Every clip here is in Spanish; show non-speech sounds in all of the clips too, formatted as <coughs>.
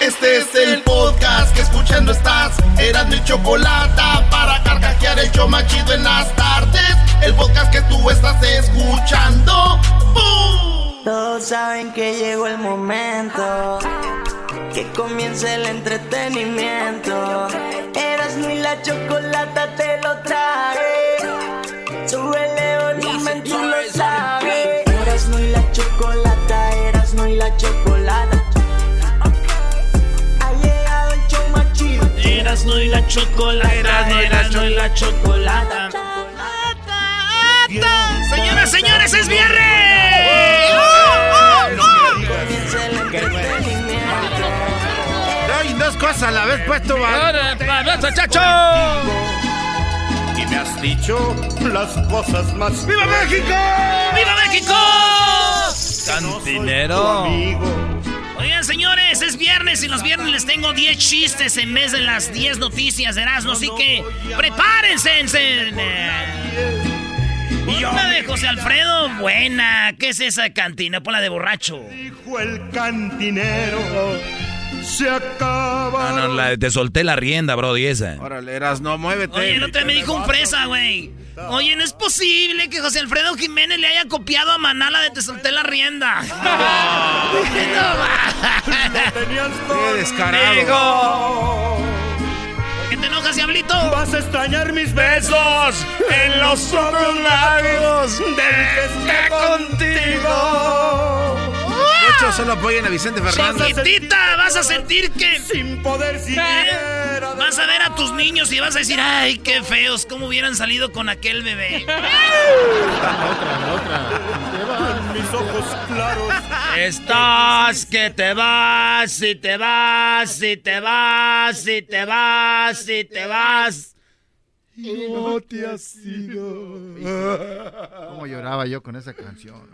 Este es el podcast que escuchando estás. Eran mi chocolate para carcajear el machido en las tardes. El podcast que tú estás escuchando. ¡Bum! Todos saben que llegó el momento. Que comience el entretenimiento. Eras ni la chocolata te lo trae. Súbele volumen, tú lo sabes. Eras no y la chocolata, eras no y la chocolata. Chido. Eras no y la chocolata. Eras no y la chocolata. Señoras, señores, es viernes. Ay, dos cosas a la vez puesto, chacho! Y me has dicho las cosas más. ¡Viva México! ¡Viva México! Cantinero. Oigan, señores, es viernes y los viernes les tengo 10 chistes en vez de las 10 noticias de Erasmo, así que prepárense. Una de José Alfredo, buena. ¿Qué es esa cantina? Ponla de borracho. Dijo el cantinero. Se acaba. No, no, la- te solté la rienda, bro, y esa. Órale, eras, no, muévete. Oye, el otro día me dijo un fresa, güey. Oye, no es posible que José Alfredo Jiménez le haya copiado a Manala de Te solté la rienda. <laughs> No, va. <laughs> Tenías Qué descarado. ¿Por qué te enojas, diablito? Vas a extrañar mis besos en los otros labios del que está contigo. Muchos solo apoyan a Vicente Fernández. Chiquitita, vas a sentir que Sin poder siquiera. vas a ver a tus niños y vas a decir, ay, qué feos, cómo hubieran salido con aquel bebé. <laughs> Mis ojos claros. Estás que te vas, y te vas, y te vas, y te vas, y te vas. No te has ido. ¿Cómo lloraba yo con esa canción?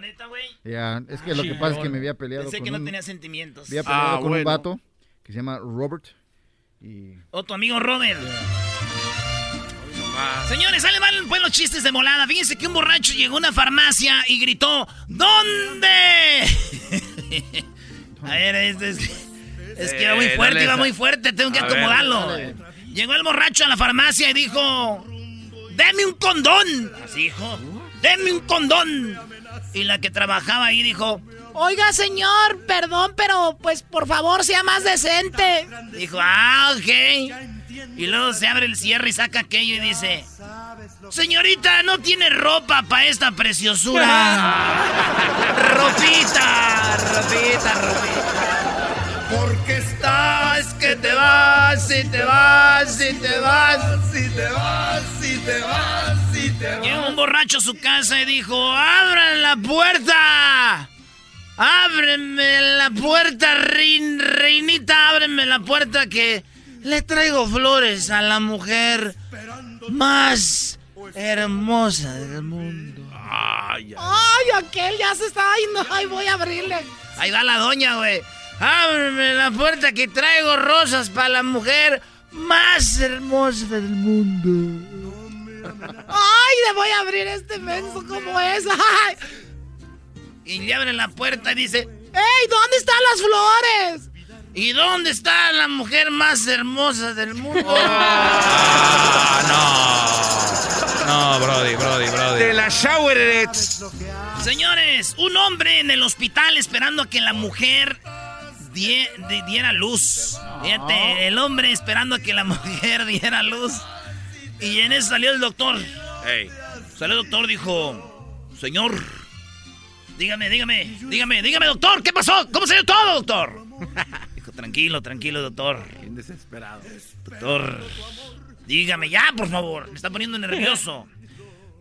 Neta, güey? Ya, es que lo que pasa es que me había peleado Pensé con que no un, tenía sentimientos. había peleado Ah, con bueno. un vato que se llama Robert y O tu amigo Robert. Señores, sale mal pues los chistes de molada. Fíjense que un borracho llegó a una farmacia y gritó, ¿Dónde? <laughs> a ver, este es, es que iba muy Eh, fuerte, iba muy fuerte, tengo que A acomodarlo. Llegó el borracho a la farmacia y dijo, ¡Deme un condón! Así dijo, ¡Deme un condón! Y la que trabajaba ahí dijo, Oiga, señor, perdón, pero pues por favor sea más decente. Dijo, ah, ok. Y luego se abre el cierre y saca aquello y dice, Señorita, no tiene ropa para esta preciosura. <laughs> ropita, ropita, ropita. Porque estás que te vas, y te vas, y te vas. Si te vas, si te vas, si te vas. Llegó un borracho a su casa y dijo, ¡abran la puerta! ¡Ábreme la puerta, rein- reinita! ¡Ábreme la puerta que le traigo flores a la mujer más hermosa del mundo! Ay, ay. ¡Ay, aquel ya se está yendo! ¡Ay, voy a abrirle! Ahí va la doña, güey. ¡Ábreme la puerta que traigo rosas para la mujer más hermosa del mundo! ¡Ay, le voy a abrir este menso como es! <laughs> ¡Ay! Y le abren la puerta y dice, ¡Ey, ¿dónde están las flores? ¿Y dónde está la mujer más hermosa del mundo? <laughs> Ah, no. No, Brody, Brody, Brody. De la Shower Señores, un hombre en el hospital esperando a que la mujer die- di- diera luz. Fíjate, el hombre esperando a que la <laughs> mujer diera luz. Y en eso salió el doctor. Salió el doctor, dijo, señor, dígame, dígame, dígame, dígame, doctor, ¿qué pasó? ¿Cómo salió todo, doctor? <laughs> Dijo, tranquilo, tranquilo, doctor. Bien desesperado. Doctor, dígame ya, por favor. Me está poniendo nervioso.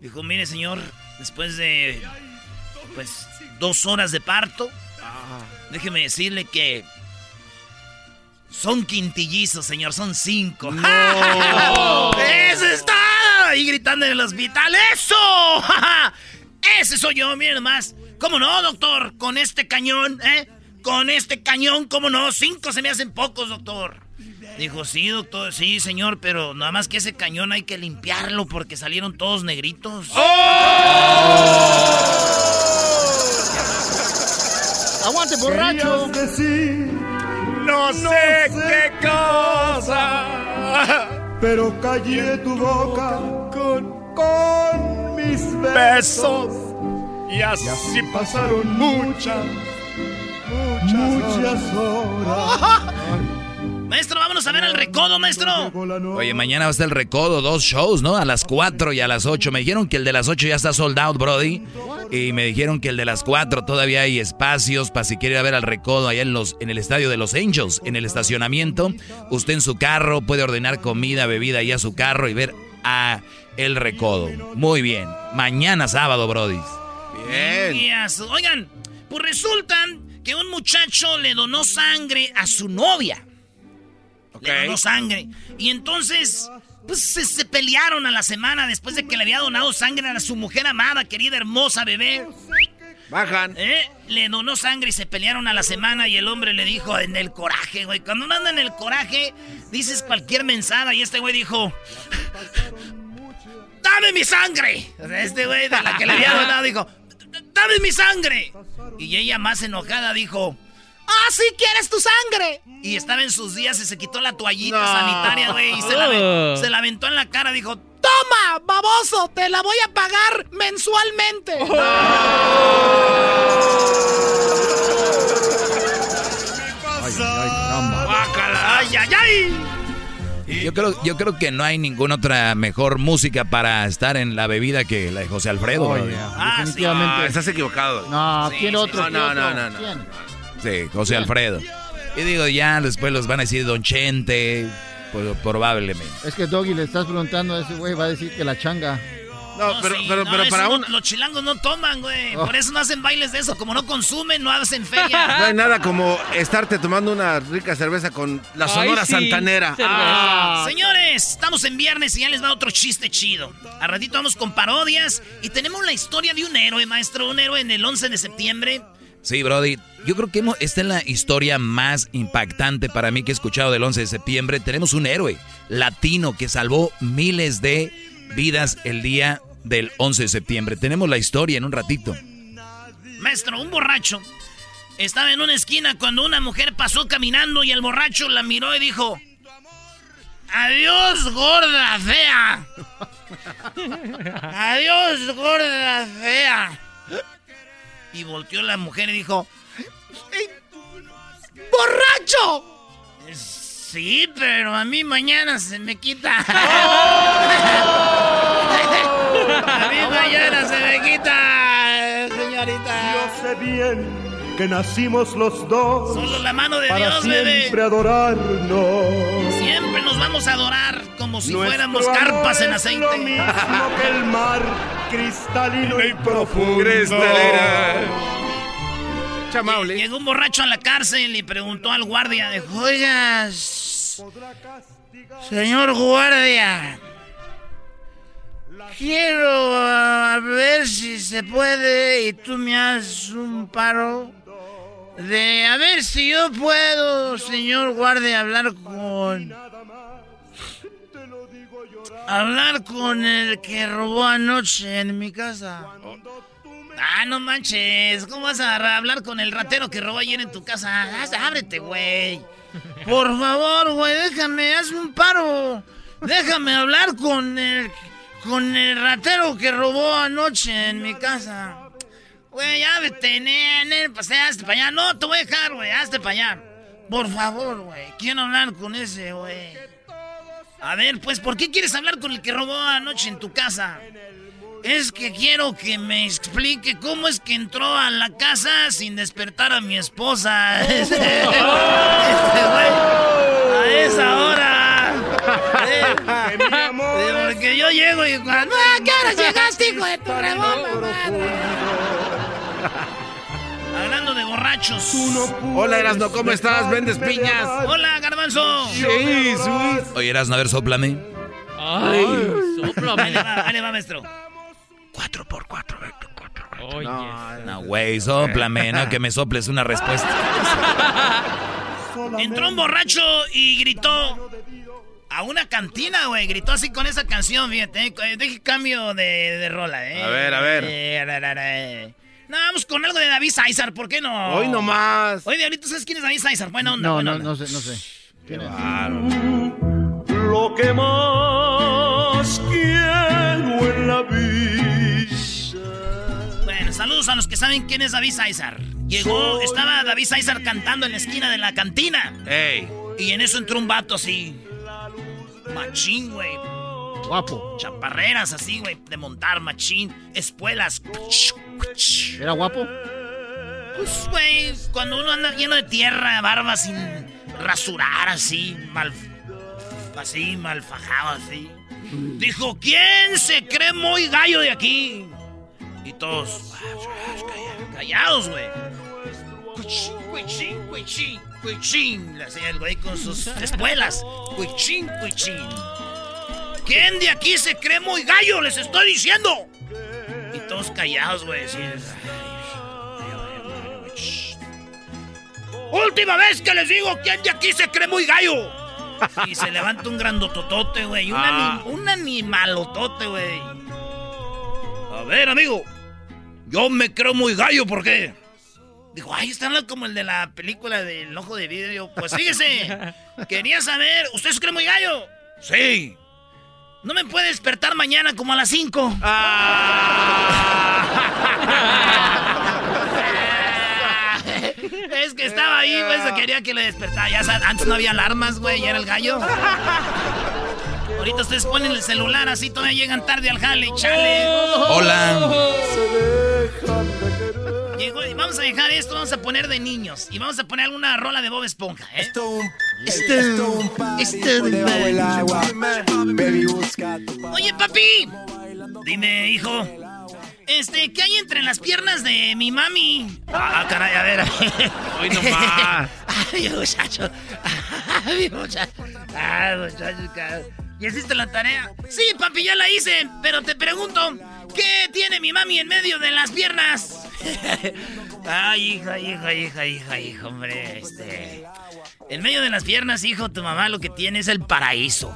Dijo, mire, señor, después de, pues, dos horas de parto, déjeme decirle que son quintillizos, señor, son cinco. <laughs> ¡Eso está! Y gritando en el hospital, ¡eso! <laughs> Ese soy yo, miren nomás. ¿Cómo no, doctor? Con este cañón, ¿eh? Con este cañón, ¿cómo no? Cinco se me hacen pocos, doctor. Dijo, sí, doctor, sí, señor, pero nada más que ese cañón hay que limpiarlo porque salieron todos negritos. ¡Aguante, borracho! Querías decir no sé qué cosa. Pero callé tu boca con, con mis besos. Y así pasaron muchas, muchas horas. <laughs> Maestro, vámonos a ver el recodo, maestro. Oye, mañana va a estar el recodo, dos shows, ¿no? A las 4 y a las 8. Me dijeron que el de las 8 ya está sold out, Brody. Y me dijeron que el de las 4 todavía hay espacios para si quiere ir a ver al recodo allá en, los, en el estadio de los Angels, en el estacionamiento. Usted en su carro puede ordenar comida, bebida ahí a su carro y ver a el recodo. Muy bien. Mañana sábado, Brody. Bien. Oigan, pues resulta que un muchacho le donó sangre a su novia. Le donó sangre. Y entonces, pues se, pelearon a la semana después de que le había donado sangre a su mujer amada, querida, hermosa bebé. Bajan. ¿Eh? Le donó sangre y se pelearon a la semana y el hombre le dijo en el coraje, güey. Cuando uno anda en el coraje, dices cualquier mensada y este güey dijo... ¡Dame mi sangre! Este güey de la que le había donado dijo... ¡Dame mi sangre! Y ella más enojada dijo... ¡Ah, sí quieres tu sangre! Y estaba en sus días y se quitó la toallita sanitaria, güey, y se la, se la, aventó en la cara. Dijo, ¡Toma, baboso! Te la voy a pagar mensualmente. Ay, ay, ay, Yo creo, yo creo que no hay ninguna otra mejor música para estar en la bebida que la de José Alfredo. ah, Definitivamente. Sí. estás equivocado. No, ¿quién otro? No, no, no, no, Sí, José Alfredo. Y digo, ya después los van a decir Don Chente, pues, probablemente. Es que Doggy le estás preguntando a ese güey, va a decir que la changa. No, pero, pero, pero para un... Los chilangos no toman, güey. Oh. Por eso no hacen bailes de eso. Como no consumen, no hacen feria. <laughs> No hay nada como estarte tomando una rica cerveza con la Sonora Santanera. Ah. Señores, estamos en viernes y ya les va otro chiste chido. A ratito vamos con parodias y tenemos la historia de un héroe, maestro. Un héroe en el 11 de septiembre. Sí, Brody. Yo creo que esta es la historia más impactante para mí que he escuchado del 11 de septiembre. Tenemos un héroe latino que salvó miles de vidas el día del 11 de septiembre. Tenemos la historia en un ratito. Maestro, un borracho estaba en una esquina cuando una mujer pasó caminando y el borracho la miró y dijo, Adiós, gorda fea. <laughs> Adiós, gorda fea. Y volteó la mujer y dijo, ¡Borracho! Sí, pero a mí mañana se me quita. <laughs> <laughs> a mí mañana se me quita, señorita. Yo sé bien que nacimos los dos. Solo la mano de para Dios, siempre adorarnos. Siempre nos vamos a adorar como si fuéramos carpas en aceite. Lo mismo que el mar cristalino y profundo. Llegó un borracho a la cárcel y preguntó al guardia, de oigas, señor guardia, quiero ver si se puede y tú me haces un paro de a ver si yo puedo, señor guardia, hablar con... Hablar con el que robó anoche en mi casa. Ah, no manches. ¿Cómo vas a hablar con el ratero que robó ayer en tu casa? ábrete, güey. Por favor, güey, déjame, hazme un paro. Déjame hablar con el, con el ratero que robó anoche en mi casa. Güey, ábrete, nene, pues hazte para allá. No, te voy a dejar, güey, hazte para allá. Por favor, güey, quiero hablar con ese, güey. A ver, pues, ¿por qué quieres hablar con el que robó anoche en tu casa? Es que quiero que me explique cómo es que entró a la casa sin despertar a mi esposa. <laughs> Este, güey. A esa hora. <laughs> porque yo llego y cuando. ¿A qué hora llegaste, hijo de tu <laughs> Hablando de borrachos. Hola, Erasno, ¿cómo estás? ¿Vendes piñas? Hola, Garbanzo. Sí. Oye, Erasno, a ver, soplame. Ay, soplame. Ahí va, ahí va, maestro. 4 por 4 24. Oye. No, güey, soplame, no que me soples una respuesta. Entró un borracho y gritó a una cantina, güey. Gritó así con esa canción, fíjate. Eh, deje cambio de, de rola, eh. A ver, a ver. No, vamos con algo de David César, ¿por qué no? Hoy nomás. Oye, ahorita sabes quién es David César. Buena onda, No, buena no, onda. no sé, no sé. ¿Quién es? Lo que más quiero en la vida. Bueno, saludos a los que saben quién es David César. Llegó, estaba David César cantando en la esquina de la cantina. Ey. Y en eso entró un vato así. Machín, güey. Guapo. Chaparreras así, güey. De montar, machín. Espuelas. ¿Era guapo? Pues, güey, cuando uno anda lleno de tierra, barba sin rasurar, así, mal. Así, mal fajado, así. Dijo, ¿quién se cree muy gallo de aquí? Y todos, callados, güey. Cuichín, cuichín, cuichín, cuichín. Le hacía el güey con sus espuelas. Cuichín, cuichín. ¿Quién de aquí se cree muy gallo? Les estoy diciendo. Y todos callados, güey. Última vez que les digo quién de aquí se cree muy gallo. Y se levanta un grandototote, güey. Un, Ah. un animalotote, güey. A ver, amigo. Yo me creo muy gallo, ¿por qué? Dijo, ay, están como el de la película del ojo de vidrio. Pues fíjese, <laughs> quería saber, ¿usted se cree muy gallo? Sí. ¿No me puede despertar mañana como a las 5? <laughs> Es que estaba ahí, pues quería que le despertara. Ya sabes, antes no había alarmas, güey, ya era el gallo. Ahorita ustedes ponen el celular así, todavía llegan tarde al jale, chale. Hola. Y vamos a dejar esto, vamos a poner de niños. Y vamos a poner alguna rola de Bob Esponja, ¿eh? Oye, papi. Dime, hijo. Este, ¿qué hay entre las piernas de mi mami? Ah, caray, a ver. <laughs> Hoy nomás. Ay, muchacho. Ay, muchacho. Ay, muchacho. ¿Ya hiciste la tarea? Sí, papi, ya la hice. Pero te pregunto, ¿qué tiene mi mami en medio de las piernas? <laughs> Ay, hija, hija, hija, hija, hija, hombre. Este. En medio de las piernas, hijo, tu mamá lo que tiene es el paraíso.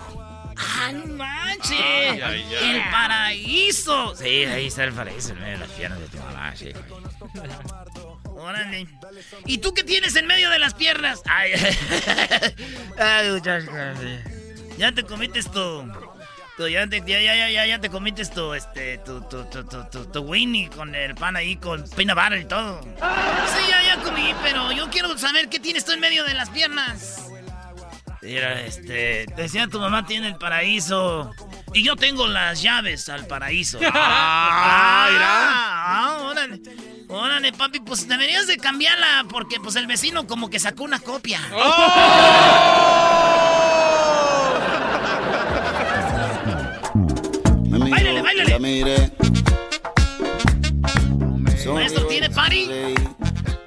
¡Ah, no manches! Ay, ay, ay. ¡El paraíso! Sí, ahí está el paraíso en medio de las piernas de tu mamá, sí. Órale. ¿Y tú qué tienes en medio de las piernas? Ay, <laughs> ay muchacho. Ya te comiste tu. Ya, te, ya, ya, ya, ya, te comiste tu, este, tu, tu, tu, tu, tu, Winnie con el pan ahí, con peanut butter y todo. Sí, ya, ya comí, pero yo quiero saber qué tienes tú en medio de las piernas. Mira, este, te decía tu mamá tiene el paraíso y yo tengo las llaves al paraíso. <laughs> Ah, mira. Ah, órale. Órale, papi, pues deberías de cambiarla porque pues el vecino como que sacó una copia. Báilele, báilele. Maestro, ¿tiene party?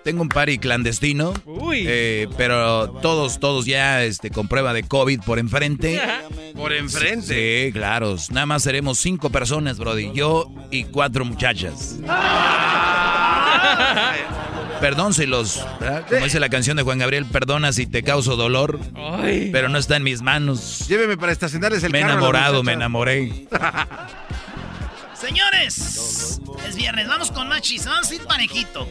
Tengo un party clandestino. eh, pero todos, todos ya este, con prueba de COVID por enfrente. <laughs> Por enfrente. Sí, claro. Nada más seremos cinco personas, Brody. Yo y cuatro muchachas. <laughs> Perdón si los. ¿verdad? Como dice la canción de Juan Gabriel, perdona si te causo dolor. Pero no está en mis manos. Lléveme para estacionarles el Me he carro la enamorado, me enamoré. <laughs> Señores, es viernes, vamos con machis, vamos a ir parejito.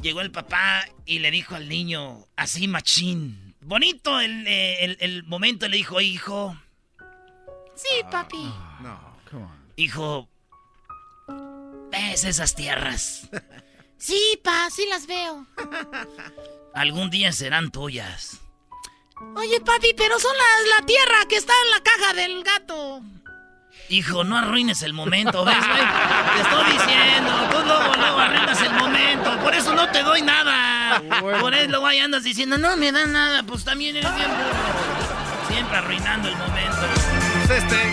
Llegó el papá y le dijo al niño, así machín. Bonito el, eh, el- el momento, le dijo, hijo. Sí, papi. No, come on. Hijo, ¿ves esas tierras? Sí, pa, sí las veo. Algún día serán tuyas. Oye, papi, pero son las la tierra que está en la caja del gato. Hijo, no arruines el momento, ¿ves, güey? Te estoy diciendo, tú luego, luego arruinas el momento, por eso no te doy nada. Por eso luego ahí andas diciendo, no me dan nada, pues también eres bien burro. Siempre arruinando el momento. Pues este.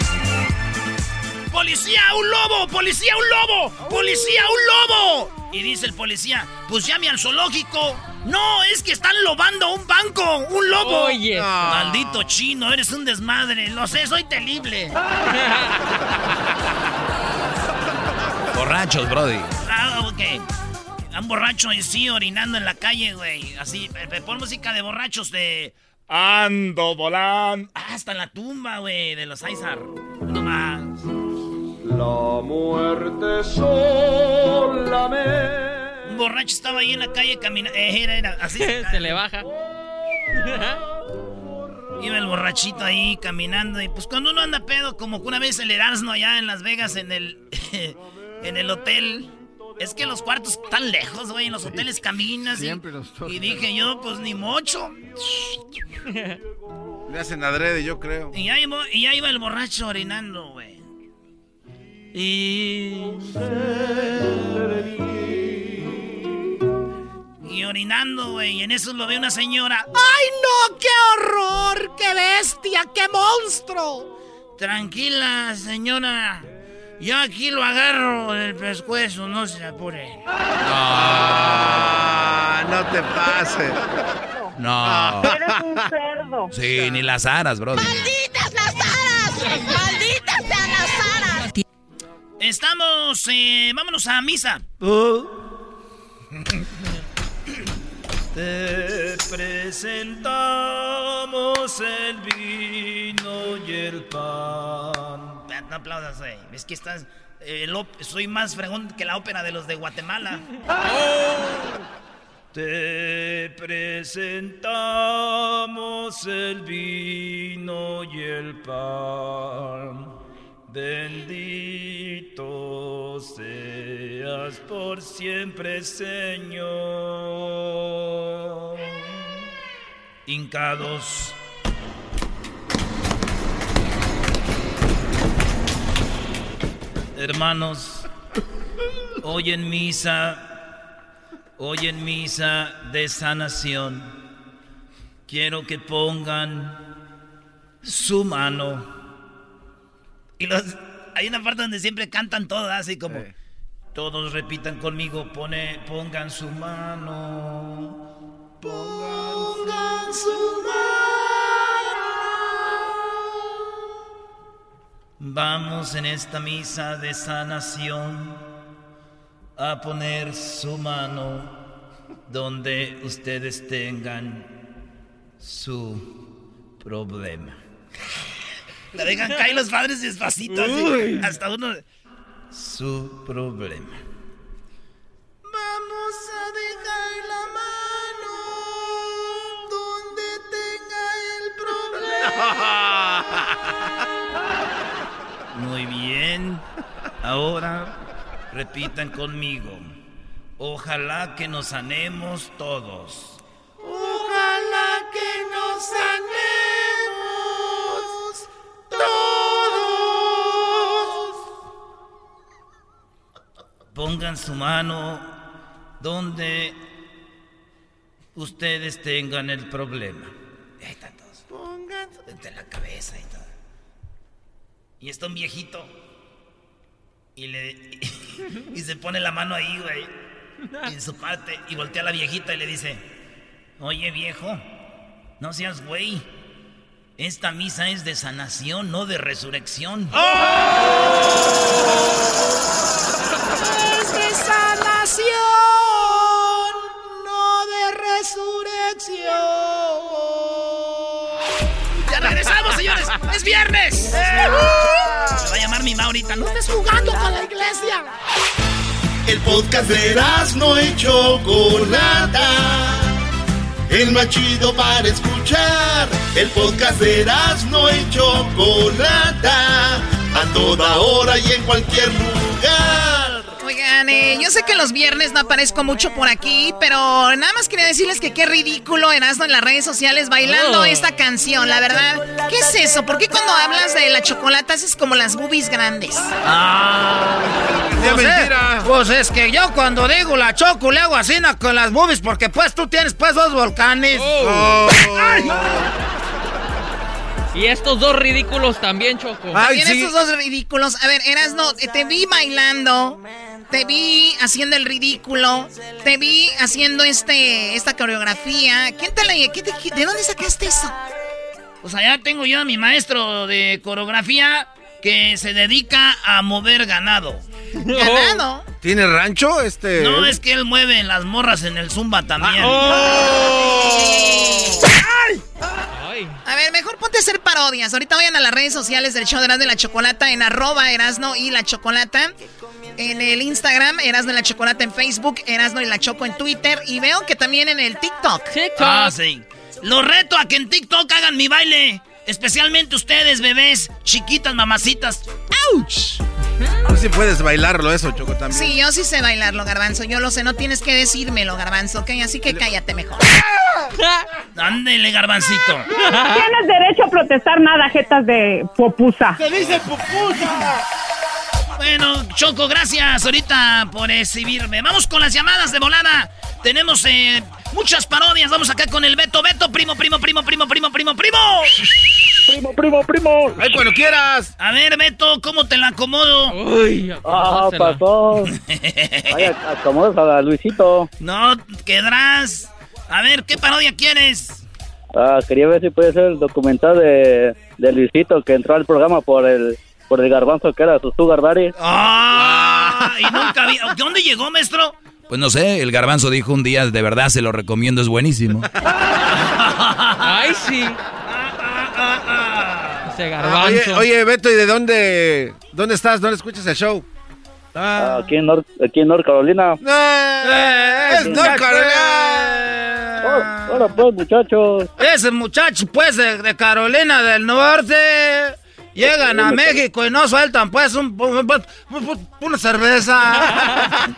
¡Policía, un lobo! ¡Policía, un lobo! ¡Policía, un lobo! Y dice el policía, pues llame al zoológico. No, es que están lobando un banco, un lobo. Oye. Maldito chino, eres un desmadre. Lo sé, soy terrible. <laughs> Borrachos, Brody. Ah, ok. Un borracho y sí orinando en la calle, güey. Así, pon música de borrachos de. Ando volando. Ah, hasta en la tumba, güey, de los Aizar. No más. La muerte solamente. Un borracho estaba ahí en la calle caminando. Eh, era, así. <laughs> Se le baja. <laughs> Iba el borrachito ahí caminando y pues cuando uno anda pedo, como que una vez el Erasmo allá en Las Vegas en el <laughs> en el hotel, es que los cuartos están lejos, güey, en los hoteles caminas y, y dije yo, pues ni mocho. Le hacen adrede, yo creo. Y ahí, y ahí iba el borracho orinando, güey. Y... Y orinando, güey. Y en eso lo ve una señora. ¡Ay, no! ¡Qué horror! ¡Qué bestia! ¡Qué monstruo! Tranquila, señora. Yo aquí lo agarro del pescuezo, no se apure. No, no te pases. No. Eres un cerdo. Sí, ni las aras, bro. ¡Malditas las aras! Estamos, eh, vámonos a misa. <laughs> Te presentamos el vino y el pan. No aplaudas, güey. Es que estás. eh, soy más fregón que la ópera de los de Guatemala. <laughs> Te presentamos el vino y el pan. Bendito seas por siempre, Señor. Hincados. Hermanos, hoy en misa, hoy en misa de sanación, quiero que pongan su mano. Y los, hay una parte donde siempre cantan todos, así como todos repitan conmigo, pone, pongan su mano. Pongan su mano. Vamos en esta misa de sanación a poner su mano donde ustedes tengan su problema. La dejan caer los padres despacito, así, hasta uno. Su problema. Vamos a dejar la mano donde tenga el problema. Muy bien. Ahora repitan conmigo. Ojalá que nos sanemos todos. Ojalá que nos sanemos. Pongan su mano donde ustedes tengan el problema. Ahí están todos. Pongan. Desde la cabeza y todo. Y está un viejito. Y le. Y, se pone la mano ahí, güey. En su parte. Y voltea a la viejita y le dice: Oye, viejo. No seas güey. Esta misa es de sanación, no de resurrección. Es de sanación, no de resurrección. ¡Ya regresamos, señores! ¡Es viernes! Se va a llamar mi Maurita. No Estás jugando con la iglesia. El podcast de no y Chocolata. El más chido para escuchar. El podcast de no y Chocolata. A toda hora y en cualquier lugar. Oigan, eh, yo sé que los viernes no aparezco mucho por aquí, pero nada más quería decirles que qué ridículo Erasmo en las redes sociales bailando Oh. esta canción, la verdad. ¿Qué es eso? ¿Por qué cuando hablas de la chocolata haces como las boobies grandes? Ah. ¡Es Pues, mentira! Es que yo cuando digo la choco le hago así con las boobies porque pues tú tienes pues dos volcanes. Oh. Y estos dos ridículos también, Choco. Ay, También sí. estos dos ridículos. A ver, Erasno, eh, te vi bailando, te vi haciendo el ridículo, te vi haciendo este esta coreografía. ¿Quién te la qué te- ¿De dónde sacaste eso? Pues allá tengo yo a mi maestro de coreografía que se dedica a mover ganado. <laughs> Ganado. ¿Tiene rancho este? No, es que él mueve las morras en el zumba también. <laughs> Ay. A ver, mejor ponte a hacer parodias. Ahorita vayan a las redes sociales del show de Erasmo de la Chocolata en arroba Erasno y la Chocolata. En el Instagram, Erasno y la Chocolata en Facebook, Erasno y la Choco en Twitter. Y veo que también en el TikTok. TikTok. Ah, sí. Los reto a que en TikTok hagan mi baile. Especialmente ustedes, bebés, chiquitas, mamacitas. ¡Auch! Tú sí puedes bailarlo eso, Choco, también. Sí, yo sí sé bailarlo, Garbanzo. Yo lo sé, no tienes que decírmelo, Garbanzo, ¿ok? Así que cállate mejor. <laughs> Ándele, Garbancito. Tienes derecho a protestar nada, jetas de popusa. ¡Se dice popusa! Bueno, Choco, gracias ahorita por exhibirme. Vamos con las llamadas de volada. Tenemos eh, muchas parodias. Vamos acá con el Beto. Beto, primo, primo, primo, primo, primo, primo, primo. Primo, primo, primo. Ay, cuando quieras. A ver, Beto, ¿cómo te la acomodo? Uy, ah, pasó. <laughs> Vaya, acomodas a Luisito. No, quedarás. A ver, ¿qué parodia quieres? Ah, quería ver si puede ser el documental de, de Luisito que entró al programa por el por el garbanzo que era su sugar daddy. ¡Ah! Y nunca vi. ¿De dónde llegó, maestro? Pues no sé, el garbanzo dijo un día, de verdad se lo recomiendo, es buenísimo. <laughs> Ay, sí. Ese garbanzo. oye, Beto, ¿y de dónde, dónde estás? ¿Dónde escuchas el show? Ah, aquí, en North, aquí en North Carolina. Eh, ¡Es North Carolina! Oh, hola, pues, muchachos. Ese muchacho, pues, de Carolina del Norte. Llegan a México y no sueltan pues un, una cerveza. <laughs>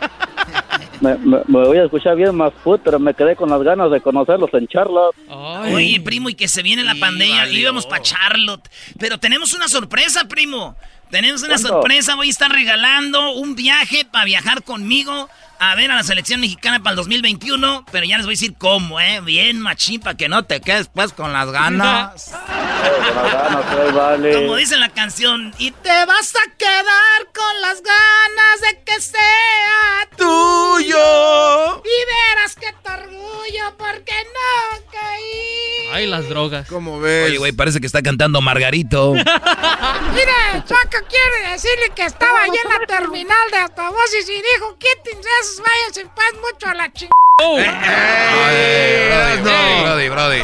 Me, voy a escuchar bien más put, pero me quedé con las ganas de conocerlos en Charlotte. Oye, primo, y que se viene la pandemia, íbamos para Charlotte. Pero tenemos una sorpresa, primo. Tenemos una sorpresa, voy a estar regalando un viaje para viajar conmigo a ver a la selección mexicana para el 2021, pero ya les voy a decir cómo, ¿eh? Bien machín, para que no te quedes pues con las ganas. con las ganas, vale. Como dice la canción, y te vas a quedar con las ganas de que sea tuyo. Y verás que te orgullo porque no caí. Ay, las drogas. ¿Cómo ves? Oye, güey, parece que está cantando Margarito. <laughs> Mire, Chaco quiere decirle que estaba allá en la terminal de autobuses y dijo, quítense esos, váyanse en paz mucho a la chingada. Oh. brody, brody, brody,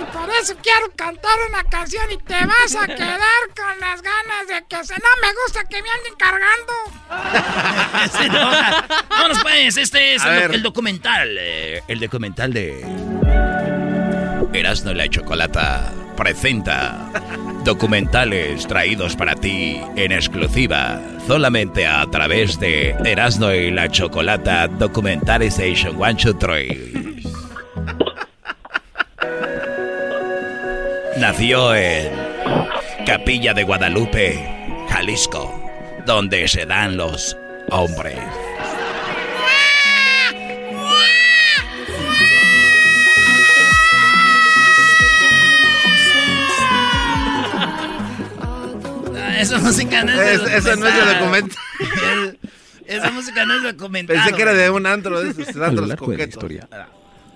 y por eso quiero cantar una canción y te vas a quedar con las ganas de que se no me gusta que me anden cargando. <laughs> Vámonos pues, este es el, documental. Eh, el documental de Erasmo y la Chocolata presenta documentales traídos para ti en exclusiva solamente a través de Erasmo y la Chocolata Documentalization 1, 2, 3. Nació en Capilla de Guadalupe, Jalisco, donde se dan los hombres. Esa música no es, de Esa no es de documental. esa música no es de documental. Pensé que era de un antro de esos antros coquetos.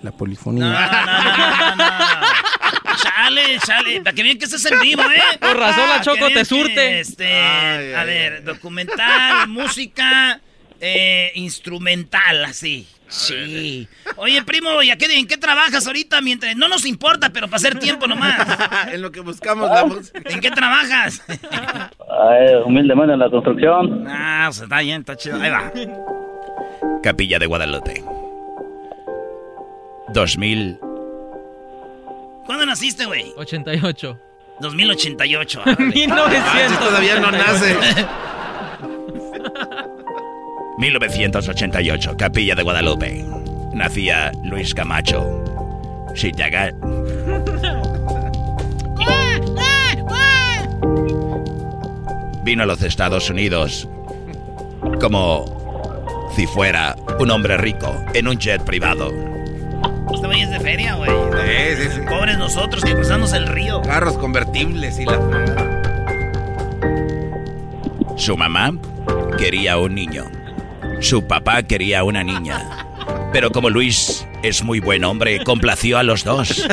La polifonía. No, no, no, no, Chale, chale. Para que bien que estás en vivo, ¿eh? Por razón la Choco te surte. este, a ver, documental, música, eh, instrumental, así. Sí. <laughs> Oye, primo, ¿y a qué, en qué trabajas ahorita? Mientras no nos importa, pero para hacer tiempo nomás. <laughs> en lo que buscamos la. ¿En qué trabajas? <laughs> Ay, humildemente en la construcción. Ah, pues está bien, está chido. Ahí va. Capilla de Guadalupe. 2000. ¿Cuándo naciste, güey? 88. 2088. 1900. todavía no nace. 1988, Capilla de Guadalupe. Nacía Luis Camacho. Chillaga. Vino a los Estados Unidos como si fuera un hombre rico en un jet privado. Este güey es de feria, güey. Sí, sí, sí. Pobres nosotros que cruzamos el río. Carros convertibles y la Su mamá quería un niño. Su papá quería una niña. Pero como Luis es muy buen hombre, complació a los dos.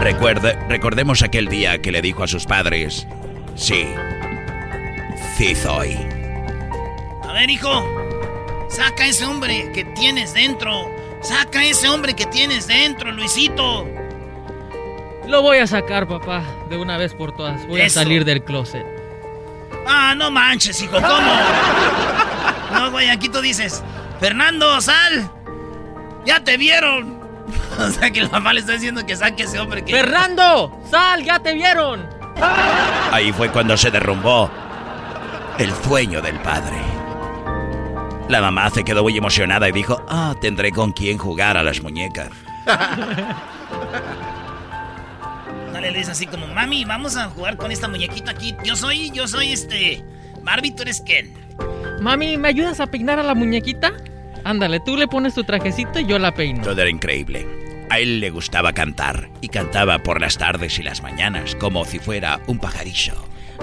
Recuerde, recordemos aquel día que le dijo a sus padres, sí, sí soy. A ver, hijo, saca ese hombre que tienes dentro. Saca ese hombre que tienes dentro, Luisito. Lo voy a sacar, papá, de una vez por todas. Voy Eso. a salir del closet. Ah, no manches, hijo, ¿cómo? No, güey, aquí tú dices, Fernando, sal. Ya te vieron. <laughs> O sea que el papá le está diciendo que saque ese hombre que... ¡Fernando! ¡Sal! ¡Ya te vieron! Ahí fue cuando se derrumbó el sueño del padre. La mamá se quedó muy emocionada y dijo, ah, tendré con quién jugar a las muñecas. <laughs> Dale, le dice así como, mami, vamos a jugar con esta muñequita aquí. Yo soy, yo soy este... Barbie, tú eres Ken. Mami, ¿me ayudas a peinar a la muñequita? Ándale, tú le pones tu trajecito y yo la peino. Todo era increíble. A él le gustaba cantar y cantaba por las tardes y las mañanas como si fuera un pajarillo.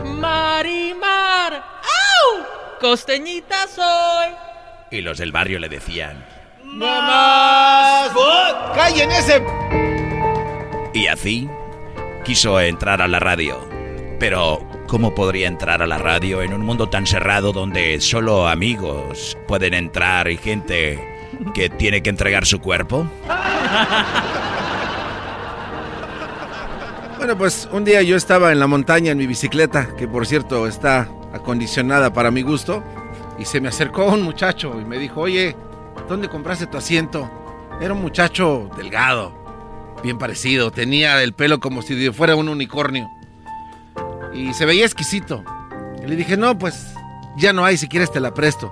Marimar. ¡Au! Costeñita soy. Y los del barrio le decían, ¡Mamás! ¡Callen ese! Y así quiso entrar a la radio. Pero, ¿cómo podría entrar a la radio en un mundo tan cerrado donde solo amigos pueden entrar y gente que tiene que entregar su cuerpo? <laughs> Bueno, pues un día yo estaba en la montaña en mi bicicleta, que por cierto está acondicionada para mi gusto, y se me acercó un muchacho y me dijo, oye, ¿dónde compraste tu asiento? Era un muchacho delgado, bien parecido, tenía el pelo como si fuera un unicornio, y se veía exquisito. Y le dije, no, pues ya no hay, si quieres te la presto.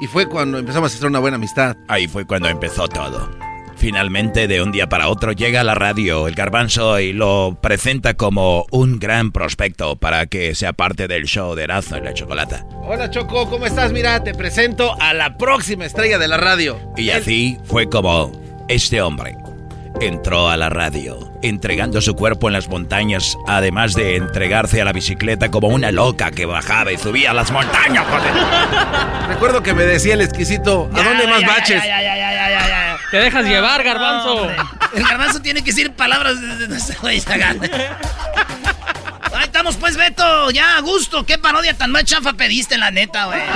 Y fue cuando empezamos a hacer una buena amistad. Ahí fue cuando empezó todo. Finalmente, de un día para otro, llega a la radio el garbanzo y lo presenta como un gran prospecto para que sea parte del show de Erasmo y la Chocolata. Hola Choco, ¿cómo estás? Mira, te presento a la próxima estrella de la radio. Y así fue como este hombre entró a la radio, entregando su cuerpo en las montañas, además de entregarse a la bicicleta como una loca que bajaba y subía a las montañas, joder. <laughs> Recuerdo que me decía el exquisito, ¿a dónde más ya, baches? Ya, ya, ya, ya, ya, ya. Te dejas llevar, garbanzo. El garbanzo tiene que decir palabras de. Ahí estamos pues, Beto. Ya, a gusto. ¿Qué parodia tan más chafa pediste, la neta, güey? <laughs>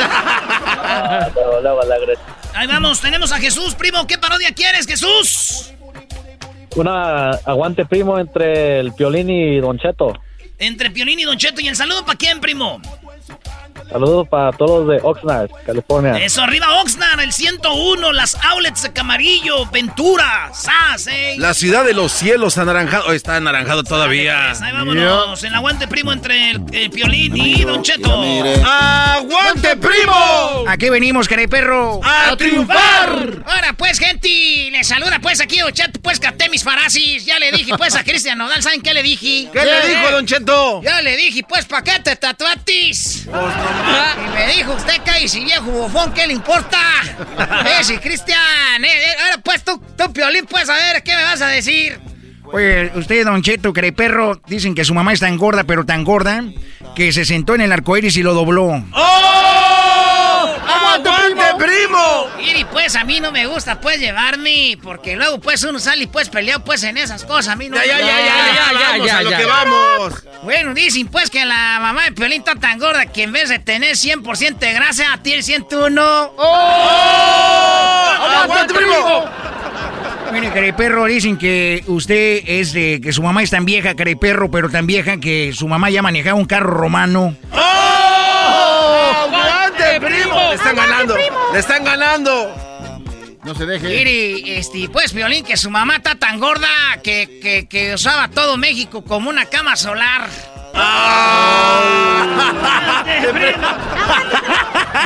Ahí vamos, tenemos a Jesús, primo. ¿Qué parodia quieres, Jesús? Una aguante primo entre el Piolín y Don Cheto. Entre Piolín y Don Cheto. ¿Y el saludo para quién, primo? Saludos para todos de Oxnard, California. Eso, arriba Oxnard, el 101, las outlets de Camarillo, Ventura, SAS, eh. La ciudad de los cielos anaranjado. Oh, está anaranjado todavía. Pues, ahí vámonos. El aguante, primo, entre el, el Piolín y Don Cheto. ¡Aguante, primo! Aquí venimos, perro. ¡A triunfar! Ahora pues, gente, les saluda pues aquí Don Cheto, pues capté mis farasis. Ya le dije pues a <laughs> Cristian Nodal, ¿saben qué le dije? ¿Qué le dijo, Don Cheto? Ya le dije, pues, ¿pa' qué te tatuatis? Y me dijo, usted cállese, viejo bufón, ¿qué le importa? <laughs> Eh, sí, Cristian, eh, eh, ahora pues tú, tú, Piolín, pues, a ver, ¿qué me vas a decir? Oye, usted, Don Cheto, perro, dicen que su mamá es tan gorda, pero tan gorda, que se sentó en el arcoíris y lo dobló. ¡Oh! ¡Aguante, primo! Y pues a mí no me gusta pues llevarme, porque luego pues uno sale y pues peleado pues en esas cosas, a mí no Ya, me ya, ya, ya, ya, ya, vamos ya, a lo ya. que vamos. Bueno, dicen pues que la mamá de Piolín está tan gorda que en vez de tener 100% de grasa, tiene 101. ¡Oh! ¡Aguante, primo! Mire, perro, dicen que usted es de que su mamá es tan vieja, perro, pero tan vieja que su mamá ya manejaba un carro romano. ¡Oh! ¡Aguante, primo! Le están ganando. Le están ganando. No se deje. Mire, este, pues Piolín, que su mamá está tan gorda que, que, que usaba todo México como una cama solar.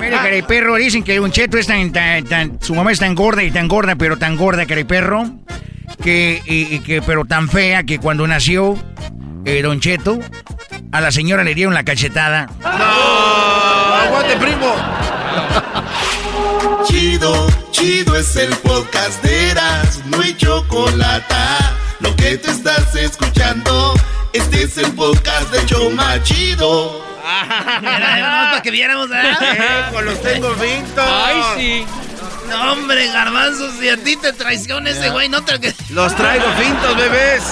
Mire, perro, dicen que Don Cheto es tan, tan, tan- su mamá es tan gorda y tan gorda, pero tan gorda, perro, que, y- y que, pero tan fea que cuando nació eh, Don Cheto, a la señora le dieron la cachetada. ¡No! ¡Aguante, primo! Chido, chido es el podcast de Eras, no hay chocolate. Lo que te estás escuchando, este es el podcast de Choma Chido. Era nomás para que viéramos. Eh, con los tengo vintos. Ay, sí. No, hombre, garbanzo, si a ti te traiciona ese güey, no te... Los traigo fintos, bebés.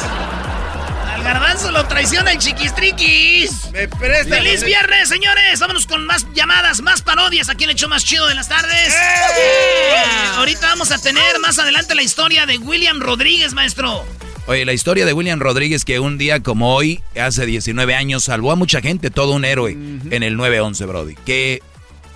Garbanzo lo traiciona el chiquistriquis. Me prestan. ¡Feliz viernes, señores! Vámonos con más llamadas, más parodias aquí en el hecho más chido de las tardes. ¡Eh! Ahorita vamos vamos a tener más adelante la historia de William Rodríguez, maestro. Oye, la historia de William Rodríguez que un día como hoy, hace 19 años, salvó a mucha gente, todo un héroe en el 9-11, Brody. Que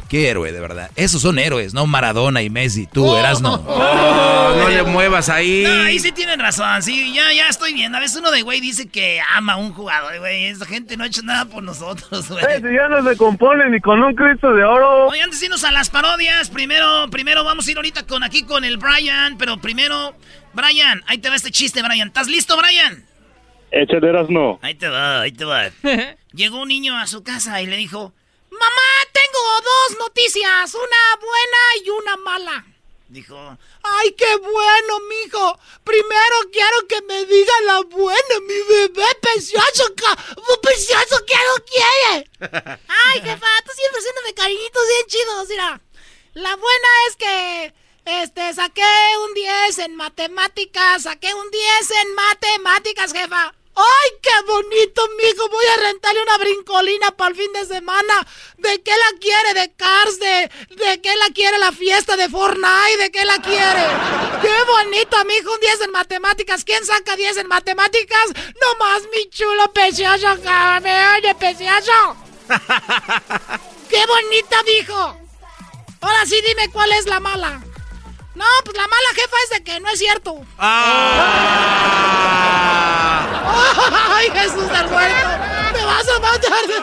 Qué héroe, de verdad. Esos son héroes, no Maradona y Messi. Tú, oh. eras no. Oh, no le muevas ahí. No, ahí sí tienen razón. Sí, ya, ya estoy viendo. A veces uno de güey dice que ama a un jugador, güey. Esa gente no ha hecho nada por nosotros, güey. Eh, si ya no se compone ni con un Cristo de oro. Oye, antes de irnos a las parodias, primero, primero vamos a ir ahorita con aquí con el Brian, pero primero, Brian, ahí te va este chiste, Brian. ¿Estás listo, Brian? Échale, no. Ahí te va, ahí te va. <laughs> Llegó un niño a su casa y le dijo, Mamá, tengo dos noticias, una buena y una mala. Dijo, ay, qué bueno, mijo. Primero quiero que me diga la buena, mi bebé precioso, precioso, ¿qué no quiere? <laughs> Ay, jefa, tú siempre haciéndome cariñitos bien chidos, mira. La buena es que, este, saqué un 10 en matemáticas, saqué un 10 en matemáticas, jefa. ¡Ay, qué bonito, mijo! Voy a rentarle una brincolina para el fin de semana. ¿De qué la quiere? ¿De Cars? ¿De, ¿De qué la quiere la fiesta de Fortnite? ¿De qué la quiere? ¡Qué bonito, mijo! Un 10 en matemáticas. ¿Quién saca 10 en matemáticas? No más, mi chulo precioso, me oye, precioso. ¡Qué bonita, mijo! Ahora sí, dime cuál es la mala. No, pues la mala jefa es de que no es cierto. Ah. ¡Ay, Jesús del muerto! ¡Me vas a matar de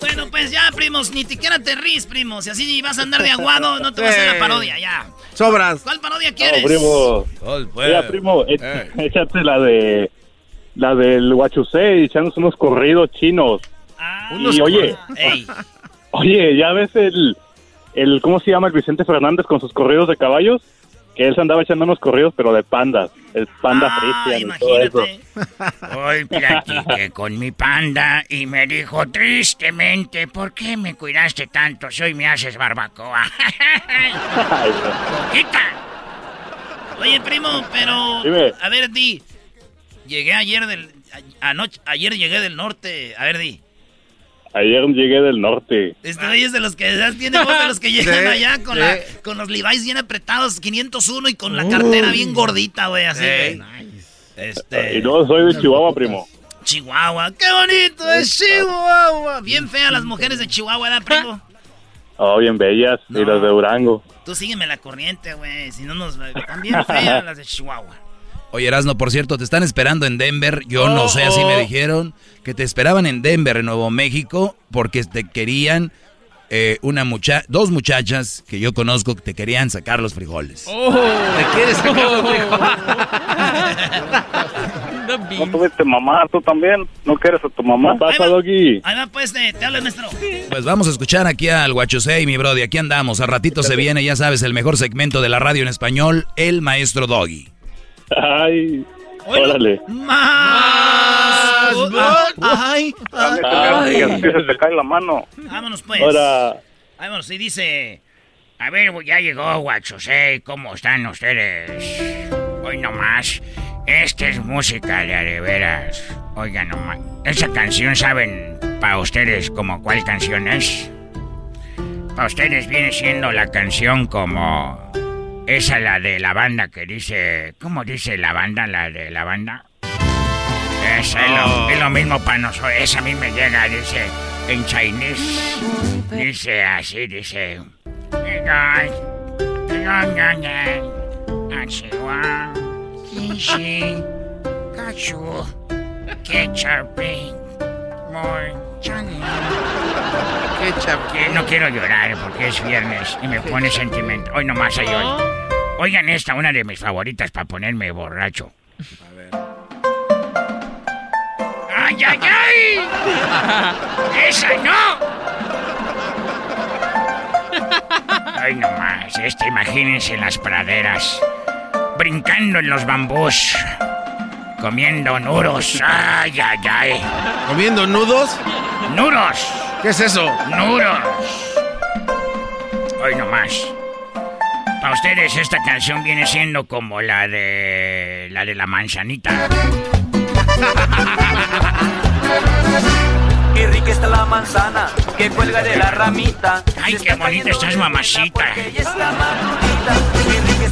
Bueno, pues ya, primos, ni siquiera te ríes, primos. Si así vas a andar de aguado, no te vas a hacer la parodia, ya. Sobras. ¿Cuál parodia quieres? No, primo. Mira, primo, eh. échate la de... La del Huachusei, echándose unos corridos chinos. Ah, y oye... <laughs> Oye, ya ves el el, ¿cómo se llama el Vicente Fernández con sus corridos de caballos? Que él se andaba echando unos corridos, pero de pandas. El panda ah, y todo eso. Hoy platiqué con mi panda y me dijo tristemente, ¿por qué me cuidaste tanto si hoy me haces barbacoa? <laughs> Oye, primo, pero... A ver, Di. Llegué ayer del... Anoche, ayer llegué del norte. A ver, Di. Ayer llegué del norte. Este es de los que tiene voz de los que <laughs> llegan allá con, la, con los Levi's bien apretados, 501 y con la cartera bien gordita, güey, así. Este... Y no, soy de Chihuahua, primo. Chihuahua, qué bonito es Chihuahua. Bien feas las mujeres de Chihuahua, ¿verdad, primo? Oh, bien bellas. Y las de Durango. Tú sígueme la corriente, güey. Si no nos... Están bien feas las de Chihuahua. Oye, Erasno, por cierto, te están esperando en Denver. Yo no sé, así me oh. dijeron que te esperaban en Denver, en Nuevo México, porque te querían eh, una mucha dos muchachas que yo conozco que te querían sacar los frijoles. Oh. ¿Te quieres sacar los <laughs> frijoles? ¿No tuviste mamá? ¿Tú también? ¿No quieres a tu mamá? Pasa, Doggy. Ahí va, pues, te, te hablo, maestro. Pues vamos a escuchar aquí al Guachosei, mi brody. Aquí andamos. A ratito se viene, ya sabes, el mejor segmento de la radio en español, el maestro Doggy. Ay, órale. Más. Ay, ay. Se te cae la mano. Vámonos, pues. Ahora. Vámonos, y dice... A ver, ya llegó, guachos, ¿eh? ¿Cómo están ustedes? Hoy nomás. Esta es música de areveras. Oigan nomás. Esa canción, ¿saben para ustedes como cuál canción es? Para ustedes viene siendo la canción como esa la de la banda que dice... ¿Cómo dice la banda, la de la banda? Esa es, lo, mismo para nosotros. Esa a mí me llega, dice... En chinese. Dice así, dice... No quiero llorar porque es viernes y me pone sentimiento. Hoy nomás hay hoy. Oigan esta, una de mis favoritas para ponerme borracho. A ver. ¡Ay, ay, ay! ¡Esa no! Ay, nomás, esta, imagínense en las praderas, brincando en los bambús, comiendo nudos. ¡Ay, ay, ay! ¿Comiendo nudos? ¡Nudos! ¿Qué es eso? ¡Nudos! Hoy nomás. Para ustedes esta canción viene siendo como la de... la de la manzanita. Qué rica está la manzana que cuelga de la ramita. Ay, qué bonita estás, mamacita. qué está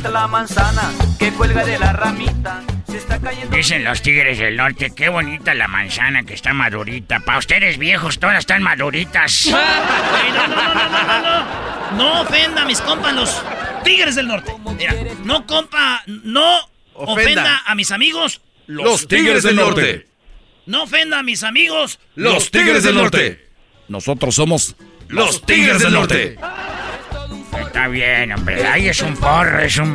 la manzana que cuelga de la ramita. Se está cayendo. Dicen los tigres del norte, qué bonita la manzana que está madurita. Para ustedes viejos, todas están maduritas. <laughs> no, no, no, no, no, no. No ofenda a mis compas los tigres del norte. Mira, no compa, no ofenda, a mis amigos los, tigres, del norte. No ofenda a mis amigos los tigres del norte. Nosotros somos los tigres del norte. Está bien, hombre. Ahí es un porro, es un...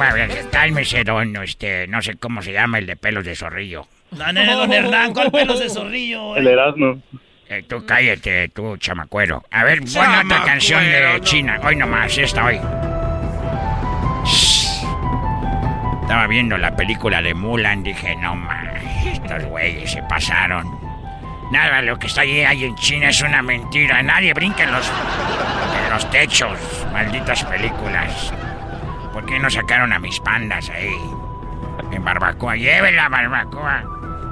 Cálmese, don, este... No sé cómo se llama el de pelos de zorrillo. No, no, don Hernán, ¿cuál pelos de zorrillo? El Erasmo. Eh, tú cállate, tú chamacuero. A ver, buena otra canción de China. Hoy nomás, esta hoy. Estaba viendo la película de Mulan, dije, no mames, estos güeyes se pasaron. Nada, lo que está ahí, ahí en China es una mentira. Nadie brinca en los, en los techos. Malditas películas. ¿Por qué no sacaron a mis pandas ahí? En barbacoa. la barbacoa.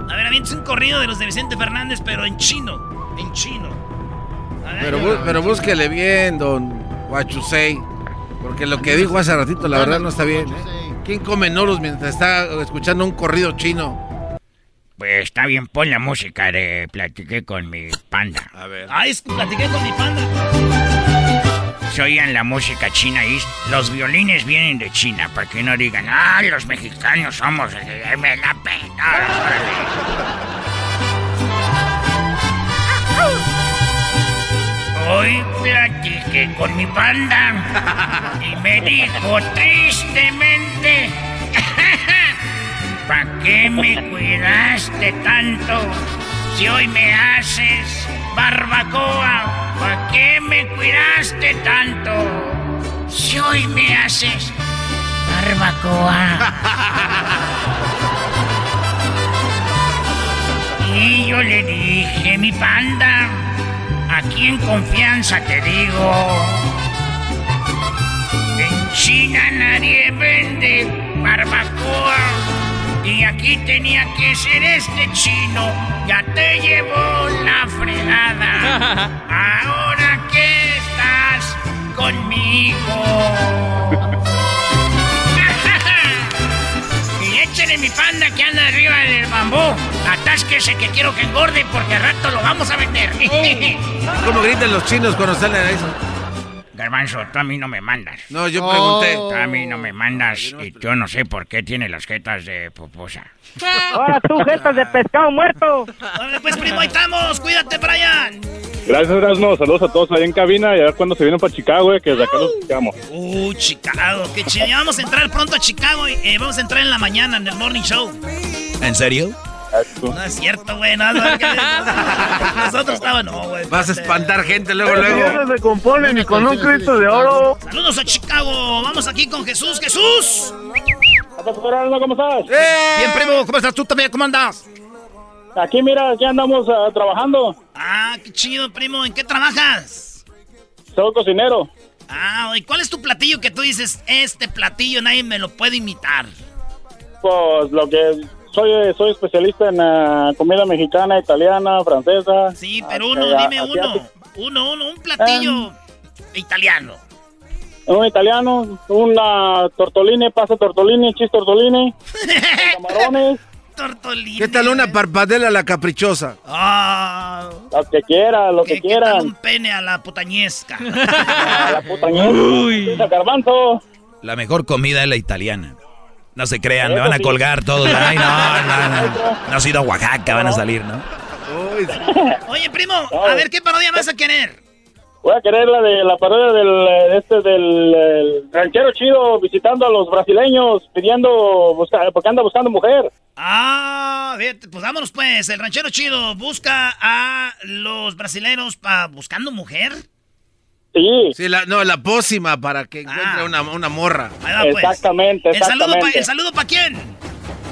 A ver, es un corrido de los de Vicente Fernández, pero en chino. En chino. pero, pero búsquele bien, don Huachusei. Porque lo que dijo hace ratito, la verdad, no está bien. ¿eh? ¿Quién come noros mientras está escuchando un corrido chino? Pues está bien, pon la música de Platiqué con mi panda. A ver. Ay, platiqué con mi panda. Se oían la música china y los violines vienen de China, para que no digan, ah, los mexicanos somos, me la pena. Hoy platiqué con mi panda y me dijo tristemente ¿Para qué me cuidaste tanto? Si hoy me haces barbacoa, ¿para qué me cuidaste tanto? Si hoy me haces barbacoa. <laughs> y yo le dije, mi panda, aquí en confianza te digo, en China nadie vende barbacoa y aquí tenía que ser este chino. Ya te llevó la fregada. <laughs> Ahora que estás conmigo. <laughs> y échale mi panda que anda arriba del bambú. Atásquese que quiero que engorde porque al rato lo vamos a vender. <laughs> ¿Cómo gritan los chinos cuando salen a eso? Garbanzo, tú a mí no me mandas. No, yo pregunté. Tú a mí no me mandas y yo no sé por qué tiene las jetas de pupusa. <laughs> Ahora tú, jetas de pescado muerto. Vale, pues primo, ahí estamos. Cuídate, Brian. Gracias, Erasmo. Saludos a todos ahí en cabina y a ver cuándo se vienen para Chicago, eh, que desde acá los buscamos. Uh, Chicago, qué chido. Ya vamos a entrar pronto a Chicago y eh, vamos a entrar en la mañana en el Morning Show. ¿En serio? No es cierto, güey. No, <laughs> nosotros estábamos, no, güey. Vas a espantar gente luego, luego. No se componen ni con un Cristo de oro. Saludos a Chicago. Vamos aquí con Jesús. ¡Jesús! ¿Cómo estás? Bien, primo. ¿Cómo estás tú también? ¿Cómo andas? Aquí, mira, aquí andamos uh, trabajando. Ah, qué chido, primo. ¿En qué trabajas? Soy cocinero. Ah, ¿y cuál es tu platillo que tú dices, este platillo nadie me lo puede imitar? Pues lo que soy, soy especialista en uh, comida mexicana, italiana, francesa. Sí, pero uno, dime uno. Uno, uno, un platillo italiano. Un italiano, una tortolini, pasta tortolini, chis tortolini, <laughs> camarones. Tortolini. ¿Qué tal una parpadela a la caprichosa? Ah. Lo que quiera, lo que, quiera. Tal un pene a la putañesca. <laughs> a la putañesca. Uy. Garbanzo. La mejor comida es la italiana. No se crean, me van a colgar todos. Ay, no, no, no. <laughs> No ha sido a Oaxaca, van a salir, ¿no? Oye, primo, a ver, ¿qué parodia vas a querer? Voy a querer la de la parodia del este del ranchero chido visitando a los brasileños pidiendo porque anda buscando mujer. Ah, pues vámonos pues, el ranchero chido busca a los brasileños para buscando mujer. Sí. Sí, la, no, la pócima para que encuentre ah. una, una, morra. Pues. Exactamente, exactamente. ¿El saludo para quién?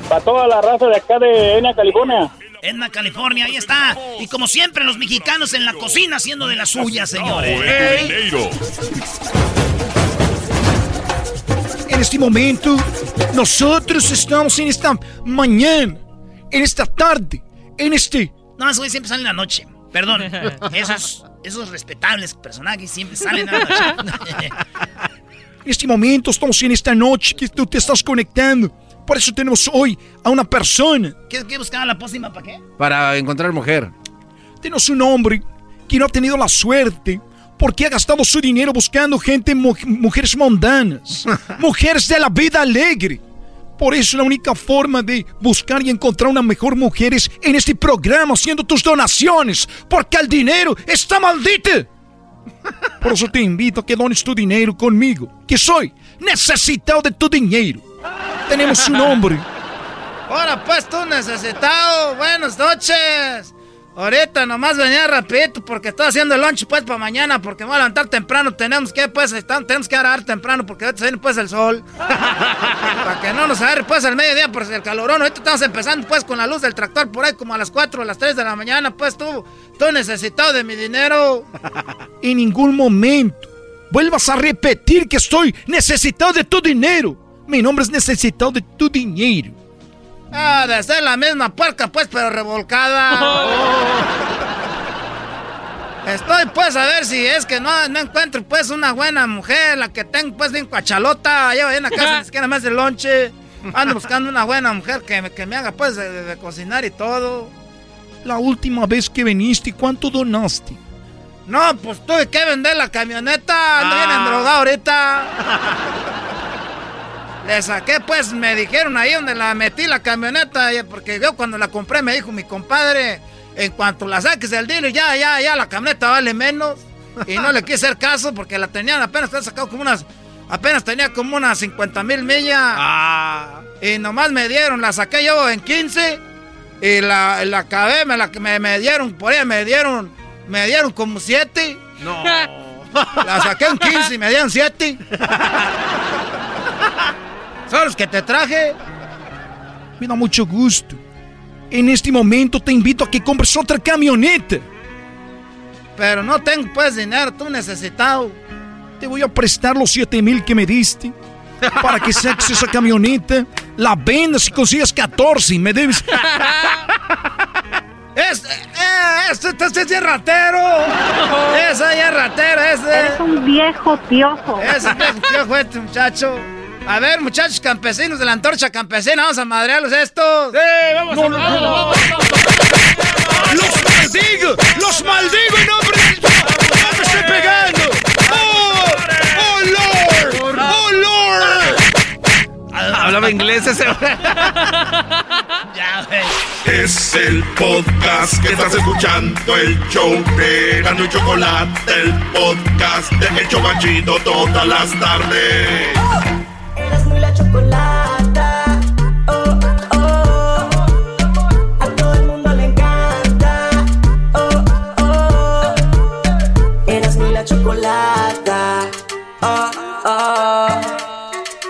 Para toda la raza de acá de Ena, California. Enna, California, ahí está. Y como siempre, los mexicanos en la cocina haciendo de las suyas, señores. En este momento, nosotros estamos en esta mañana, en esta tarde, en este... No, eso siempre sale en la noche. Perdón, <laughs> esos esos respetables personajes siempre salen a la En <laughs> <laughs> este momento estamos en esta noche que tú te estás conectando. Por eso tenemos hoy a una persona. ¿Qué, qué buscaba la pócima para qué? Para encontrar mujer. Tenemos un hombre que no ha tenido la suerte porque ha gastado su dinero buscando gente, mujeres mundanas, mujeres de la vida alegre. Por eso la única forma de buscar y encontrar una mejor mujer es en este programa haciendo tus donaciones, porque el dinero está maldito. Por eso te invito a que dones tu dinero conmigo, que soy necesitado de tu dinero. Tenemos un hombre. Ahora pues tú necesitado. Buenas noches. Ahorita nomás venía rapidito porque estoy haciendo el lunch pues para mañana porque me voy a levantar temprano. Tenemos que pues tenemos que agarrar temprano porque ahorita se viene pues el sol. <laughs> para que no nos agarre pues al mediodía por el calorón. Ahorita estamos empezando pues con la luz del tractor por ahí como a las 4 o las 3 de la mañana. Pues tú, tú necesitado de mi dinero. <laughs> en ningún momento vuelvas a repetir que estoy necesitado de tu dinero. Mi nombre es necesitado de tu dinero. Ah, de ser la misma puerca, pues, pero revolcada. <laughs> Estoy, pues, a ver si es que no, no encuentro, pues, una buena mujer, la que tengo, pues, bien cuachalota. Llevo ahí en la casa, ni <laughs> siquiera más de lonche. Ando buscando una buena mujer que, que me haga, pues, de, cocinar y todo. La última vez que viniste, ¿cuánto donaste? No, pues tuve que vender la camioneta. Ando bien ah. endrogado ahorita. <laughs> Le saqué, pues me dijeron ahí donde la metí la camioneta, porque yo cuando la compré me dijo mi compadre, en cuanto la saques del dealer, ya, ya, ya la camioneta vale menos. Y no le quise hacer caso porque la tenían apenas, sacado como unas, apenas tenía como unas 50 mil millas. Ah. Y nomás me dieron, la saqué yo en 15 y la, la acabé, me, la, me, me dieron, por ahí me dieron, me dieron como 7. No. La saqué en 15 y me dieron 7. <laughs> ¿Son los que te traje? Me da mucho gusto. En este momento te invito a que compres otra camioneta. Pero no tengo pues dinero, tú necesitado. Te voy a prestar los 7 mil que me diste para que saques esa camioneta, la vendas y consigas 14 y me debes. <laughs> Es, eh, este, este, este, es ratero. Ese es ratero, ese. Es un viejo piojo. Es un viejo piojo este muchacho. A ver, muchachos campesinos de la antorcha campesina, vamos a madrearlos estos. Sí, vamos a no, ¡Los maldigo! ¡Los maldigo en nombre de... ¡Me estoy pegando! ¡Oh! ¡Oh, Lord! ¡Oh, Lord! Hablaba inglés ese. ya, Es el podcast que estás escuchando, el show de Gano y Chocolate, el podcast de El Chocachito todas las tardes chocolata. Oh, oh, a todo el mundo le encanta. Oh, oh, eras mi la chocolata. Oh, oh.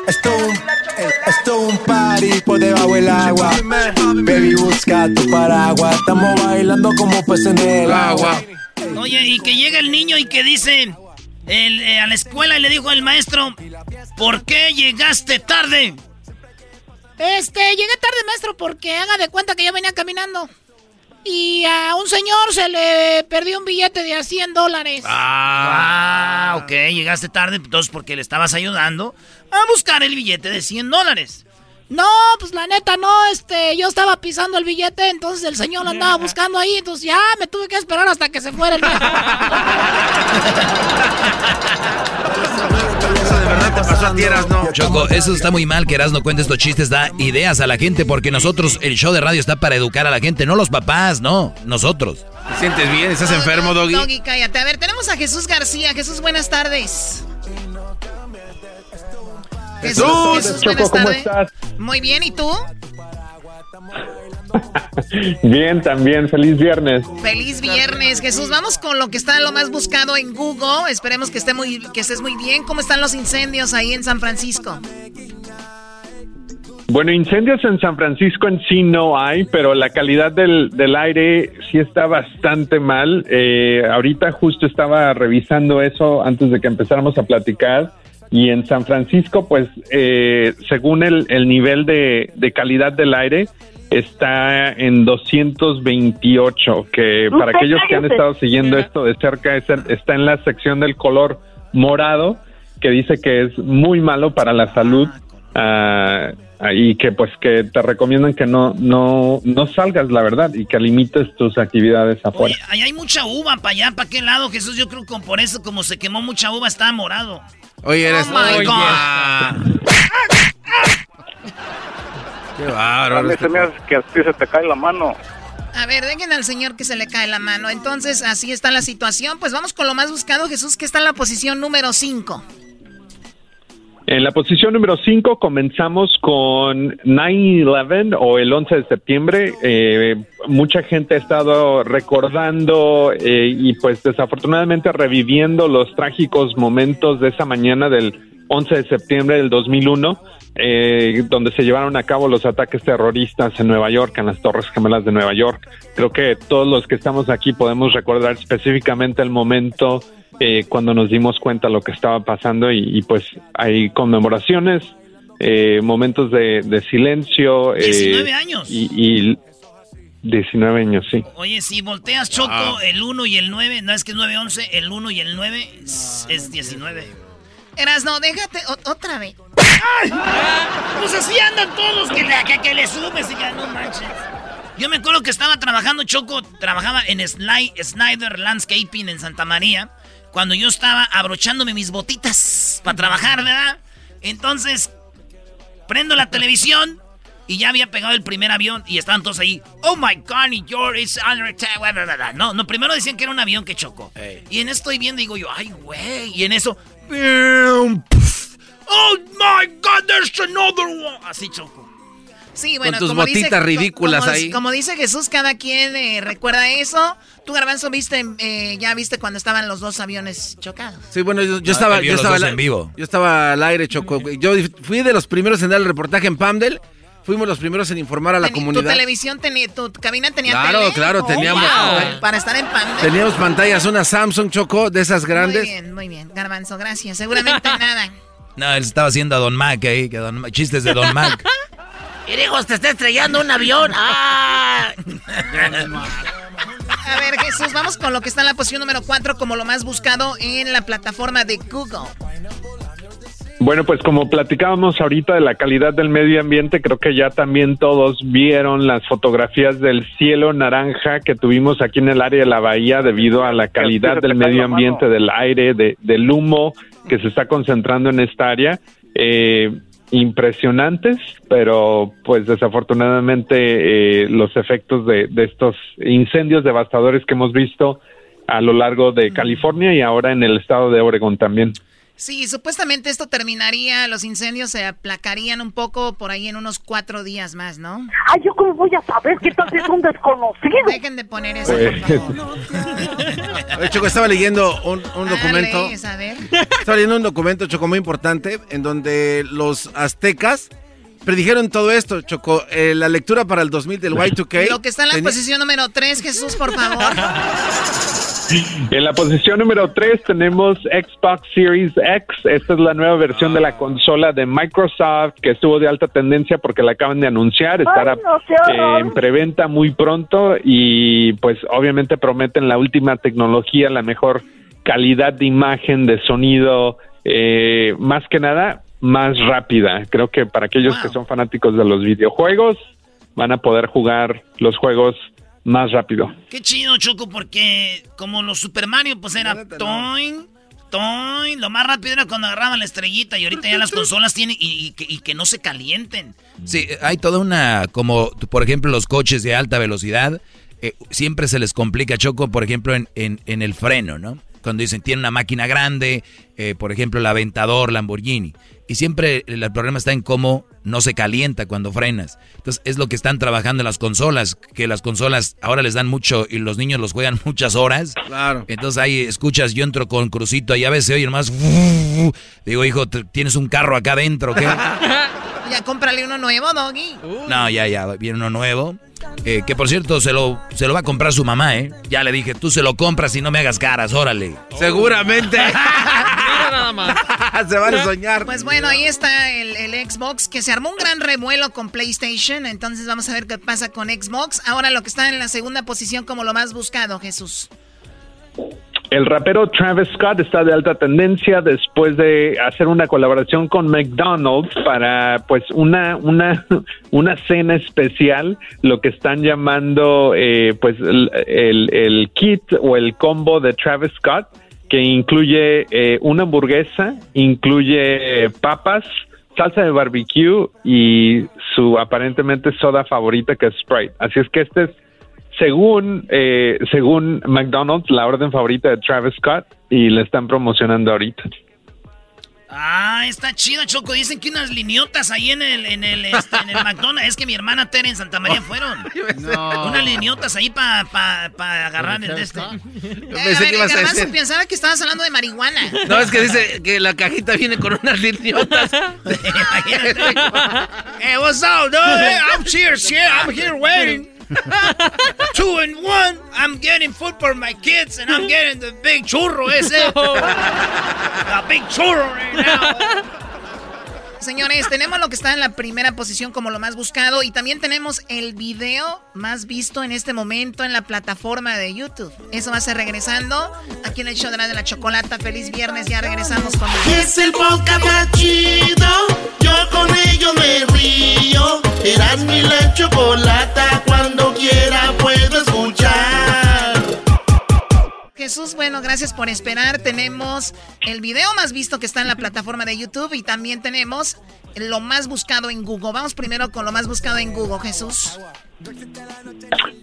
Esto un, esto un party por debajo del agua. Baby, busca tu paraguas. Estamos bailando como peces en el agua. Oye, y que llega el niño y que dice eh, a la escuela y le dijo al maestro, ¿por qué llegaste tarde? Este, llegué tarde, maestro, porque haga de cuenta que yo venía caminando. Y a un señor se le perdió un billete de a 100 dólares. Ah, ok, llegaste tarde, entonces porque le estabas ayudando a buscar el billete de 100 dólares. No, pues la neta no, este, yo estaba pisando el billete, entonces el señor lo andaba buscando ahí, entonces ya me tuve que esperar hasta que se fuera el Eso de verdad te pasó a no. Choco, eso está muy mal que no cuente estos chistes, da ideas a la gente, porque nosotros, el show de radio está para educar a la gente, no los papás, no, nosotros. ¿Te sientes bien? ¿Estás enfermo, Doggy? Doggy, cállate. A ver, tenemos a Jesús García. Jesús, buenas tardes. Jesús, Choco, ¿cómo estás? Muy bien, ¿y tú? <laughs> Bien, también. Feliz viernes. Feliz viernes, Jesús. Vamos con lo que está lo más buscado en Google. Esperemos que esté muy, que estés muy bien. ¿Cómo están los incendios ahí en San Francisco? Bueno, incendios en San Francisco en sí no hay, pero la calidad del, del aire sí está bastante mal. Eh, ahorita justo estaba revisando eso antes de que empezáramos a platicar y en San Francisco, pues, eh, según el, el nivel de, calidad del aire, está en 228, que para aquellos que han estado siguiendo esto de cerca está en la sección del color morado, que dice que es muy malo para la salud. Ah, y que pues que te recomiendan que no no no salgas la verdad y que limites tus actividades afuera. Oye, ahí hay mucha uva para allá, para qué lado, Jesús, yo creo que por eso como se quemó mucha uva está morado. Oye, eres oh my God. Qué bárbaro. A mí se me hace que a ti se te cae la mano. A ver, dejen al señor que se le cae la mano. Entonces, así está la situación. Pues vamos con lo más buscado, Jesús, que está en la posición número 5. En la posición número 5 comenzamos con 9-11 o el 11 de septiembre. Eh, mucha gente ha estado recordando eh, y pues desafortunadamente reviviendo los trágicos momentos de esa mañana del 11 de septiembre del 2001, eh, donde se llevaron a cabo los ataques terroristas en Nueva York, en las Torres Gemelas de Nueva York. Creo que todos los que estamos aquí podemos recordar específicamente el momento eh, cuando nos dimos cuenta de lo que estaba pasando y, pues hay conmemoraciones, eh, momentos de, silencio. 19 eh, años. Y, 19 años, sí. Oye, si volteas Choco, el 1 y el 9, no es que es 9, 11, el 1 y el 9 es, 19. Eras, no, déjate otra vez. Pues así andan todos, que, que, que le sumes y ya no manches. Yo me acuerdo que estaba trabajando, Choco, trabajaba en Snyder Landscaping en Santa María cuando yo estaba abrochándome mis botitas para trabajar, ¿verdad? Entonces, prendo la televisión y ya había pegado el primer avión y estaban todos ahí. Oh my God, you're is under attack. No, no, primero decían que era un avión que chocó. Y en eso estoy viendo y digo yo, ay, güey. Y en eso, oh my God, there's another one. Así chocó. Sí, bueno, con tus botitas ridículas como, ahí. Como dice Jesús, cada quien eh, recuerda eso. Tú, Garbanzo, viste, eh, ya viste cuando estaban los dos aviones chocados. Sí, bueno, yo, estaba, yo estaba en vivo. Yo estaba al aire, Choco. Yo fui de los primeros en dar el reportaje en Pamdel. Fuimos los primeros en informar a la comunidad. ¿Tu televisión tenía, tu cabina tenía Claro, tele? claro, oh, teníamos. Para estar en Pamdel. Teníamos pantallas, una Samsung Choco, de esas grandes. Muy bien, muy bien. Garbanzo, gracias. Seguramente <laughs> nada. No, él estaba haciendo a Don Mac ahí, que chistes de Don Mac. <laughs> Hijos, te está estrellando un avión. <laughs> ¡Ah! A ver, Jesús, vamos con lo que está en la posición número 4 como lo más buscado en la plataforma de Google. Bueno, pues como platicábamos ahorita de la calidad del medio ambiente, creo que ya también todos vieron las fotografías del cielo naranja que tuvimos aquí en el área de la bahía debido a la calidad del medio ambiente, del aire, de, del humo que se está concentrando en esta área. Eh, impresionantes, pero pues desafortunadamente eh, los efectos de, estos incendios devastadores que hemos visto a lo largo de California y ahora en el estado de Oregon también. Sí, supuestamente esto terminaría, los incendios se aplacarían un poco por ahí en unos cuatro días más, ¿no? Ay, ¿yo cómo voy a saber que tal es un desconocido? Dejen de poner eso, por pues, favor. <laughs> De hecho, estaba leyendo un, un documento. Estaba leyendo un documento, Choco, muy importante, en donde los aztecas predijeron todo esto, Choco. Eh, la lectura para el 2000 del Y2K. Lo que está en la posición número 3, Jesús, por favor. En la posición número 3 tenemos Xbox Series X. Esta es la nueva versión de la consola de Microsoft que estuvo de alta tendencia porque la acaban de anunciar. Estará eh, en preventa muy pronto y pues obviamente prometen la última tecnología, la mejor calidad de imagen, de sonido, eh, más que nada más rápida. Creo que para aquellos que son fanáticos de los videojuegos van a poder jugar los juegos más rápido. Qué chido, Choco, porque como los Super Mario, pues era toin, toin. Lo más rápido era cuando agarraban la estrellita y ahorita ya las consolas tienen y, que, no se calienten. Sí, hay toda una, como por ejemplo los coches de alta velocidad, eh, siempre se les complica, Choco, por ejemplo, en, en, el freno, ¿no? Cuando dicen tiene una máquina grande, eh, por ejemplo, el Aventador, Lamborghini. Y siempre el problema está en cómo no se calienta cuando frenas. Entonces es lo que están trabajando en las consolas, que las consolas ahora les dan mucho y los niños los juegan <laughs> muchas horas. Claro. Entonces ahí escuchas, yo entro con Crucito y a veces oye más... <laughs> Digo, hijo, ¿tienes un carro acá adentro qué? <laughs> ya cómprale uno nuevo, Doggy. No, ya, ya, viene uno nuevo. Eh, que por cierto, se lo, se lo va a comprar su mamá, ¿eh? Ya le dije, tú se lo compras y no me hagas caras, órale. Seguramente. <laughs> Mira nada más. <laughs> se van a soñar. Pues bueno, ahí está el, el, Xbox, que se armó un gran revuelo con PlayStation. Entonces vamos a ver qué pasa con Xbox. Ahora lo que está en la segunda posición como lo más buscado, Jesús. El rapero Travis Scott está de alta tendencia después de hacer una colaboración con McDonald's para pues una una <laughs> una cena especial, lo que están llamando eh, pues el, el, kit o el combo de Travis Scott que incluye eh, una hamburguesa, incluye papas, salsa de barbecue y su aparentemente soda favorita que es Sprite. Así es que este es según, eh, según McDonald's, la orden favorita de Travis Scott y le están promocionando ahorita. Ah, está chido, Choco. Dicen que unas liniotas ahí en el, en el, este, en el <laughs> McDonald's. Es que mi hermana Tere en Santa María fueron. <laughs> No. Unas liniotas ahí para pa, pa agarrar el de este. Eh, pensaba que estabas hablando de marihuana. No, es que dice que la cajita viene con unas liniotas. <laughs> hey, what's up, dude? I'm here, I'm here waiting. Two and one. I'm getting food for my kids and I'm getting the big churro ese. <laughs> the big churro right now. Señores, tenemos lo que está en la primera posición como lo más buscado y también tenemos el video más visto en este momento en la plataforma de YouTube. Eso va a ser regresando aquí en el show de la, de la chocolata. Feliz viernes, ya regresamos con... Es la. Jesús, bueno, gracias por esperar. Tenemos el video más visto que está en la plataforma de YouTube y también tenemos lo más buscado en Google. Vamos primero con lo más buscado en Google, Jesús.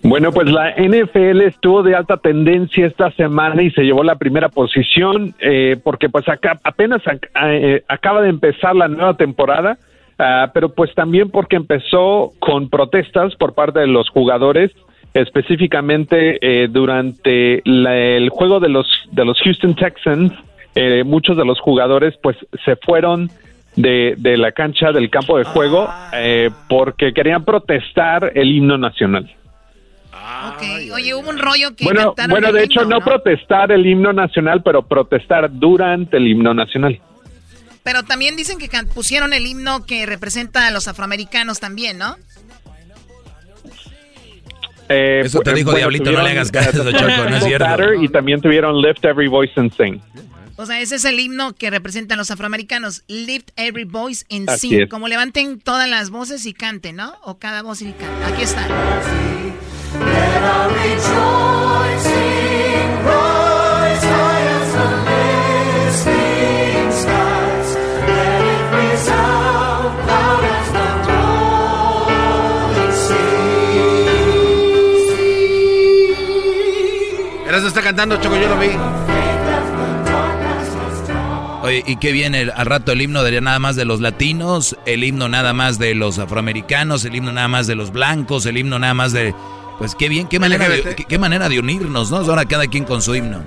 Bueno, pues la NFL estuvo de alta tendencia esta semana y se llevó la primera posición eh, porque pues acá apenas eh, acaba de empezar la nueva temporada, ah, pero pues también porque empezó con protestas por parte de los jugadores específicamente eh, durante el juego de los de los Houston Texans eh, muchos de los jugadores pues se fueron de, de la cancha del campo de juego eh, porque querían protestar el himno nacional. Ok, oye, hubo un rollo que... Bueno, bueno de hecho ¿no? protestar el himno nacional, pero protestar durante el himno nacional. Pero también dicen que pusieron el himno que representa a los afroamericanos también, ¿no? Eh, Eso te dijo Diablito, no le hagas caso, <laughs> Choco, no es cierto. Y también tuvieron Lift Every Voice and Sing. O sea, ese es el himno que representan los afroamericanos. Lift every voice and sing. Como levanten todas las voces y canten, ¿no? O cada voz y cante. Aquí está. Está cantando, Choco, yo lo vi. Oye, ¿y qué viene? Al rato el himno de nada más de los latinos, el himno nada más de los afroamericanos, el himno nada más de los blancos, el himno nada más de... Pues qué bien, qué manera, de, qué manera de unirnos, ¿no? Ahora cada quien con su himno.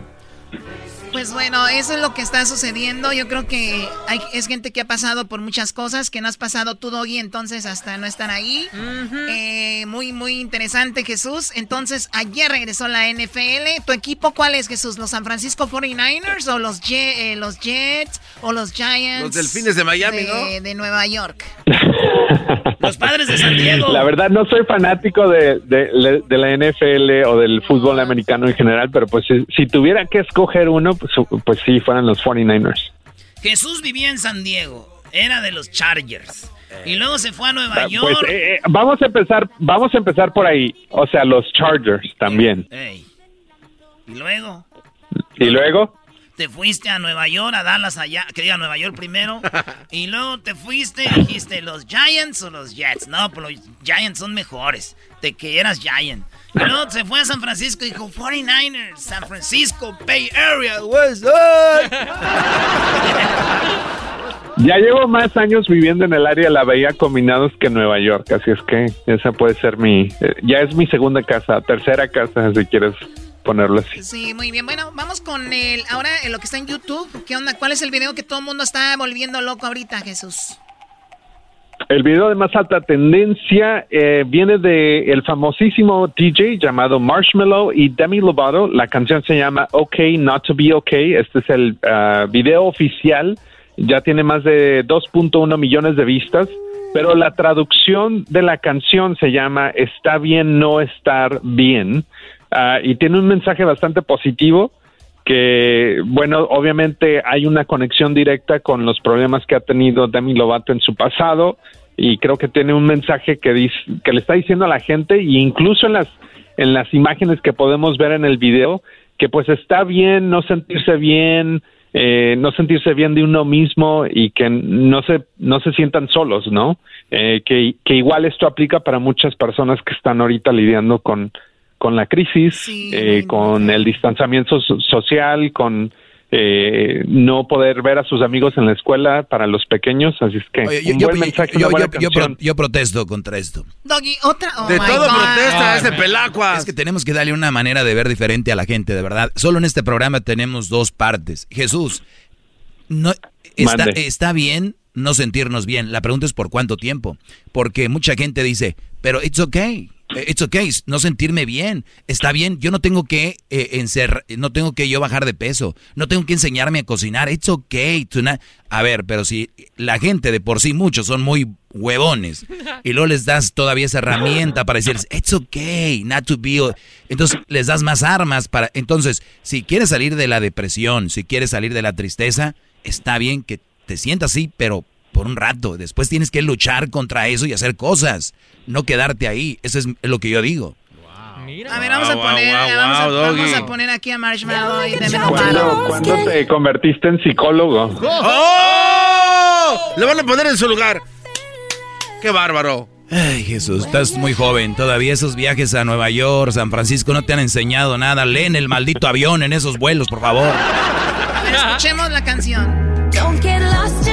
Pues bueno, eso es lo que está sucediendo. Yo creo que hay, es gente que ha pasado por muchas cosas que no has pasado tú, Doggy, entonces hasta no están ahí. Eh, muy, muy interesante, Jesús. Entonces, ayer regresó la NFL. ¿Tu equipo cuál es, Jesús? ¿Los San Francisco 49ers o los, eh, los Jets o los Giants? Los Delfines de Miami, ¿no? De Nueva York. <laughs> los padres de San Diego. La verdad, no soy fanático de, la NFL o del fútbol americano en general, pero pues si tuviera que escoger uno, pues, sí, fueran los 49ers. Jesús vivía en San Diego, era de los Chargers. Y luego se fue a Nueva ah, pues, York. Eh, eh, vamos a empezar, vamos a empezar por ahí. O sea, los Chargers también. Y luego. Y luego. Te fuiste a Nueva York, a Dallas allá, que diga Nueva York primero. <laughs> y luego te fuiste y dijiste, ¿los Giants o los Jets? No, pues los Giants son mejores. Te que eras Giant. No, se fue a San Francisco y dijo 49ers, San Francisco, Bay Area, what's <laughs> up? Ya llevo más años viviendo en el área de la Bahía Combinados que en Nueva York, así es que esa puede ser mi, eh, ya es mi segunda casa, tercera casa, si quieres ponerlo así. Sí, muy bien. Bueno, vamos con el, ahora en lo que está en YouTube. ¿Qué onda? ¿Cuál es el video que todo el mundo está volviendo loco ahorita, Jesús? El video de más alta tendencia eh, viene de el famosísimo DJ llamado Marshmallow y Demi Lovato. La canción se llama OK Not to Be OK. Este es el uh, video oficial ya tiene más de 2.1 millones de vistas, pero la traducción de la canción se llama Está bien no estar bien ah, y tiene un mensaje bastante positivo que, bueno, obviamente hay una conexión directa con los problemas que ha tenido Demi Lovato en su pasado y creo que tiene un mensaje que, dice, que le está diciendo a la gente e incluso en las, en las imágenes que podemos ver en el video, que pues está bien no sentirse bien, eh, no sentirse bien de uno mismo y que no se, no se sientan solos, ¿no? Eh, que, que igual esto aplica para muchas personas que están ahorita lidiando con, con la crisis, eh, con el distanciamiento social, con eh, no poder ver a sus amigos en la escuela para los pequeños, así es que un yo, buen mensaje, yo, protesto contra esto. Doggy, otra. Oh de todo protesta ese pelacua. Es que tenemos que darle una manera de ver diferente a la gente, de verdad. Solo en este programa tenemos dos partes. Jesús, no está, está bien no sentirnos bien. La pregunta es por cuánto tiempo. Porque mucha gente dice, pero it's okay. It's okay, no sentirme bien. Está bien, yo no tengo que eh, no tengo que yo bajar de peso, no tengo que enseñarme a cocinar. It's okay. a ver, pero si la gente de por sí muchos son muy huevones y luego les das todavía esa herramienta para decirles, it's okay, not to be. Entonces les das más armas para. Entonces, si quieres salir de la depresión, si quieres salir de la tristeza, está bien que te sientas así, pero por un rato. Después tienes que luchar contra eso y hacer cosas. No quedarte ahí. Eso es lo que yo digo. A ver, vamos a poner, vamos, a, poner aquí a Marshmallow y de ¿Cuándo, ¿Cuándo te convertiste en psicólogo? ¡Oh! Le van a poner en su lugar. ¡Qué bárbaro! Ay, Jesús, estás muy joven. Todavía esos viajes a Nueva York, San Francisco no te han enseñado nada. Leen el maldito avión en esos vuelos, por favor. escuchemos la canción. give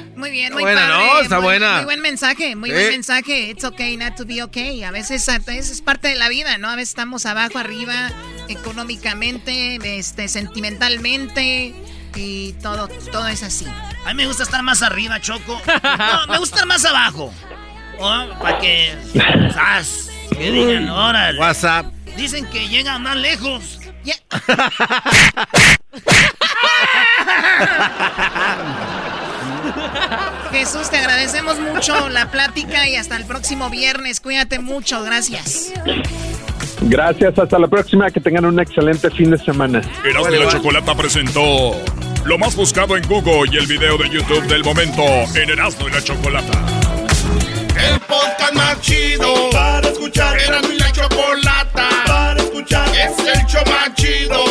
bien, muy buena, padre, ¿no? Está buena. Muy buen mensaje, muy buen mensaje. It's okay not to be okay. A veces es parte de la vida, ¿no? A veces estamos abajo, arriba, económicamente, este, sentimentalmente y todo, todo es así. A mí me gusta estar más arriba, Choco. No, me gusta estar más abajo. Oh, para que... Que digan, órale. WhatsApp. Dicen que llegan más lejos. <laughs> <laughs> Jesús, te agradecemos mucho la plática y hasta el próximo viernes. Cuídate mucho, gracias. Gracias, hasta la próxima, que tengan un excelente fin de semana. Erasmo y la Chocolata presentó lo más buscado en Google y el video de YouTube del momento en Erasmo y la Chocolata. El podcast más chido para escuchar. Erasmo y la Chocolata para escuchar. Es el show más chido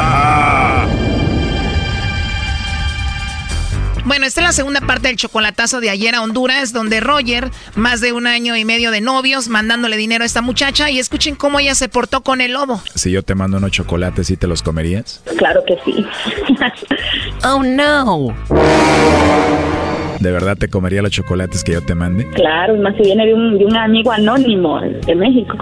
Bueno, esta es la segunda parte del chocolatazo de ayer a Honduras, donde Roger, más de un año y medio de novios, mandándole dinero a esta muchacha y escuchen cómo ella se portó con el lobo. Si yo te mando unos chocolates, ¿sí te los comerías? Claro que sí. <laughs> oh, no. ¿De verdad te comería los chocolates que yo te mande? Claro, más si viene de un, de un amigo anónimo de México.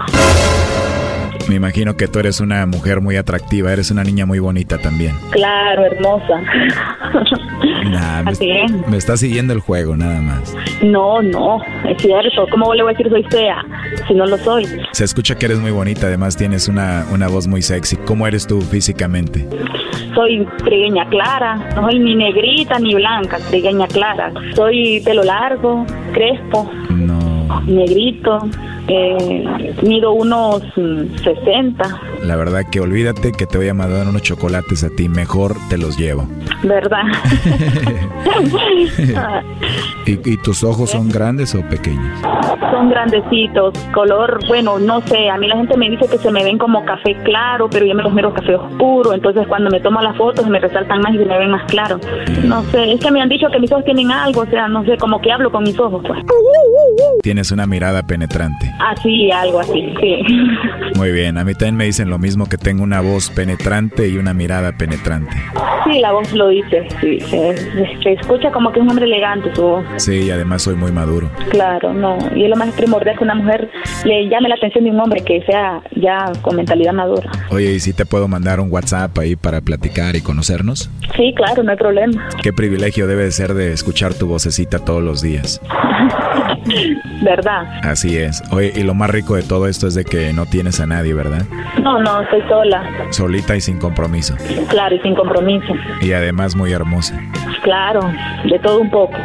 Me imagino que tú eres una mujer muy atractiva, eres una niña muy bonita también. Claro, hermosa. Nah, me, me está siguiendo el juego, nada más. No, no, es cierto. ¿Cómo le voy a decir soy fea si no lo soy? Se escucha que eres muy bonita, además tienes una, una voz muy sexy. ¿Cómo eres tú físicamente? Soy trigueña clara, no soy ni negrita ni blanca, trigueña clara. Soy pelo largo, crespo. No. Negrito Eh, mido unos 60. Mm, La verdad que olvídate que te voy a mandar unos chocolates a ti, mejor te los llevo. ¿Verdad? <laughs> <laughs> ¿Y, tus ojos son grandes o pequeños? Son grandecitos, color, bueno, no sé, a mí la gente me dice que se me ven como café claro, pero yo me los miro café oscuro, entonces cuando me tomo las fotos me resaltan más y se me ven más claros. No sé, es que me han dicho que mis ojos tienen algo, o sea, no sé, como que hablo con mis ojos, pues. Tienes una mirada penetrante. Así, algo así, sí. Muy bien, a mí también me dicen lo mismo, que tengo una voz penetrante y una mirada penetrante. Sí, la voz lo dice, sí, se, se escucha como que es un hombre elegante su voz. Sí, y además soy muy maduro. Claro, no. Y es lo más primordial que una mujer le llame la atención de un hombre que sea ya con mentalidad madura. Oye, ¿y si te puedo mandar un WhatsApp ahí para platicar y conocernos? Sí, claro, no hay problema. Qué privilegio debe ser de escuchar tu vocecita todos los días. <laughs> <laughs> ¿Verdad? Así es. Oye, y lo más rico de todo esto es de que no tienes a nadie, ¿verdad? No, no, estoy sola. Solita y sin compromiso. Claro, y sin compromiso. Y además muy hermosa. Claro, de todo un poco.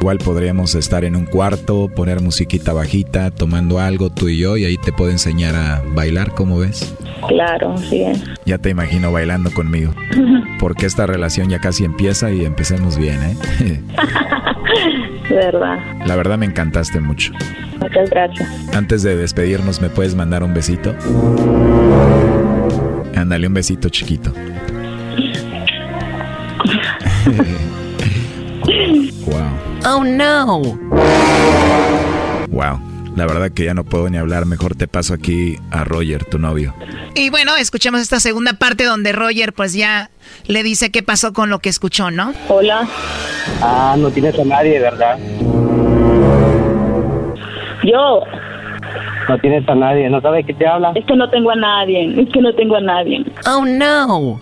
Igual podríamos estar en un cuarto, poner musiquita bajita, tomando algo tú y yo, y ahí te puedo enseñar a bailar, ¿cómo ves? Claro, sí. Ya te imagino bailando conmigo. Porque esta relación ya casi empieza y empecemos bien, ¿eh? <laughs> verdad. La verdad me encantaste mucho. Muchas gracias. Antes de despedirnos, ¿me puedes mandar un besito? Ándale, un besito chiquito. <laughs> wow. Oh no. Wow. La verdad que ya no puedo ni hablar. Mejor te paso aquí a Roger, tu novio. Y bueno, escuchemos esta segunda parte donde Roger pues ya le dice qué pasó con lo que escuchó, ¿no? Hola. Ah, no tienes a nadie, ¿verdad? Yo. No tienes a nadie, ¿no sabes qué te habla? Es que no tengo a nadie, es que no tengo a nadie. Oh no.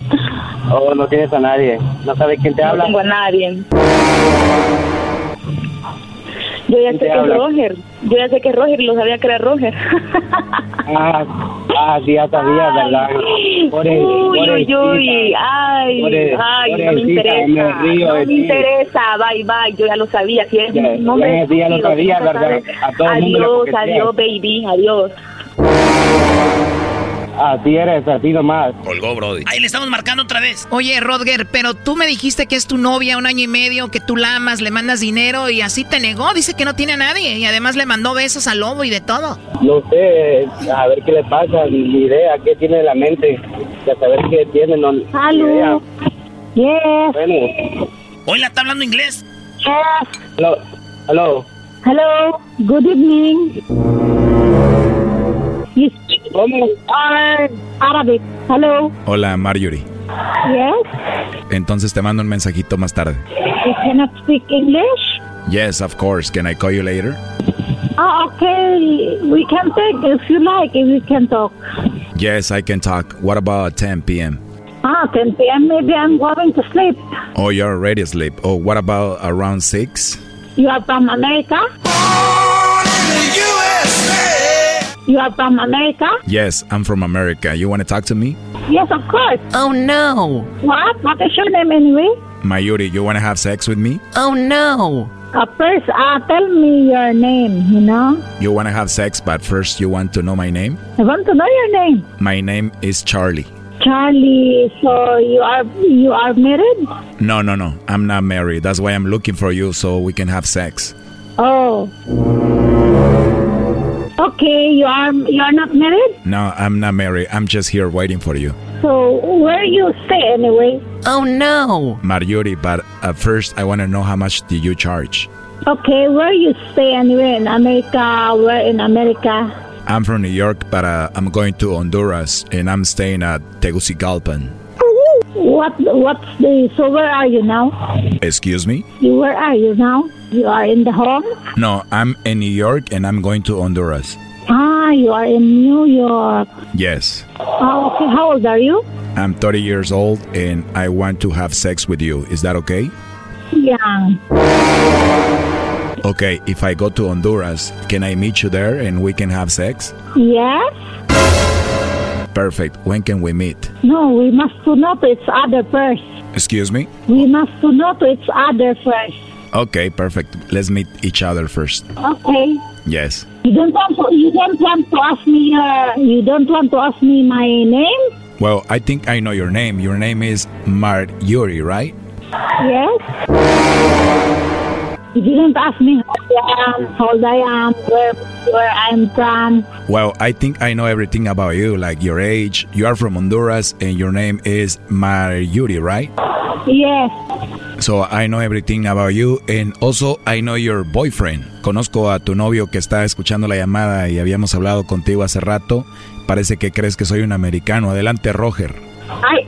Oh, no tienes a nadie, ¿no sabes quién te habla? No tengo a nadie. Yo ya sé que es Roger. Yo ya sé que es Roger y lo sabía que era Roger. ah, ah, sí, ya sabía, ¿verdad? Por el, uy, por uy, uy, ay, por el, ay, por no me interesa. Me río no me interesa, bye, bye, yo ya lo sabía. Si es, ya, no ya, me, ya lo sabía, ¿verdad? A todo adiós, adiós, baby, adiós. Así eres, así nomás. Colgó, Brody. Ahí le estamos marcando otra vez. Oye, Rodger, pero tú me dijiste que es tu novia un año y medio, que tú la amas, le mandas dinero y así te negó. Dice que no tiene a nadie y además le mandó besos al lobo y de todo. No sé, a ver qué le pasa, ni idea, qué tiene en la mente. A saber qué tiene, no. Hello. Yes. Bueno. Hoy la está hablando inglés. Yes. Hello. Hello. Hello. Good evening. Arabic. Hello. Hola, Marjorie. Yes. Entonces te mando un mensajito más tarde. You cannot speak English? Yes, of course. Can I call you later? Oh, okay. We can talk if you like. If we can talk. Yes, I can talk. What about 10 p.m.? Ah, 10 p.m. Maybe I'm going to sleep. Oh, you're already asleep. Oh, what about around 6? You are from America? You are from America? Yes, I'm from America. You want to talk to me? Yes, of course. Oh no. What? What is your name anyway? Mayuri, you want to have sex with me? Oh no. Uh, first, uh, tell me your name, you know? You want to have sex, but first you want to know my name? I want to know your name. My name is Charlie. Charlie, so you are you are married? No, no, no. I'm not married. That's why I'm looking for you so we can have sex. Oh. Okay, you are you are not married? No, I'm not married. I'm just here waiting for you. So where you stay anyway? Oh no. Marjorie, but at first I want to know how much do you charge? Okay, where you stay anyway in America? Where in America? I'm from New York, but uh, I'm going to Honduras and I'm staying at Tegucigalpan. What what's the so where are you now? Excuse me? You where are you now? You are in the home? No, I'm in New York and I'm going to Honduras. Ah, you are in New York. Yes. Oh, okay. How old are you? I'm 30 years old and I want to have sex with you. Is that okay? Yeah. Okay, if I go to Honduras, can I meet you there and we can have sex? Yes. Perfect. When can we meet? No, we must to know to each other first. Excuse me? We must to know to each other first. Okay, perfect. Let's meet each other first. Okay. Yes. You don't want to. You don't want to ask me. Uh, you don't want to ask me my name. Well, I think I know your name. Your name is Mar Yuri, right? Yes. You didn't ask me how I am, how old I am, where, where I'm from. Well, I think I know everything about you, like your age. You are from Honduras and your name is Mar Yuri, right? Yes. So I know everything about you and also I know your boyfriend. Conozco a tu novio que está escuchando la llamada y habíamos hablado contigo hace rato. Parece que crees que soy un americano. Adelante, Roger. I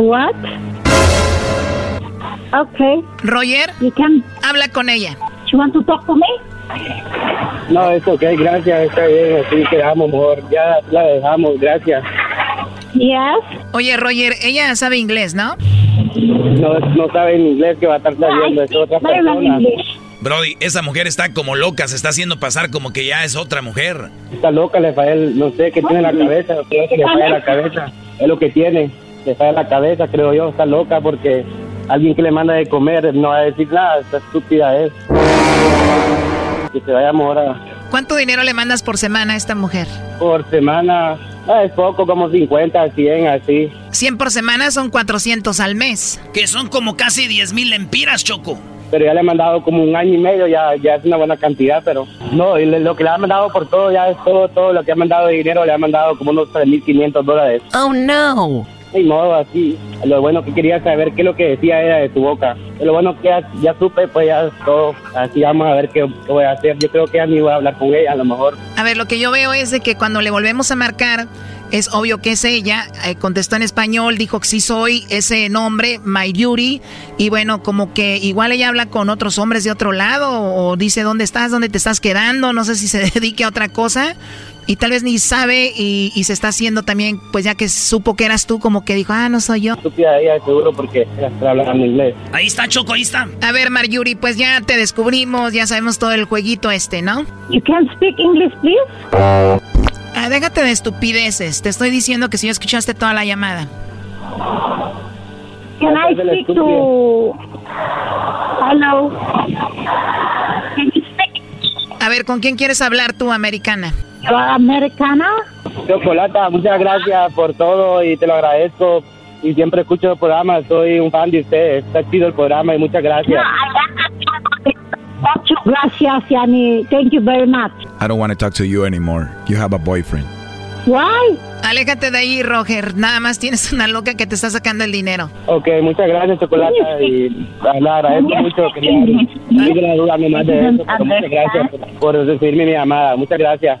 what? Okay. Roger, you can habla con ella. You want to talk to me? No, es ok, gracias, está bien, así quedamos mejor. Ya la dejamos, gracias. Yes. Oye, Roger, ella sabe inglés, ¿no? No, no sabe en inglés que va a estar sabiendo, es otra persona. Brody, esa mujer está como loca, se está haciendo pasar como que ya es otra mujer. Está loca, le falla, no sé qué tiene en la cabeza, creo que le falla la cabeza, es lo que tiene, le falla la cabeza, creo yo, está loca porque alguien que le manda de comer no va a decir nada, esta estúpida es. Que se vaya a morar. ¿Cuánto dinero le mandas por semana a esta mujer? Por semana, es poco, como 50, 100, así. 100 por semana son 400 al mes. Que son como casi 10 mil lempiras, Choco. Pero ya le he mandado como un año y medio, ya, ya es una buena cantidad, pero no, y lo que le ha mandado por todo, ya es todo, todo lo que ha mandado de dinero, le ha mandado como unos 3.500 dólares. Oh, no. Y modo así, lo bueno que quería saber qué es lo que decía era de tu boca. Lo bueno que ya, supe, pues ya todo, así vamos a ver qué, voy a hacer. Yo creo que ya ni voy a hablar con ella, a lo mejor. A ver, lo que yo veo es de que cuando le volvemos a marcar, es obvio que es ella. Eh, contestó en español, dijo que sí soy ese nombre, My Yuri. Y bueno, como que igual ella habla con otros hombres de otro lado o, dice dónde estás, dónde te estás quedando. No sé si se <laughs> dedique a otra cosa. Y tal vez ni sabe y, se está haciendo también, pues ya que supo que eras tú, como que dijo, ah, no soy yo. Estúpida ella, seguro, porque hablando inglés. Ahí está, Choco, ahí está. A ver, Yuri, pues ya te descubrimos, ya sabemos todo el jueguito este, ¿no? You can speak English, please? Ah, déjate de estupideces. Te estoy diciendo que si ya escuchaste toda la llamada. Can I speak to... Hello. A ver, ¿con quién quieres hablar tú, americana? ¿Americana? Chocolata, muchas gracias por todo y te lo agradezco. Y siempre escucho el programa, soy un fan de usted. Está chido el programa y muchas gracias. Muchas gracias, Yani. Thank you very much. I don't want to talk to you anymore. You have a boyfriend. Why? Aléjate de ahí, Roger. Nada más tienes una loca que te está sacando el dinero. Ok, muchas gracias, Chocolata. Y le agradezco mucho. que no la duda más de eso, pero muchas gracias por recibirme mi llamada. Muchas gracias.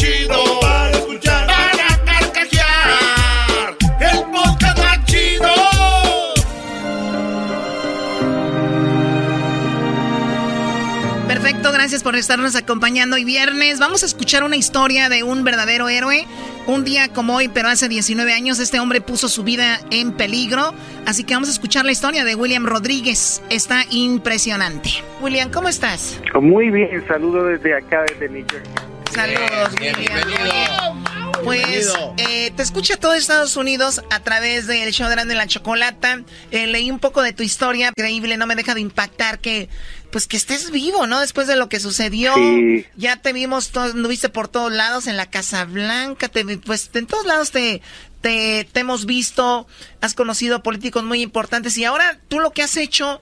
gracias por estarnos acompañando hoy viernes. Vamos a escuchar una historia de un verdadero héroe. Un día como hoy, pero hace 19 años, este hombre puso su vida en peligro. Así que vamos a escuchar la historia de William Rodríguez. Está impresionante. William, ¿cómo estás? Muy bien, saludo desde acá, desde New York. Saludos, William. Pues eh, te escucha todo Estados Unidos a través del show de la Chocolata. Eh, leí un poco de tu historia, increíble, no me deja de impactar que pues que estés vivo, ¿no? Después de lo que sucedió, ya te vimos, anduviste por todos lados, en la Casa Blanca, te, pues en todos lados te, te, hemos visto, has conocido políticos muy importantes y ahora tú lo que has hecho,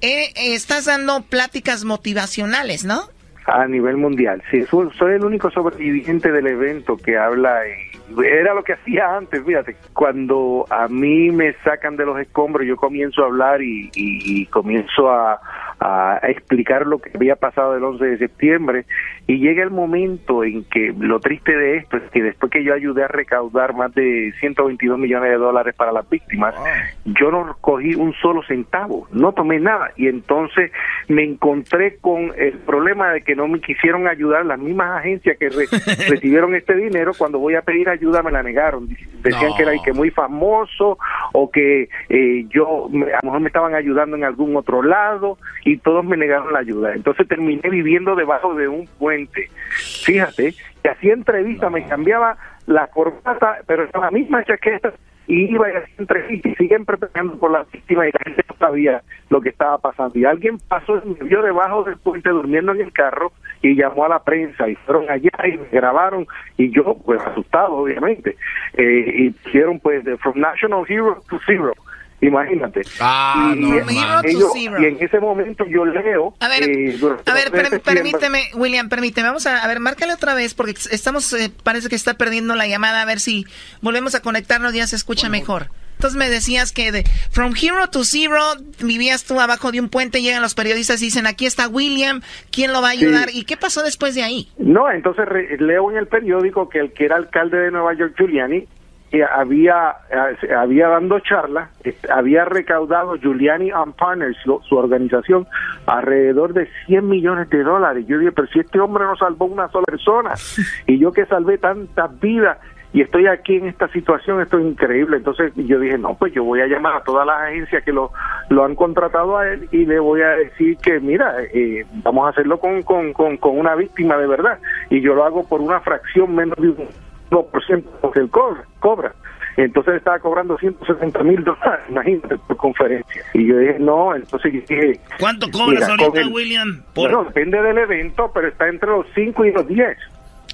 eh, estás dando pláticas motivacionales, ¿no? A nivel mundial, sí. Soy el único sobreviviente del evento que habla era lo que hacía antes, fíjate, cuando a mí me sacan de los escombros, yo comienzo a hablar y, y comienzo a, a, explicar lo que había pasado el 11 de septiembre y llega el momento en que lo triste de esto es que después que yo ayudé a recaudar más de 122 millones de dólares para las víctimas, yo no cogí un solo centavo, no tomé nada. Y entonces me encontré con el problema de que no me quisieron ayudar las mismas agencias que <laughs> recibieron este dinero, cuando voy a pedir ayuda me la negaron, decían que era que muy famoso o que eh, yo a lo mejor me estaban ayudando en algún otro lado y todos me negaron la ayuda. Entonces terminé viviendo debajo de un puente. Fíjate, que hacía entrevista, me cambiaba la corbata, pero era la misma chaqueta y iba a hacer entrevistas y siempre peleando por la víctima y la gente no sabía lo que estaba pasando. Y alguien pasó y me vio debajo del puente durmiendo en el carro y llamó a la prensa y fueron allá y me grabaron y yo pues asustado obviamente eh, y hicieron pues de From National Hero to Zero Imagínate. Ah, y, no, y en ese momento yo leo. A ver, eh, a ver permíteme, William, permíteme. Vamos a, a ver, márcale otra vez porque estamos, eh, parece que está perdiendo la llamada. A ver si volvemos a conectarnos, ya se escucha mejor. Entonces me decías que de From Hero to Zero vivías tú abajo de un puente, llegan los periodistas y dicen, aquí está William, ¿quién lo va a ayudar? ¿Y qué pasó después de ahí? No, entonces leo en el periódico que el que era alcalde de Nueva York, Giuliani, había, eh, había dando charlas, había recaudado Giuliani and Partners, su organización, alrededor de 100 millones de dólares. Yo dije, pero si este hombre no salvó una sola persona, <laughs> y yo que salvé tantas vidas, y estoy aquí en esta situación, esto es increíble. Entonces yo dije, no, pues yo voy a llamar a todas las agencias que lo, lo han contratado a él y le voy a decir que, mira, eh, vamos a hacerlo con, con, con, con una víctima de verdad. Y yo lo hago por una fracción menos de un 2% que él cobra, cobra. Entonces estaba cobrando 160 mil dólares, imagínate, por conferencia. Y yo dije, no, entonces dije... ¿Cuánto cobras ahorita, William? Bueno, depende del evento, pero está entre los 5 y los 10.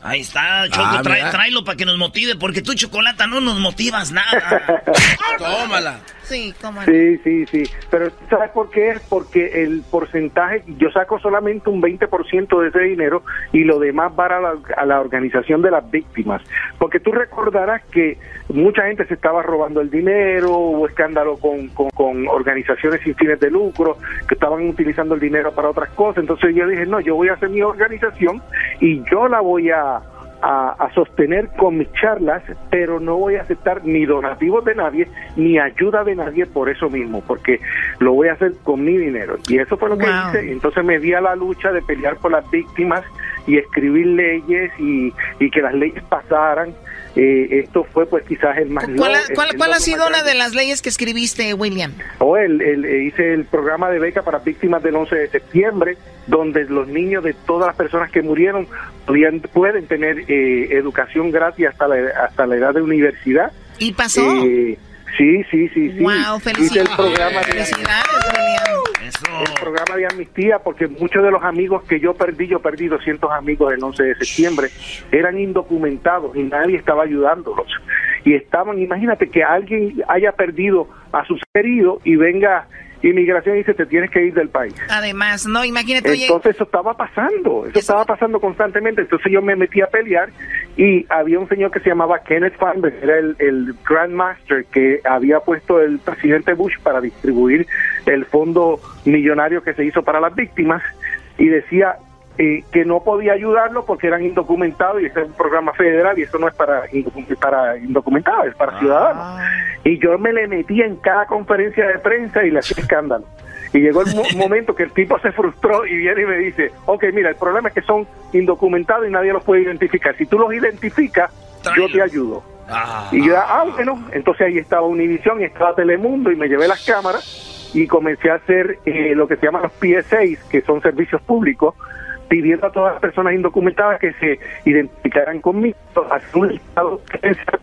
Ahí está, Choco, ah, tráelo para que nos motive, porque tú, Chocolata, no nos motivas nada. <laughs> Tómala. Sí, Sí, sí, sí. Pero ¿sabes por qué? Es porque el porcentaje, yo saco solamente un 20% de ese dinero y lo demás va a la, a la organización de las víctimas. Porque tú recordarás que mucha gente se estaba robando el dinero, hubo escándalo con, con, organizaciones sin fines de lucro que estaban utilizando el dinero para otras cosas. Entonces yo dije, no, yo voy a hacer mi organización y yo la voy a a, sostener con mis charlas, pero no voy a aceptar ni donativos de nadie, ni ayuda de nadie por eso mismo, porque lo voy a hacer con mi dinero. Y eso fue lo que hice. Entonces me di a la lucha de pelear por las víctimas y escribir leyes y, y que las leyes pasaran. Eh, esto fue pues quizás el más... ¿Cuál, cuál, ha sido una de las leyes que escribiste, William? Oh, el, eh, hice el programa de beca para víctimas del 11 de septiembre, donde los niños de todas las personas que murieron podían, pueden tener eh, educación gratis hasta la, hasta la edad de universidad. ¿Y pasó? Sí, sí, sí, sí. Wow, felicidades. el programa de, El programa de amnistía, porque muchos de los amigos que yo perdí, yo perdí 200 amigos el 11 de septiembre, eran indocumentados y nadie estaba ayudándolos. Y estaban, imagínate que alguien haya perdido a sus queridos y venga inmigración dice te tienes que ir del país. Además, no, imagínate. Entonces eso estaba pasando, eso, estaba pasando constantemente. Entonces yo me metí a pelear y había un señor que se llamaba Kenneth Feinberg, era el, el Grand Master que había puesto el presidente Bush para distribuir el fondo millonario que se hizo para las víctimas y decía eh, que no podía ayudarlo porque eran indocumentados y este es un programa federal y eso no es para, para indocumentados, es para ciudadanos. Ah. Y yo me le metía en cada conferencia de prensa y le hacía escándalo. Y llegó el <laughs> momento que el tipo se frustró y viene y me dice, ok, mira, el problema es que son indocumentados y nadie los puede identificar. Si tú los identificas, yo te ayudo. Ah. y yo, ah, bueno, entonces ahí estaba Univision y estaba Telemundo y me llevé las cámaras y comencé a hacer eh, lo que se llaman los PSAs, que son servicios públicos, pidiendo a todas las personas indocumentadas que se identificaran conmigo, hacer un listado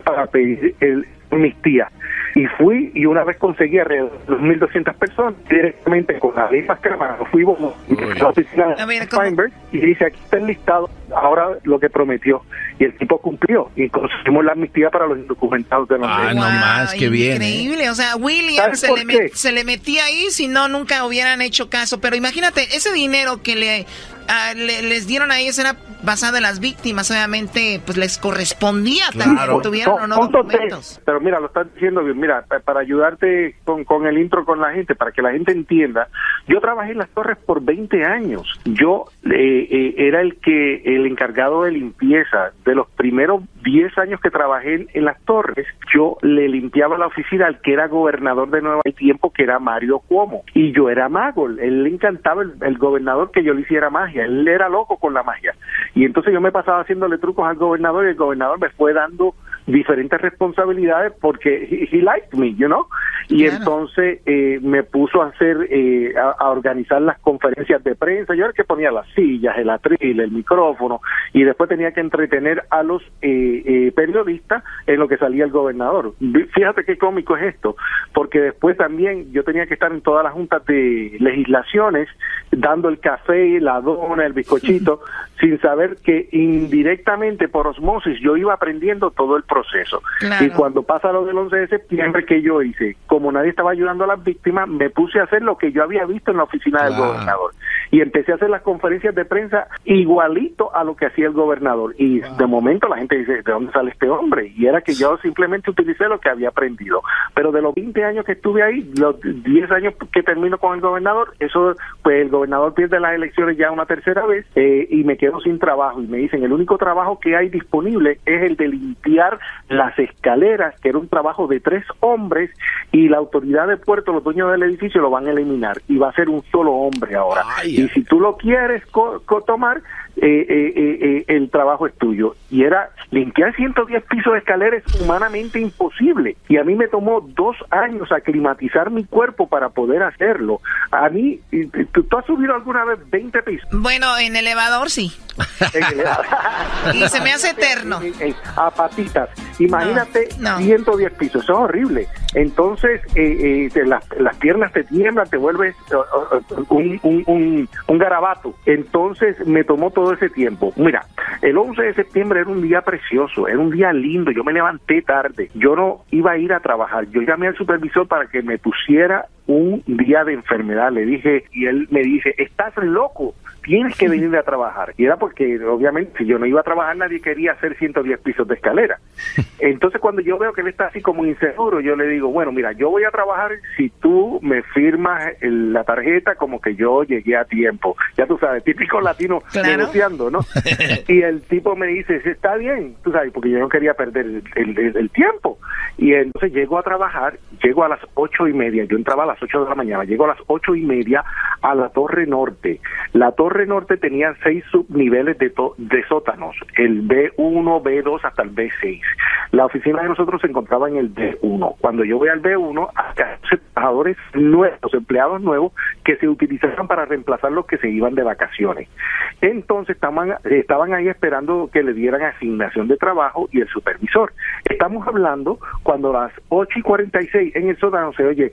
para pedir el amnistía. Y fui y una vez conseguí alrededor de 2.200 personas directamente con las mismas cámaras. Fuimos a la oficina de Feinberg y dice, aquí está el listado, ahora lo que prometió. Y el tipo cumplió y conseguimos la amnistía para los indocumentados de los Ah, no más, qué bien. ¿eh? Increíble, o sea, William se le, se le metía ahí si no, nunca hubieran hecho caso. Pero imagínate, ese dinero que le ah, les dieron a ellos, era basada en las víctimas, obviamente, pues les correspondía también, tuvieron o no documentos. Pero mira, lo estás diciendo bien, mira, para ayudarte con, con el intro con la gente, para que la gente entienda, yo trabajé en las torres por 20 años, yo eh, eh, era el que, el encargado de limpieza, de los primeros 10 años que trabajé en, las torres, yo le limpiaba la oficina al que era gobernador de Nueva York, tiempo que era Mario Cuomo, y yo era mago, él le encantaba el, el gobernador que yo le hiciera magia, él era loco con la magia. Y entonces yo me pasaba haciéndole trucos al gobernador y el gobernador me fue dando diferentes responsabilidades porque he, liked me, you know. Y entonces eh, me puso a hacer, eh, a, organizar las conferencias de prensa. Yo era el que ponía las sillas, el atril, el micrófono, y después tenía que entretener a los eh, periodistas en lo que salía el gobernador. Fíjate qué cómico es esto, porque después también yo tenía que estar en todas las juntas de legislaciones dando el café, la dona, el bizcochito, <laughs> sin saber que indirectamente por osmosis yo iba aprendiendo todo el proceso. Y cuando pasa lo del 11 de septiembre que yo hice, como nadie estaba ayudando a las víctimas, me puse a hacer lo que yo había visto en la oficina del gobernador. Y empecé a hacer las conferencias de prensa igualito a lo que hacía el gobernador. Y de momento la gente dice, ¿de dónde sale este hombre? Y era que yo simplemente utilicé lo que había aprendido. Pero de los 20 años que estuve ahí, los 10 años que termino con el gobernador, eso, pues el gobernador pierde las elecciones ya una tercera vez eh, y me quedo sin trabajo. Y me dicen, el único trabajo que hay disponible es el de limpiar las escaleras, que era un trabajo de tres hombres, y la autoridad de puerto, los dueños del edificio, lo van a eliminar y va a ser un solo hombre ahora. y si tú lo quieres tomar, eh, eh, eh, el trabajo es tuyo. Y era limpiar 110 pisos de escaleras es humanamente imposible. Y a mí me tomó dos años aclimatizar mi cuerpo para poder hacerlo. A mí, ¿tú, has subido alguna vez 20 pisos? Bueno, en elevador sí. <laughs> y se me hace eterno. A patitas. Imagínate 110 pisos, eso es horrible. Entonces, las, las piernas te tiemblan, te vuelves un, un, un, un garabato. Entonces, me tomó todo ese tiempo. Mira, el 11 de septiembre era un día precioso, era un día lindo, yo me levanté tarde, yo no iba a ir a trabajar, yo llamé al supervisor para que me pusiera un día de enfermedad, le dije, y él me dice, estás loco, tienes que venir a trabajar. Y era porque, obviamente, si yo no iba a trabajar, nadie quería hacer 110 pisos de escalera. <laughs> Entonces, cuando yo veo que él está así como inseguro, yo le digo, bueno, mira, yo voy a trabajar si tú me firmas la tarjeta como que yo llegué a tiempo. Ya tú sabes, típico latino negociando, ¿no? <laughs> y el tipo me dice, está bien, tú sabes, porque yo no quería perder el, tiempo. Y entonces llego a trabajar, llego a las ocho y media, yo entraba a las ocho de la mañana, llego a las ocho y media a la Torre Norte. La Torre Norte tenía seis subniveles de, de sótanos, el B1, B2 hasta el B6. La oficina de nosotros se encontraba en el B1. Cuando yo voy al B1, había trabajadores nuevos, empleados nuevos, que se utilizaban para reemplazar los que se iban de vacaciones. Entonces estaban, estaban ahí esperando que le dieran asignación de trabajo y el supervisor. Estamos hablando cuando a las 8 y 46 en el sótano se oye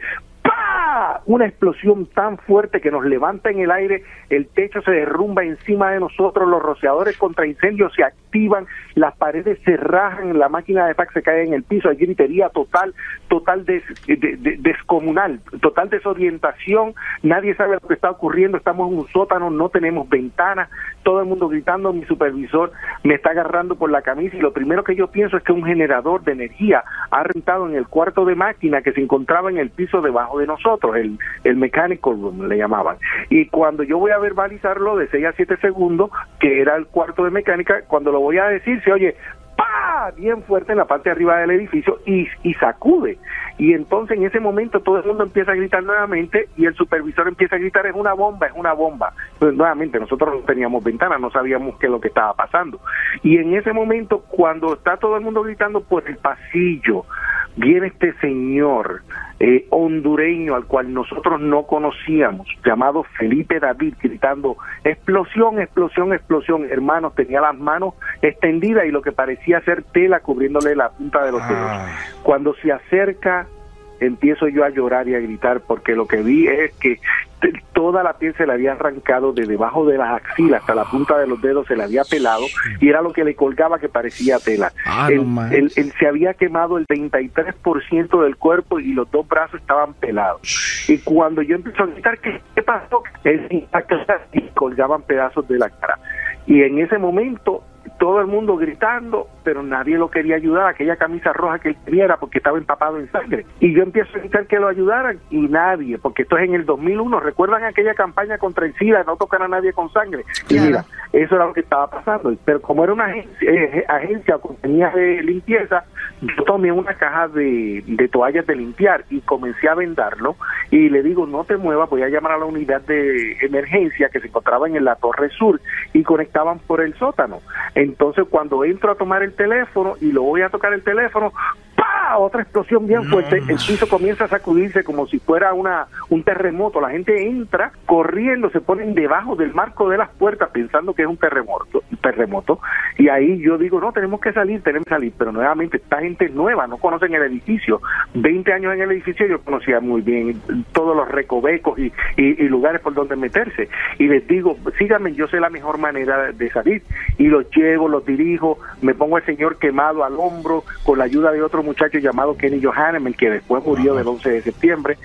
una explosión tan fuerte que nos levanta en el aire, el techo se derrumba encima de nosotros, los rociadores contra incendios se activan, las paredes se rajan, la máquina de fax se cae en el piso, hay gritería total, total descomunal, total desorientación, nadie sabe lo que está ocurriendo, estamos en un sótano, no tenemos ventanas, todo el mundo gritando, mi supervisor me está agarrando por la camisa y lo primero que yo pienso es que un generador de energía ha rentado en el cuarto de máquina que se encontraba en el piso debajo de nosotros, el, el mechanical room le llamaban. Y cuando yo voy a verbalizarlo de 6 a 7 segundos, que era el cuarto de mecánica, cuando lo voy a decir se oye ¡pa! bien fuerte en la parte de arriba del edificio y, y sacude. Y entonces en ese momento todo el mundo empieza a gritar nuevamente y el supervisor empieza a gritar, es una bomba, es una bomba. Pues nuevamente nosotros no teníamos ventanas, no sabíamos qué es lo que estaba pasando. Y en ese momento, cuando está todo el mundo gritando por el pasillo, viene este señor eh, hondureño al cual nosotros no conocíamos, llamado Felipe David, gritando explosión, explosión, explosión. Hermanos, tenía las manos extendidas y lo que parecía ser tela cubriéndole la punta de los dedos. Ah. Cuando se acerca empiezo yo a llorar y a gritar porque lo que vi es que toda la piel se le había arrancado de debajo de las axilas hasta la punta de los dedos se le había pelado y era lo que le colgaba que parecía tela. Ah, él, se había quemado el 33% del cuerpo y los dos brazos estaban pelados. Y cuando yo empecé a gritar, ¿qué, qué pasó? Él y colgaban pedazos de la cara. Y en ese momento todo el mundo gritando, pero nadie lo quería ayudar, aquella camisa roja que él tenía porque estaba empapado en sangre. Y yo empiezo a gritar que lo ayudaran y nadie, porque esto es en el 2001, ¿recuerdan aquella campaña contra el SIDA, no tocar a nadie con sangre? Y mira, eso era lo que estaba pasando. Pero como era una agencia, eh, agencia o compañía de limpieza, yo tomé una caja de, de toallas de limpiar y comencé a vendarlo y le digo, no te muevas, voy a llamar a la unidad de emergencia que se encontraba en la Torre Sur y conectaban por el sótano. Entonces cuando entro a tomar el teléfono y lo voy a tocar el teléfono, ¡pah! Otra explosión bien fuerte, el piso comienza a sacudirse como si fuera una un terremoto. La gente entra corriendo, se ponen debajo del marco de las puertas pensando que es un terremoto, terremoto. Y ahí yo digo, no, tenemos que salir, tenemos que salir. Pero nuevamente, esta gente es nueva, no conocen el edificio. 20 años en el edificio yo conocía muy bien todos los recovecos y, y, lugares por donde meterse. Y les digo, síganme, yo sé la mejor manera de salir. Y los llevo, los dirijo, me pongo el señor quemado al hombro con la ayuda de otro muchacho llamado Kenny Johanneman, que después murió del 11 de septiembre.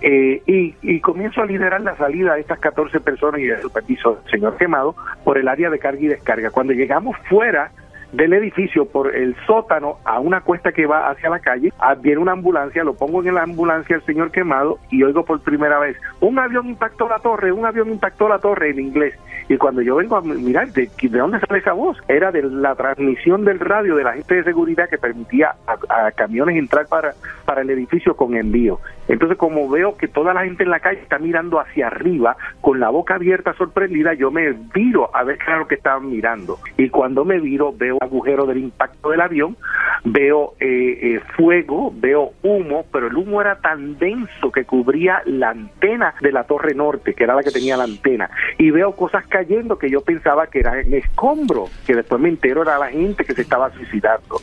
Eh, y, y, comienzo a liderar la salida de estas 14 personas y el superviso del señor quemado por el área de carga y descarga. Cuando llegamos fuera del edificio por el sótano a una cuesta que va hacia la calle, ah, viene una ambulancia, lo pongo en la ambulancia el señor quemado y oigo por primera vez, un avión impactó la torre, un avión impactó la torre en inglés. Y cuando yo vengo a mirar de, de dónde sale esa voz, era de la transmisión del radio de la gente de seguridad que permitía a, camiones entrar para, para el edificio con envío. Entonces, como veo que toda la gente en la calle está mirando hacia arriba, con la boca abierta, sorprendida, yo me viro a ver lo que estaban mirando. Y cuando me viro, veo agujero del impacto del avión, veo eh, eh, fuego, veo humo, pero el humo era tan denso que cubría la antena de la torre norte, que era la que tenía la antena, y veo cosas cayendo que yo pensaba que era en escombro, que después me entero era la gente que se estaba suicidando.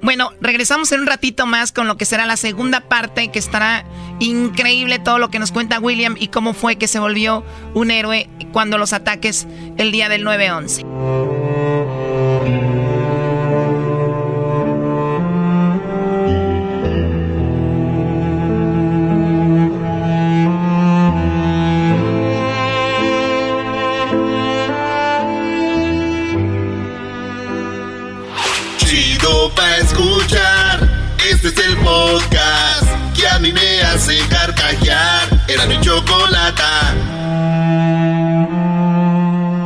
Bueno, regresamos en un ratito más con lo que será la segunda parte, que estará increíble todo lo que nos cuenta William y cómo fue que se volvió un héroe cuando los ataques el día del 9-11.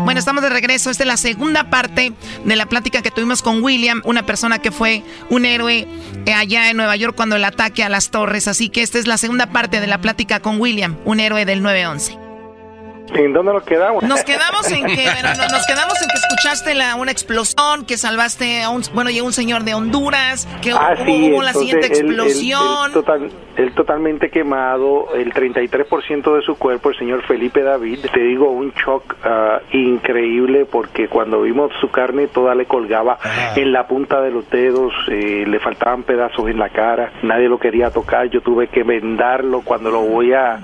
Bueno, estamos de regreso. Esta es la segunda parte de la plática que tuvimos con William, una persona que fue un héroe eh, allá en Nueva York cuando el ataque a las torres. Así que esta es la segunda parte de la plática con William, un héroe del 911. ¿En dónde nos quedamos? Nos quedamos en que, nos quedamos en que escuchaste la, una explosión, que salvaste a un, bueno, llegó un señor de Honduras, que ah, hubo, la siguiente explosión. Él, totalmente quemado, el 33% de su cuerpo, el señor Felipe David, te digo, un shock ah, increíble porque cuando vimos su carne toda le colgaba en la punta de los dedos, eh, le faltaban pedazos en la cara, nadie lo quería tocar, yo tuve que vendarlo cuando lo voy a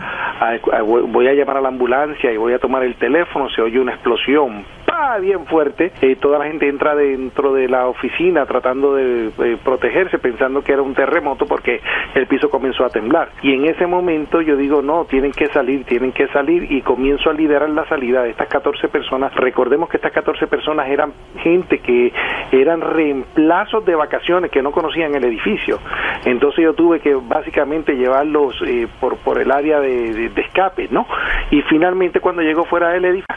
voy a llamar a la ambulancia y voy a tomar el teléfono, se oye una explosión, bien fuerte, y toda la gente entra dentro de la oficina tratando de protegerse, pensando que era un terremoto porque el piso comenzó a temblar. Y en ese momento yo digo, no, tienen que salir, tienen que salir, y comienzo a liderar la salida de estas 14 personas. Recordemos que estas 14 personas eran gente que eran reemplazos de vacaciones que no conocían el edificio. Entonces yo tuve que básicamente llevarlos eh, por, por el área de, escape, ¿no? Y finalmente cuando llegó fuera del edificio,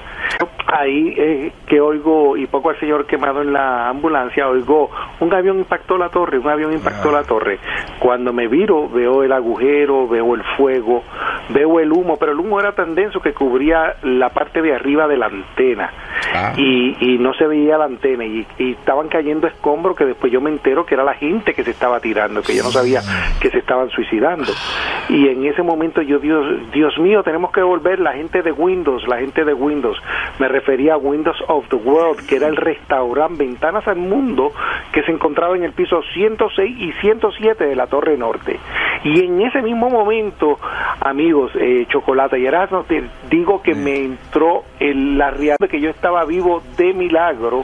ahí eh, que oigo, y poco al señor quemado en la ambulancia, oigo, un avión impactó la torre, un avión impactó la torre. Cuando me viro, veo el agujero, veo el fuego, veo el humo, pero el humo era tan denso que cubría la parte de arriba de la antena. Ah. Y, y, no se veía la antena y, estaban cayendo escombros que después yo me entero que era la gente que se estaba tirando, que yo no sabía que se estaban suicidando. Y en ese momento yo, Dios, Dios mío, tenemos que volver la gente de Windows, la gente de Windows. Me refería a Windows of the World, que era el restaurante Ventanas al Mundo que se encontraba en el piso 106 y 107 de la Torre Norte. Y en ese mismo momento, amigos, eh, Chocolate y Erasmo, te digo que me entró el, la realidad de que yo estaba vivo de milagro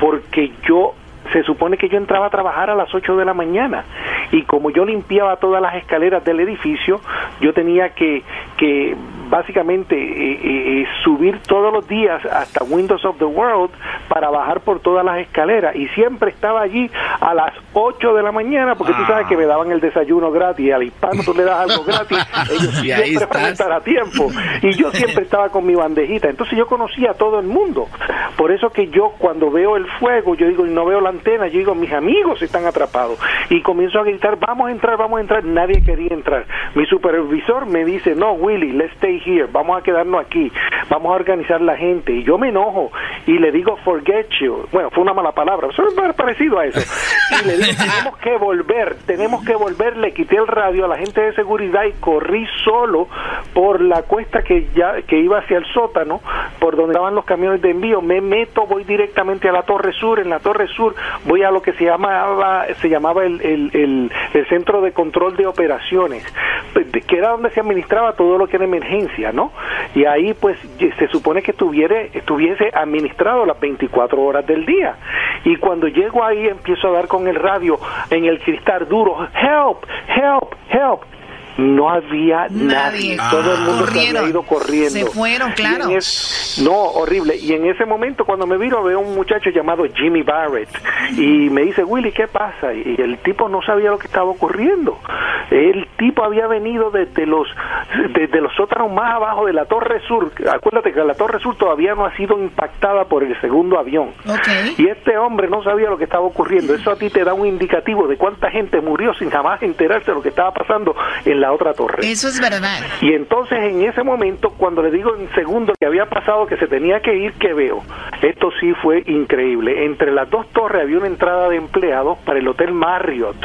porque yo se supone que yo entraba a trabajar a las 8 de la mañana y como yo limpiaba todas las escaleras del edificio, yo tenía que, que básicamente eh, eh, eh, subir todos los días hasta Windows of the World para bajar por todas las escaleras. Y siempre estaba allí a las 8 de la mañana porque tú sabes que me daban el desayuno gratis. Al hispano tú le das algo gratis <laughs> ellos siempre van a estar a tiempo. Y yo siempre estaba con mi bandejita. Entonces yo conocía a todo el mundo. Por eso que yo cuando veo el fuego yo digo y no veo la antena yo digo mis amigos están atrapados. Y comienzo a gritar vamos a entrar vamos a entrar nadie quería entrar. Mi supervisor me dice no Willy let's stay vamos a quedarnos aquí vamos a organizar la gente. Y yo me enojo y le digo forget you. Bueno fue una mala palabra eso es parecido a eso. Y le digo tenemos que volver tenemos que volver. Le quité el radio a la gente de seguridad y corrí solo por la cuesta que ya que iba hacia el sótano por donde estaban los camiones de envío. Me meto voy directamente a la Torre Sur. En la Torre Sur voy a lo que se llamaba se llamaba el, el, el, el centro de control de operaciones que era donde se administraba todo lo que era emergencia, ¿no? Y ahí pues se supone que estuviese administrado las 24 horas del día. Y cuando llego ahí empiezo a dar con el radio en el cristal duro, help, help, help no había nadie, todo el mundo se había ido corriendo. Se fueron, claro. no, horrible. Y en ese momento cuando me viro veo un muchacho llamado Jimmy Barrett y me dice, Willy, ¿qué pasa? Y el tipo no sabía lo que estaba ocurriendo. El tipo había venido desde los, desde los sótanos más abajo de la Torre Sur. Acuérdate que la Torre Sur todavía no ha sido impactada por el segundo avión. Y este hombre no sabía lo que estaba ocurriendo. Eso a ti te da un indicativo de cuánta gente murió sin jamás enterarse de lo que estaba pasando en la otra torre. Eso es verdad. Y entonces en ese momento, cuando le digo en segundo que había pasado, que se tenía que ir, que veo? Esto sí fue increíble. Entre las dos torres había una entrada de empleados para el Hotel Marriott.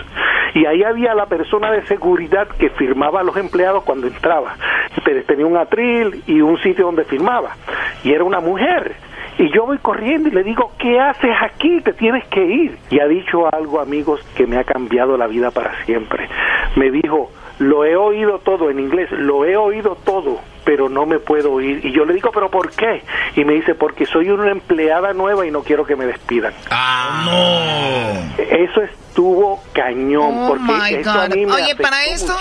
Y ahí había la persona de seguridad que firmaba a los empleados cuando entraba. Pero tenía un atril y un sitio donde firmaba. Y era una mujer. Y yo voy corriendo y le digo, ¿qué haces aquí? Te tienes que ir. Y ha dicho algo, amigos, que me ha cambiado la vida para siempre. Me dijo, lo he oído todo en inglés, lo he oído todo, pero no me puedo ir. Y yo le digo, ¿pero por qué? Y me dice, porque soy una empleada nueva y no quiero que me despidan. Ah, no. Eso es estuvo cañón. Oh porque eso A mí me Oye, para esto,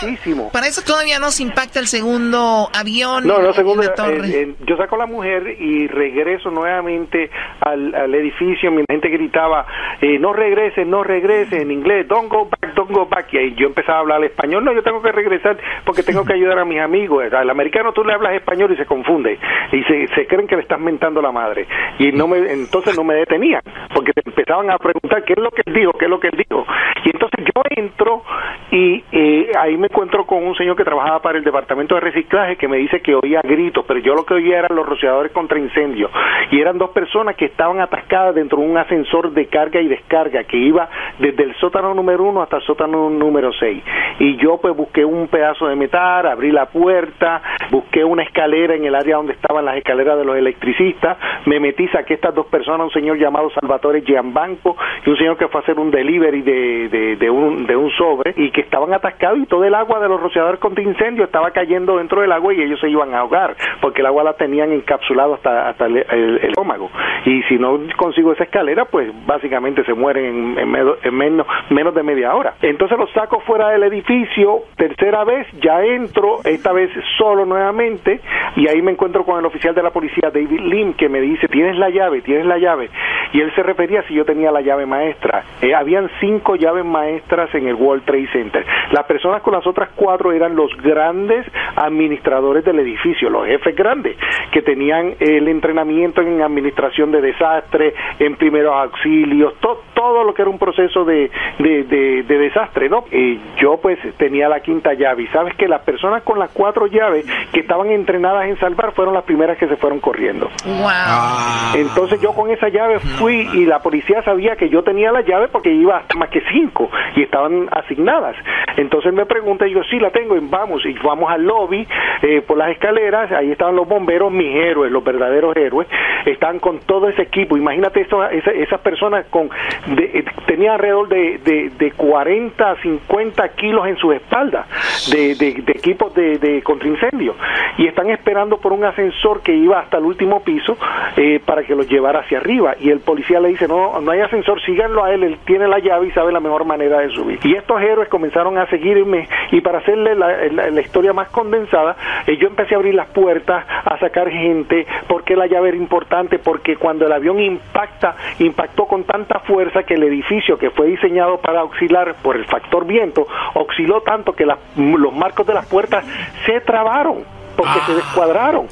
para eso todavía no se impacta el segundo avión. No, no, segundo. Eh, eh, yo saco a la mujer y regreso nuevamente al, al edificio. Mi gente gritaba, eh, no regrese, no regrese en inglés, don't go back, don't go back. Y yo empezaba a hablar español. No, yo tengo que regresar porque tengo que ayudar a mis amigos. Al americano tú le hablas español y se confunde y se, se creen que le estás mentando la madre. Y no me, entonces no me detenían porque empezaban a preguntar qué es lo que él dijo, qué es lo que él dijo y entonces yo entro y eh, ahí me encuentro con un señor que trabajaba para el departamento de reciclaje que me dice que oía gritos, pero yo lo que oía eran los rociadores contra incendios. Y eran dos personas que estaban atascadas dentro de un ascensor de carga y descarga que iba desde el sótano número uno hasta el sótano número seis. Y yo pues busqué un pedazo de metal, abrí la puerta, busqué una escalera en el área donde estaban las escaleras de los electricistas, me metí, saqué estas dos personas, un señor llamado Salvatore Gianbanco y un señor que fue a hacer un delivery de, de, un, de un sobre y que estaban atascados y todo el agua de los rociadores contra incendio estaba cayendo dentro del agua y ellos se iban a ahogar porque el agua la tenían encapsulado hasta, hasta el, estómago. Y si no consigo esa escalera, pues básicamente se mueren en, menos, menos de media hora. Entonces los saco fuera del edificio, tercera vez, ya entro, esta vez solo nuevamente, y ahí me encuentro con el oficial de la policía, David Lim, que me dice, tienes la llave, tienes la llave. Y él se refería si yo tenía la llave maestra. Eh, habían cinco llaves maestras en el World Trade Center. Las personas con las otras cuatro eran los grandes administradores del edificio, los jefes grandes, que tenían el entrenamiento en administración de desastres, en primeros auxilios, todo lo que era un proceso de, de, desastre, ¿no? Y yo pues tenía la quinta llave y sabes que las personas con las cuatro llaves que estaban entrenadas en salvar fueron las primeras que se fueron corriendo. Wow. Entonces yo con esa llave fui y la policía sabía que yo tenía la llave porque iba hasta más que cinco y estaba estaban asignadas. Entonces me pregunta, y yo sí la tengo, y vamos, y vamos al lobby eh, por las escaleras, ahí estaban los bomberos, mis héroes, los verdaderos héroes, están con todo ese equipo. Imagínate eso, esas personas con de, tenían alrededor de, de, de 40, 50 kilos en su espalda de, de, equipos de, contraincendio y están esperando por un ascensor que iba hasta el último piso eh, para que los llevara hacia arriba y el policía le dice no no hay ascensor síganlo a él él tiene la llave y sabe la mejor manera de subir. Y estos héroes comenzaron a seguirme y para hacerle la, historia más condensada eh, yo empecé a abrir las puertas a sacar gente porque la llave era importante porque cuando el avión impacta impactó con tanta fuerza que el edificio que fue diseñado para auxiliar por el factor viento osciló tanto que los marcos de las puertas se trabaron porque se ah. descuadraron.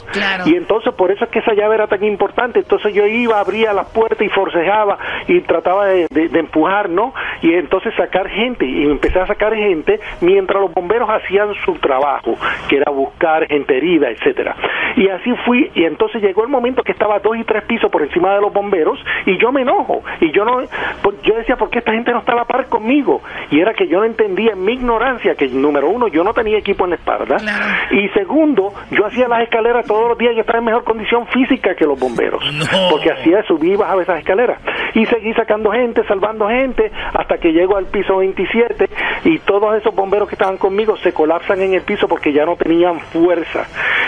Y entonces por eso es que esa llave era tan importante. Entonces yo iba, abría la puerta y forcejaba y trataba de, empujar, ¿no? Y entonces sacar gente. Y empecé a sacar gente mientras los bomberos hacían su trabajo, que era buscar gente herida, etcétera. Y así fui. Y entonces llegó el momento que estaba dos y tres pisos por encima de los bomberos y yo me enojo. Y yo no, yo decía, ¿por qué esta gente no estaba a par conmigo? Y era que yo no entendía en mi ignorancia que, número uno, yo no tenía equipo en la espalda. Y segundo, yo hacía las escaleras todos los días, yo estaba en mejor condición física que los bomberos, porque hacía subir y bajaba esas escaleras. Y seguí sacando gente, salvando gente, hasta que llego al piso 27 y todos esos bomberos que estaban conmigo se colapsan en el piso porque ya no tenían fuerza.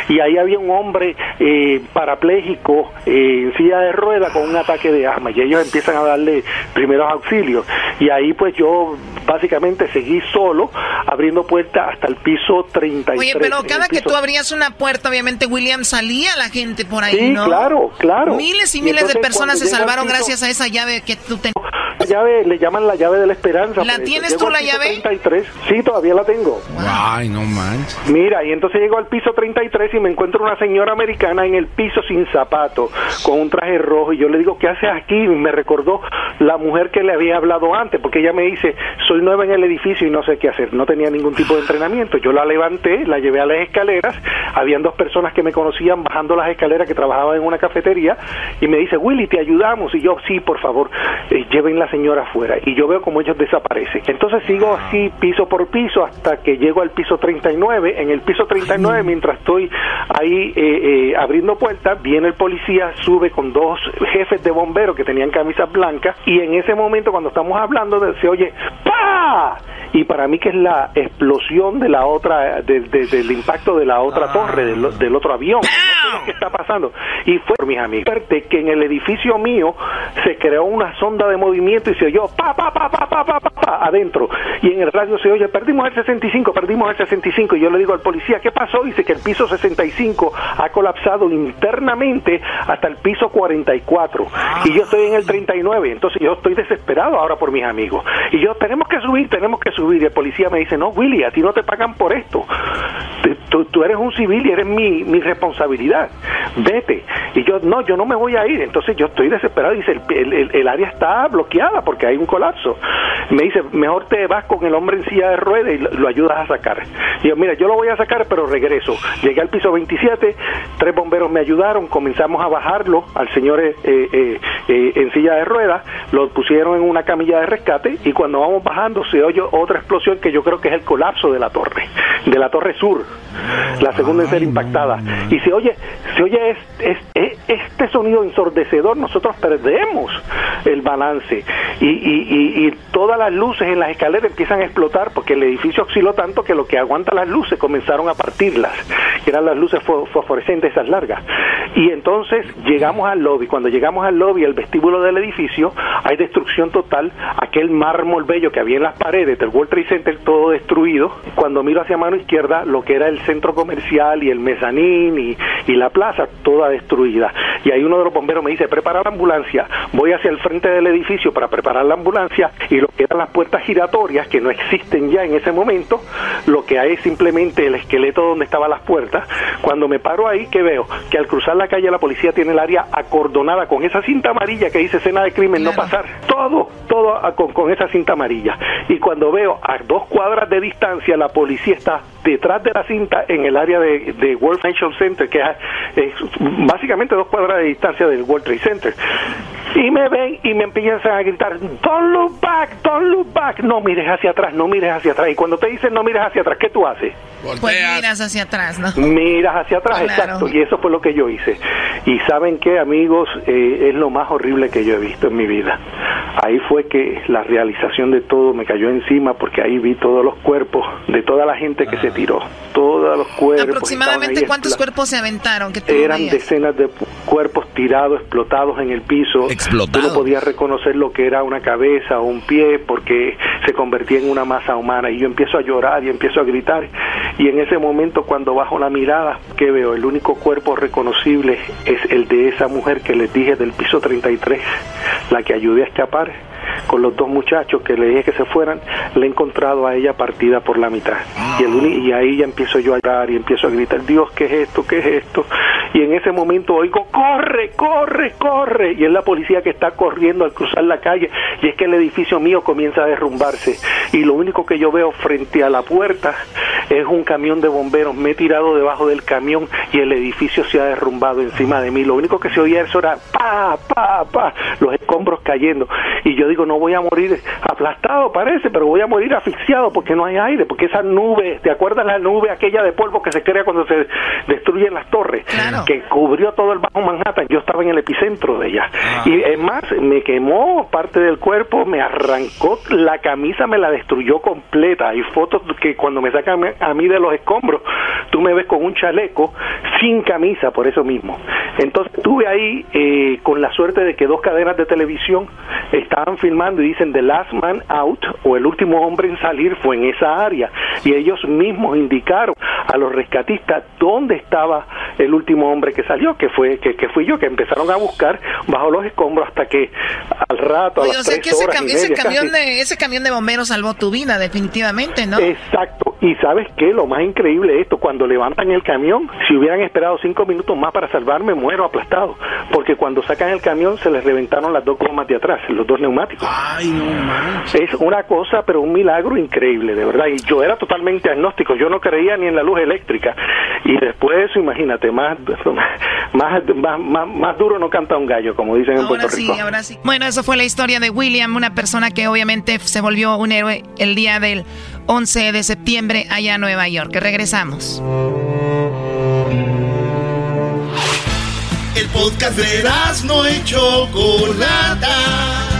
Y ahí había un hombre eh, parapléjico eh, en silla de rueda con un ataque de asma y ellos empiezan a darle primeros auxilios. Y ahí pues yo básicamente seguí solo abriendo puertas hasta el piso 33. Oye, pero cada que tú abrías una puerta, obviamente William salía la gente por ahí, sí, claro, claro. Miles y miles de personas se salvaron gracias a esa llave que tú tenías. La llave le llaman la llave de la esperanza. ¿La tienes tú la llave? 33. Sí, todavía la tengo. Ay, no manches. Mira, y entonces llego al piso 33 y me encuentro una señora americana en el piso sin zapato, con un traje rojo, y yo le digo, ¿qué haces aquí? Y me recordó la mujer que le había hablado antes, porque ella me dice, soy nueva en el edificio y no sé qué hacer. No tenía ningún tipo de entrenamiento. Yo la levanté, la llevé a las escaleras, habían dos personas que me conocían bajando las escaleras que trabajaban en una cafetería, y me dice, Willy, te ayudamos. Y yo, sí, por favor, eh, lleven la señora afuera. Y yo veo como ellos desaparecen. Entonces sigo así, piso por piso, hasta que llego al piso 39. En el piso 39, mientras estoy ahí eh, eh, abriendo puertas, viene el policía, sube con dos jefes de bomberos que tenían camisas blancas, y en ese momento, cuando estamos hablando, se oye ¡Pa! y para mí que es la explosión de la otra, del impacto de la otra torre, del, otro avión. No qué está pasando. Y fue, mis amigos, que en el edificio mío se creó una sonda de movimiento y se oyó pa, pa, pa, pa, pa, pa, pa, adentro. Y en el radio se oye, perdimos el 65, perdimos el 65. Y yo le digo al policía, ¿qué pasó? Dice que el piso 65 ha colapsado internamente hasta el piso 44. Y yo estoy en el 39. Entonces yo estoy desesperado ahora por mis amigos. Y yo, tenemos que subir, tenemos que subir y el policía me dice, no, Willy, a ti no te pagan por esto. Tú, eres un civil y eres mi, mi, responsabilidad. Vete. Y yo, no, yo no me voy a ir. Entonces yo estoy desesperado. Dice, el, el, área está bloqueada porque hay un colapso. Me dice, mejor te vas con el hombre en silla de ruedas y lo, ayudas a sacar. Y yo, mira, yo lo voy a sacar, pero regreso. Llegué al piso 27, tres bomberos me ayudaron, comenzamos a bajarlo al señor eh, eh, eh, en silla de ruedas, lo pusieron en una camilla de rescate y cuando vamos bajando se oye otro explosión que yo creo que es el colapso de la torre, de la torre sur, la segunda en ser impactada. Y se oye, se oye es, este sonido ensordecedor, nosotros perdemos el balance y, y, y, todas las luces en las escaleras empiezan a explotar porque el edificio osciló tanto que lo que aguanta las luces comenzaron a partirlas, que eran las luces fosforescentes esas largas. Y entonces llegamos al lobby, cuando llegamos al lobby, el vestíbulo del edificio, hay destrucción total, aquel mármol bello que había en las paredes del World Trade Center todo destruido. Cuando miro hacia mano izquierda, lo que era el centro comercial y el mezanín y, y la plaza, toda destruida. Y ahí uno de los bomberos me dice, prepara la ambulancia. Voy hacia el frente del edificio para preparar la ambulancia y lo que eran las puertas giratorias, que no existen ya en ese momento, lo que hay es simplemente el esqueleto donde estaban las puertas. Cuando me paro ahí, ¿qué veo? Que al cruzar la calle la policía tiene el área acordonada con esa cinta amarilla que dice escena de crimen, no pasar. Todo, todo con, con esa cinta amarilla. Y cuando veo a dos cuadras de distancia, la policía está detrás de la cinta en el área de, World Financial Center, que es, básicamente dos cuadras de distancia del World Trade Center. y me ven y me empiezan a gritar, don't look back, don't look back, no mires hacia atrás, no mires hacia atrás. Y cuando te dicen no mires hacia atrás, ¿qué tú haces? Pues miras hacia atrás, ¿no? Miras hacia atrás, exacto. Y eso fue lo que yo hice. Y saben qué, amigos, eh, es lo más horrible que yo he visto en mi vida. Ahí fue que la realización de todo me cayó encima porque ahí vi todos los cuerpos de toda la gente que se tiró. Todos los cuerpos. ¿Aproximadamente cuántos cuerpos se aventaron? Eran decenas de cuerpos tirados, explotados en el piso. Tú no podías reconocer lo que era una cabeza o un pie porque se convertía en una masa humana. Y yo empiezo a llorar y empiezo a gritar. Y en ese momento, cuando bajo la mirada, ¿qué veo? El único cuerpo reconocible es el de esa mujer que les dije del piso 33, la que ayudé a escapar con los dos muchachos que le dije que se fueran, le he encontrado a ella partida por la mitad. Y, el y ahí ya empiezo yo a llorar y empiezo a gritar, Dios, ¿qué es esto? ¿Qué es esto? Y en ese momento oigo, corre, corre, corre. Y es la policía que está corriendo al cruzar la calle. Y es que el edificio mío comienza a derrumbarse. Y lo único que yo veo frente a la puerta es un camión de bomberos. Me he tirado debajo del camión y el edificio se ha derrumbado encima de mí. Lo único que se oía eso era pa, pa, pa, los escombros cayendo. Y yo digo, no voy a morir aplastado, parece, pero voy a morir asfixiado porque no hay aire, porque esa nube, ¿te acuerdas la nube aquella de polvo que se crea cuando se destruyen las torres? Que cubrió todo el bajo Manhattan. Yo estaba en el epicentro de ella. Ah. Y es más, me quemó parte del cuerpo, me arrancó la camisa, me la destruyó completa. Hay fotos que cuando me sacan a mí de los escombros, tú me ves con un chaleco sin camisa, por eso mismo. Entonces estuve ahí eh, con la suerte de que dos cadenas de televisión estaban filmando y dicen The Last Man Out o el último hombre en salir fue en esa área y ellos mismos indicaron a los rescatistas dónde estaba el último hombre que salió, que fue que, que fui yo, que empezaron a buscar bajo los escombros hasta que al rato a las o que ese, ese, camión de ese camión de bomberos salvó tu vida definitivamente, ¿no? Exacto. Y sabes qué, lo más increíble de esto, cuando levantan el camión, si hubieran esperado cinco minutos más para salvarme, muero aplastado, porque cuando sacan el camión se les reventaron las dos gomas de atrás, los dos neumáticos. Ay, no Es una cosa, pero un milagro increíble, de verdad. Y yo era totalmente agnóstico, yo no creía ni en la luz eléctrica. Y después de eso, imagínate, más, más, más, más, duro no canta un gallo, como dicen en Puerto Rico. Ahora sí, Bueno, eso fue la historia de William, una persona que obviamente se volvió un héroe el día del 11 de septiembre allá en Nueva York. Que regresamos. El podcast de no hecho Chocolata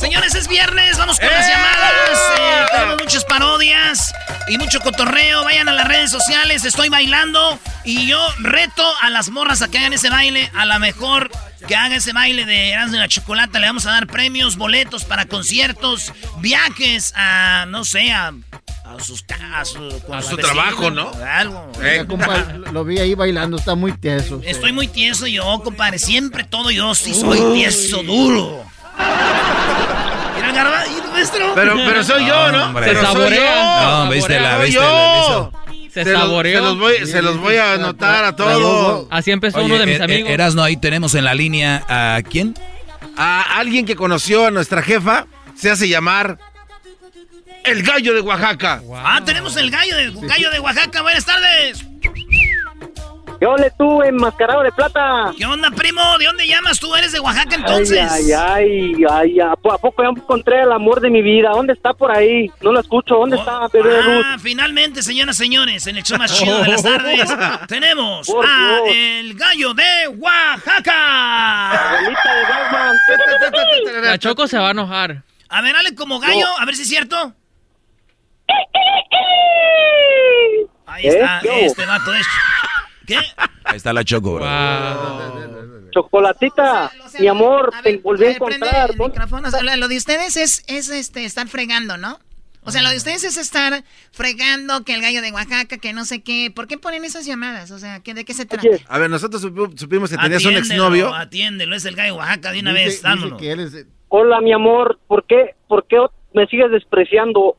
Señores, es viernes, vamos con las ¡Eh! llamadas. Eh, tenemos muchas parodias y mucho cotorreo. Vayan a las redes sociales, estoy bailando y yo reto a las morras a que hagan ese baile. A la mejor que haga ese baile de Erasmo de la Chocolata. Le vamos a dar premios, boletos para conciertos, viajes a, no sé, a, sus casas. A su trabajo, ¿no? Algo. Eh, lo vi ahí bailando, está muy tieso. Estoy muy tieso yo, compadre. Siempre todo yo sí soy tieso, duro. Mira, Garba, Pero, pero soy yo, ¿no? Se saborea. No, viste la, viste la, se, saboreó. se, los voy, se los voy a anotar a todos. Así empezó uno de mis er, er, amigos. Erasno, ahí tenemos en la línea a quién? A alguien que conoció a nuestra jefa. Se hace llamar el gallo de Oaxaca. Ah, tenemos el gallo de, gallo de Oaxaca. Buenas tardes. ¿Qué onda tú, enmascarado de plata? ¿Qué onda, primo? ¿De dónde llamas? ¿Tú eres de Oaxaca entonces? Ay, ay, ay, ¿a poco ya encontré el amor de mi vida? ¿Dónde está por ahí? No lo escucho. ¿Dónde está, bebé de luz? Ah, finalmente, señoras y señores, en el show más chido de las <laughs> tardes, tenemos a el gallo de Oaxaca. <laughs> La Choco se va a enojar. A ver, dale como gallo, a ver si es cierto. <laughs> Ahí está, este vato es... ¿Qué? Ahí está la Choco, bro. Chocolatita, mi amor, te volví a encontrar. lo de ustedes es, es este, estar fregando, ¿no? O sea, lo de ustedes es estar fregando que el gallo de Oaxaca, que no sé qué. ¿Por qué ponen esas llamadas? O sea, ¿de qué se trata? A ver, nosotros supimos que tenías un exnovio. Atiéndelo, es el gallo de Oaxaca de una vez, dámonos. Hola, mi amor, ¿por qué, ¿por qué me sigues despreciando?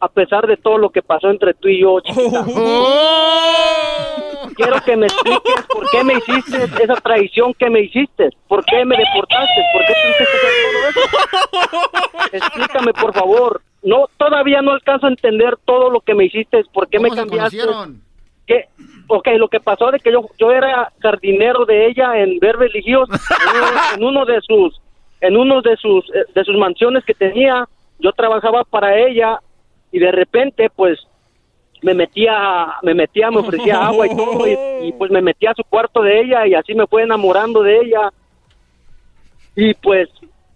a pesar de todo lo que pasó entre tú y yo, chiquita. Oh. Quiero que me expliques por qué me hiciste esa traición que me hiciste. ¿Por qué me deportaste? ¿Por qué tuviste que hacer todo eso? explícame por favor. No, todavía no alcanzo a entender todo lo que me hiciste. ¿Por qué me cambiaste? ¿Qué? Ok, lo que pasó de que yo, yo era jardinero de ella en Beverly Hills, en uno, de sus, en uno de sus, eh, de sus mansiones que tenía. Yo trabajaba para ella y de repente, pues, me metía, me metía, me ofrecía agua y todo, y, <laughs> pues me metía a su cuarto de ella y así me fue enamorando de ella. Y pues,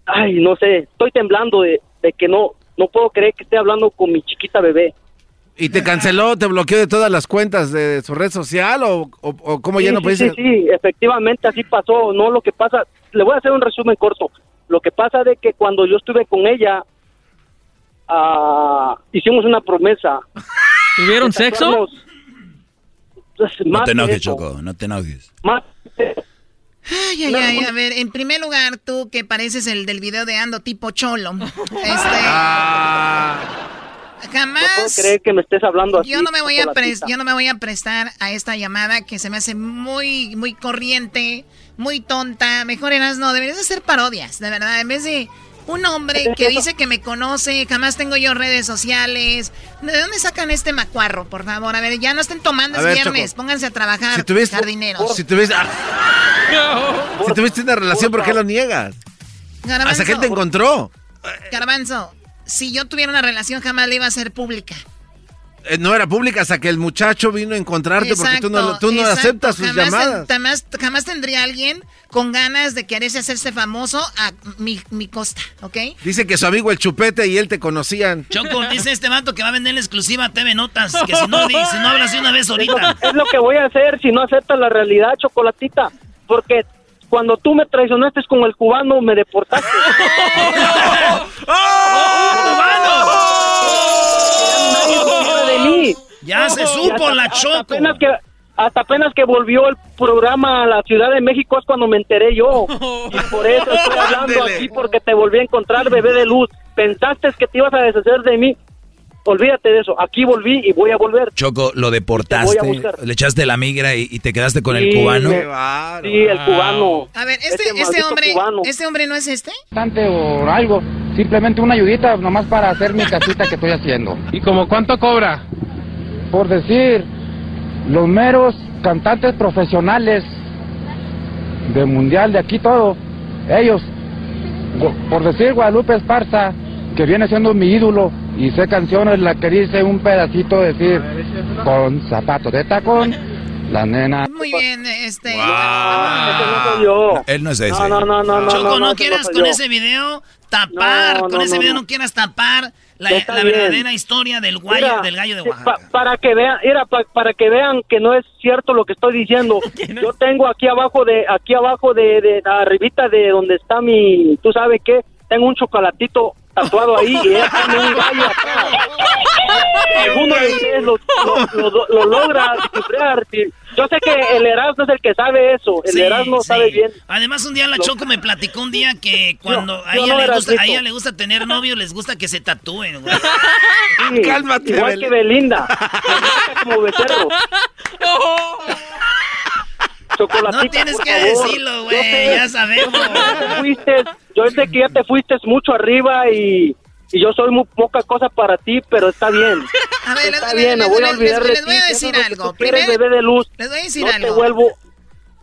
ay, no sé, estoy temblando de, de que no, no puedo creer que esté hablando con mi chiquita bebé. ¿Y te canceló, te bloqueó de todas las cuentas de su red social o, o, cómo ya no puede sí, Sí, efectivamente así pasó. No, lo que pasa, le voy a hacer un resumen corto. Lo que pasa de que cuando yo estuve con ella, uh, hicimos una promesa. <laughs> ¿Tuvieron sexo? Pues, no te enojes, Choco, no te enojes. Ay, ay, ay, a ver, en primer lugar, tú que pareces el del video de Ando tipo cholo. Este. Ah. Jamás. No puedo creer que me estés hablando así. Yo no me voy a yo no me voy a prestar a esta llamada que se me hace muy, muy corriente, muy tonta. Mejor eras no, deberías hacer parodias, de verdad, en vez de un hombre que dice que me conoce, jamás tengo yo redes sociales. ¿De dónde sacan este macuarro, por favor? A ver, ya no estén tomando, es viernes. Pónganse a trabajar, si tuviste, jardineros. Si tuviste, si tuviste una relación, ¿por qué lo niegas? ¿Hasta que te encontró? Garbanzo, si yo tuviera una relación, jamás la iba a hacer pública. Eh, no era pública hasta que el muchacho vino a encontrarte porque tú no, tú no aceptas sus llamadas. Jamás, jamás, tendría alguien con ganas de quererse hacerse famoso a mi, mi, costa, ¿ok? Dice que su amigo el chupete y él te conocían. Choco, <laughs> dice este vato que va a vender la exclusiva TV Notas, que si no, si no hablas una vez ahorita. Es lo que voy a hacer si no aceptas la realidad, chocolatita, porque cuando tú me traicionaste con el cubano, me deportaste. <laughs> ¡Oh! ¡Cubano! Ya se supo la choco. hasta apenas que volvió el programa a la Ciudad de México es cuando me enteré yo. Y por eso estoy <laughs> hablando aquí porque te volví a encontrar, bebé de luz. Pensaste que te ibas a deshacer de mí. Olvídate de eso. Aquí volví y voy a volver. Choco, lo deportaste, le echaste la migra y, te quedaste con el cubano. sí, el cubano. A ver, este, este, este hombre, ¿este hombre no es este? o algo. Simplemente una ayudita nomás para hacer mi casita que estoy haciendo. ¿Y como cuánto cobra? por decir, los meros cantantes profesionales de mundial de aquí todo, ellos, por decir Guadalupe Esparza, que viene siendo mi ídolo, y sé canciones la que dice un pedacito decir, con zapatos de tacón, la nena. Muy bien, este. Él no es ese. No, no, no, no. Choco, no, quieras con ese video tapar, con ese video no quieras tapar la, verdadera historia del gallo, del gallo de Oaxaca. para que vean, era para que vean que no es cierto lo que estoy diciendo. <laughs> Yo tengo aquí abajo de aquí abajo de, de arribita de donde está mi, tú sabes qué, tengo un chocolatito tatuado ahí y es un gallo Alguno de ustedes lo, lo, logra descifrar. Yo sé que el Erasmo es el que sabe eso. El Erasmo sabe bien. Además, un día la Choco me platicó un día que cuando a, ella le gusta, a, ella le gusta, tener novio, les gusta que se tatúen, güey. <laughs> Cálmate, Igual que Belinda. <laughs> como becerro. <laughs> no tienes que decirlo, güey, ya sabemos. yo sé que ya te fuiste mucho arriba y, y yo soy muy poca cosa para ti, pero está bien. <laughs> A ver, está les, bien, me voy a olvidar de les voy a decir algo. Primero, bebé de luz. Les voy a decir no algo. Te vuelvo,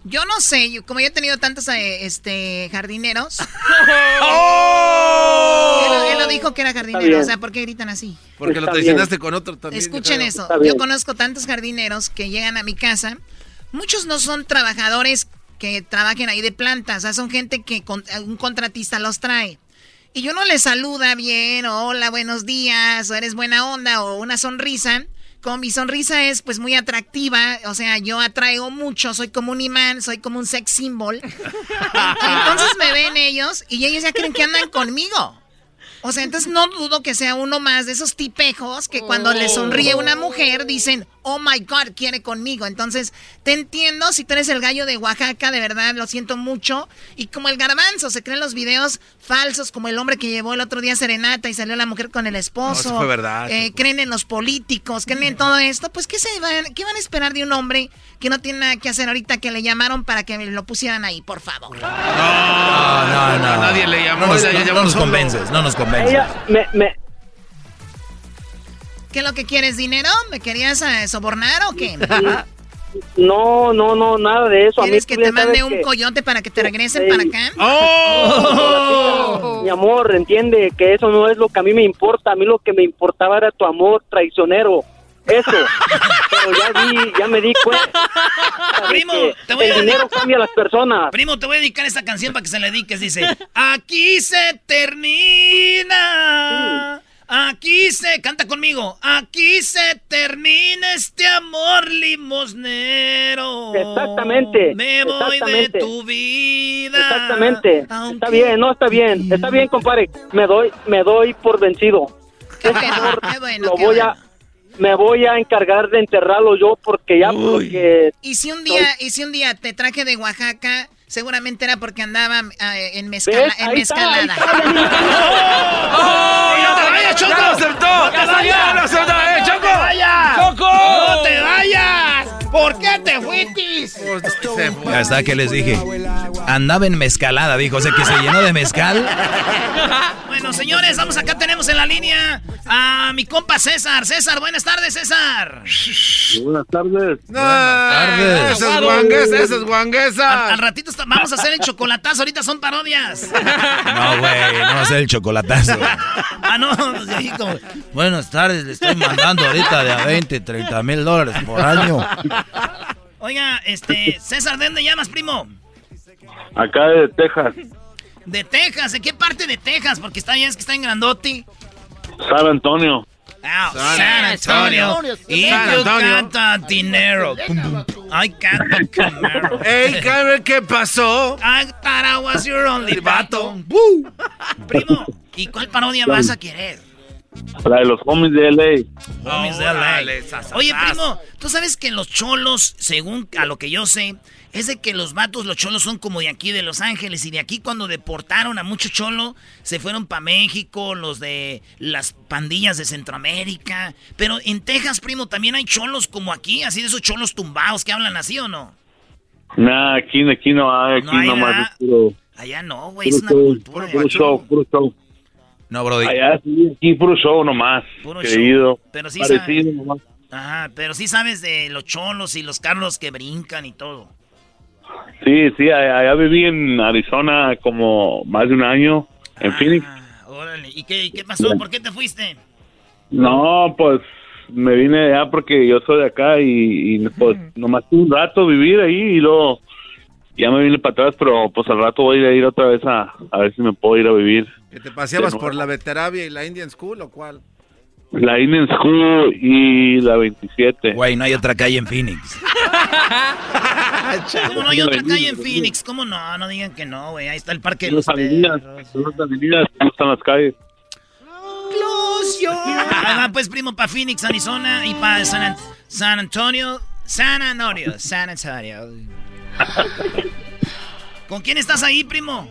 yo no sé, como yo he tenido tantos eh, este jardineros. <laughs> ¡Oh! él, lo dijo que era jardinero, o sea, ¿por qué gritan así? Porque lo traicionaste con otro también. Escuchen eso, yo conozco tantos jardineros que llegan a mi casa Muchos no son trabajadores que trabajen ahí de plantas, o sea, son gente que un contratista los trae. Y yo no les saluda bien, o hola, buenos días, o eres buena onda, o una sonrisa. Como mi sonrisa es pues muy atractiva, o sea, yo atraigo mucho, soy como un imán, soy como un sex symbol. <laughs> Entonces me ven ellos y ellos ya creen que andan conmigo. O sea, entonces no dudo que sea uno más de esos tipejos que cuando le sonríe una mujer dicen, oh my God, quiere conmigo. Entonces, te entiendo, si tú eres el gallo de Oaxaca, de verdad, lo siento mucho. Y como el garbanzo, se creen los videos falsos, como el hombre que llevó el otro día serenata y salió la mujer con el esposo. No, fue verdad. Eh, creen en los políticos, creen en todo esto. Pues, ¿qué, se van, ¿qué van a esperar de un hombre que no tiene nada que hacer ahorita que le llamaron para que lo pusieran ahí, por favor? No, no, no. Nadie le llamó. No nos, convences, no nos convences. Ella me, me, ¿Qué es lo que quieres? ¿Dinero? ¿Me querías eh, sobornar o qué? <laughs> No, no, no, nada de eso. ¿Quieres que te mande un coyote para que te regresen para acá? ¡Oh! Mi amor, entiende que eso no es lo que a mí me importa. A mí lo que me importaba era tu amor traicionero. Eso. Pero ya vi, ya me di cuenta. Primo, te voy el a dinero cambia a las personas. Primo, te voy a dedicar esta canción para que se la dediques. Dice: Aquí se termina. Aquí se, canta conmigo, aquí se termina este amor limosnero. Exactamente. Me voy exactamente. de tu vida. Exactamente. Está bien, no está bien. Está bien, compadre. Me doy, me doy por vencido. <laughs> Ese amor lo voy a, me voy a encargar de enterrarlo yo porque ya porque. Y si un día, y si un día te traje de Oaxaca, seguramente era porque andaba eh, en, mezcala, en está, mezcalada. <laughs> ¡Oh! ¡No te vayas, Choco! ¡Ya lo aceptó! ¡No te vayas! ¡Ya lo aceptó! ¡Eh, Choco! ¡No te vayas! ¡Choco! ¡No te vayas! ¿Por qué te fuiste? Ya está que les dije. Andaba en mezcalada, dijo. O sea que se llenó de mezcal. <laughs> Bueno, señores, vamos acá, tenemos en la línea a mi compa César. César, buenas tardes, César. Buenas tardes. tardes. Esa es guanguesa, esa es guanguesa. Al, al ratito está- vamos a hacer el chocolatazo, ahorita son parodias. No, güey, no va a ser el chocolatazo. Ah, no, como- Buenas tardes, le estoy mandando ahorita de a 20, 30 mil dólares por año. Oiga, este, César, ¿de dónde llamas, primo? Acá de Texas, De Texas, ¿de qué parte de Texas? Porque está ya es que está en Grandote. San Antonio. Ah, San Antonio. Y San yo Antonio. canta dinero. I canta Camaro. Ey, ¿qué pasó? I thought I was your only vato. Primo, ¿y cuál parodia vas a querer? La de los homies de LA. Homies de LA. Oye, primo, ¿tú sabes que los cholos, según a lo que yo sé, es de que los vatos, los cholos son como de aquí, de Los Ángeles, y de aquí cuando deportaron a mucho cholo, se fueron para México, los de las pandillas de Centroamérica. Pero en Texas, primo, también hay cholos como aquí, así de esos cholos tumbados que hablan así, ¿o no? Nah, aquí, aquí no hay, aquí No hay nomás Allá no, güey, es una cultura. puro show, puro show. No, Brody. Allá sí, aquí puro show nomás, Puro querido. show. Pero sí Parecido nomás. Ajá, pero sí sabes de los cholos y los carros que brincan y todo. Sí, sí, allá, allá viví en Arizona como más de un año, en Phoenix. Órale, ¿y qué, y qué pasó? ¿Por qué te fuiste? No, pues me vine de allá porque yo soy de acá y, y, pues nomás tuve un rato vivir ahí y luego ya me vine para atrás, pero pues al rato voy a ir otra vez a, a ver si me puedo ir a vivir. ¿Que te paseabas por la Veteravia y la Indian School o cuál? La Indian School y la 27. Güey, no hay otra calle en Phoenix. <laughs> ¿Cómo no hay otra calle en Phoenix? ¿Cómo no? No digan que no, güey. Ahí está el parque de los avenidas, son las avenidas, no están las calles. Close your- va, pues, primo, para Phoenix, Arizona y para San, An- San Antonio. San Antonio, San Antonio. <laughs> ¿Con quién estás ahí, primo?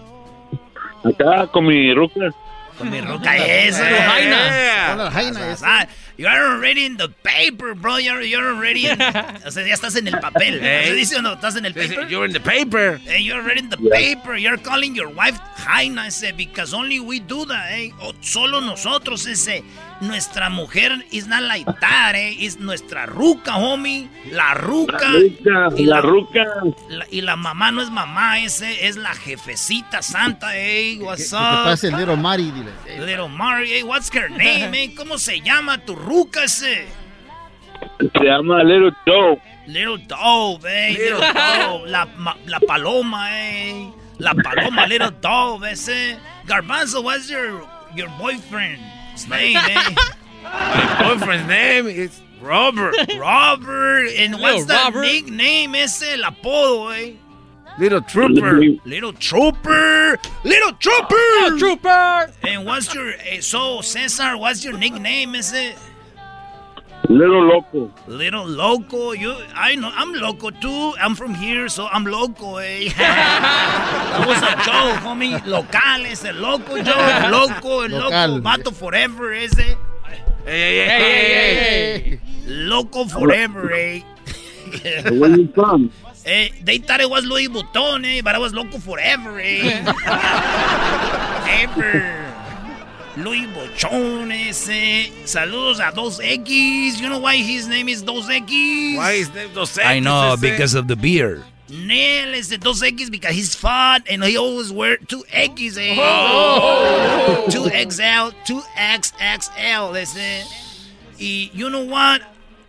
Acá con mi ruca. Con mi ruca eso. Con la jaina esa. Ah, you're already in the paper, bro. You're, you're already in... <laughs> O sea, ya estás en el papel. Hey. ¿Se dice o no? ¿Estás en el paper? You're in the paper. Hey, you're already in the paper. You're calling your wife Jaina, ese, because only we do that, eh. O- solo nosotros, ese. Nuestra mujer is not like that, eh. Es nuestra ruca, homie. La ruca. La ruca, Y la ruca. la- y la mamá no es mamá, ese. Es la jefecita santa, eh. What's up? pase el little Mari, dile. Little Mari, eh. What's her name, eh? ¿Cómo se llama tu ruca, ese? Se llama Little Joe. Little Dove, eh. Little Dove. La, ma- la paloma, eh. La paloma, Little Dove, ese. Garbanzo, what's your, your boyfriend's name, <laughs> eh? My boyfriend's name is Robert. Robert. And what's Little the Robert. nickname, ese? El apodo, eh. Little Trooper. Little Trooper. Little Trooper. ¡Oh, trooper! And what's your, eh, so, Cesar, what's your nickname, ese? Little Loco. Little loco, you. I know I'm loco too. I'm from here, so I'm loco, eh. <laughs> that was a joke, homie. Local, ese loco, Joe. Loco, el loco, Local. forever, ese. Ey, ey, ey, Hey, ey, hey, ey. hey, Loco forever, eh. Where you from? <laughs> eh they thought it was Louis Vuitton, eh, but I was loco forever, eh. <laughs> Ever. Louis Bochón ese. Saludos a 2X. You know why his name is 2X? Why is name 2X? I know, because of the beer. Nel is the 2X because he's fat and he always wear 2X. Eh? Oh. 2XL, 2XXL. Ese. Y you know what?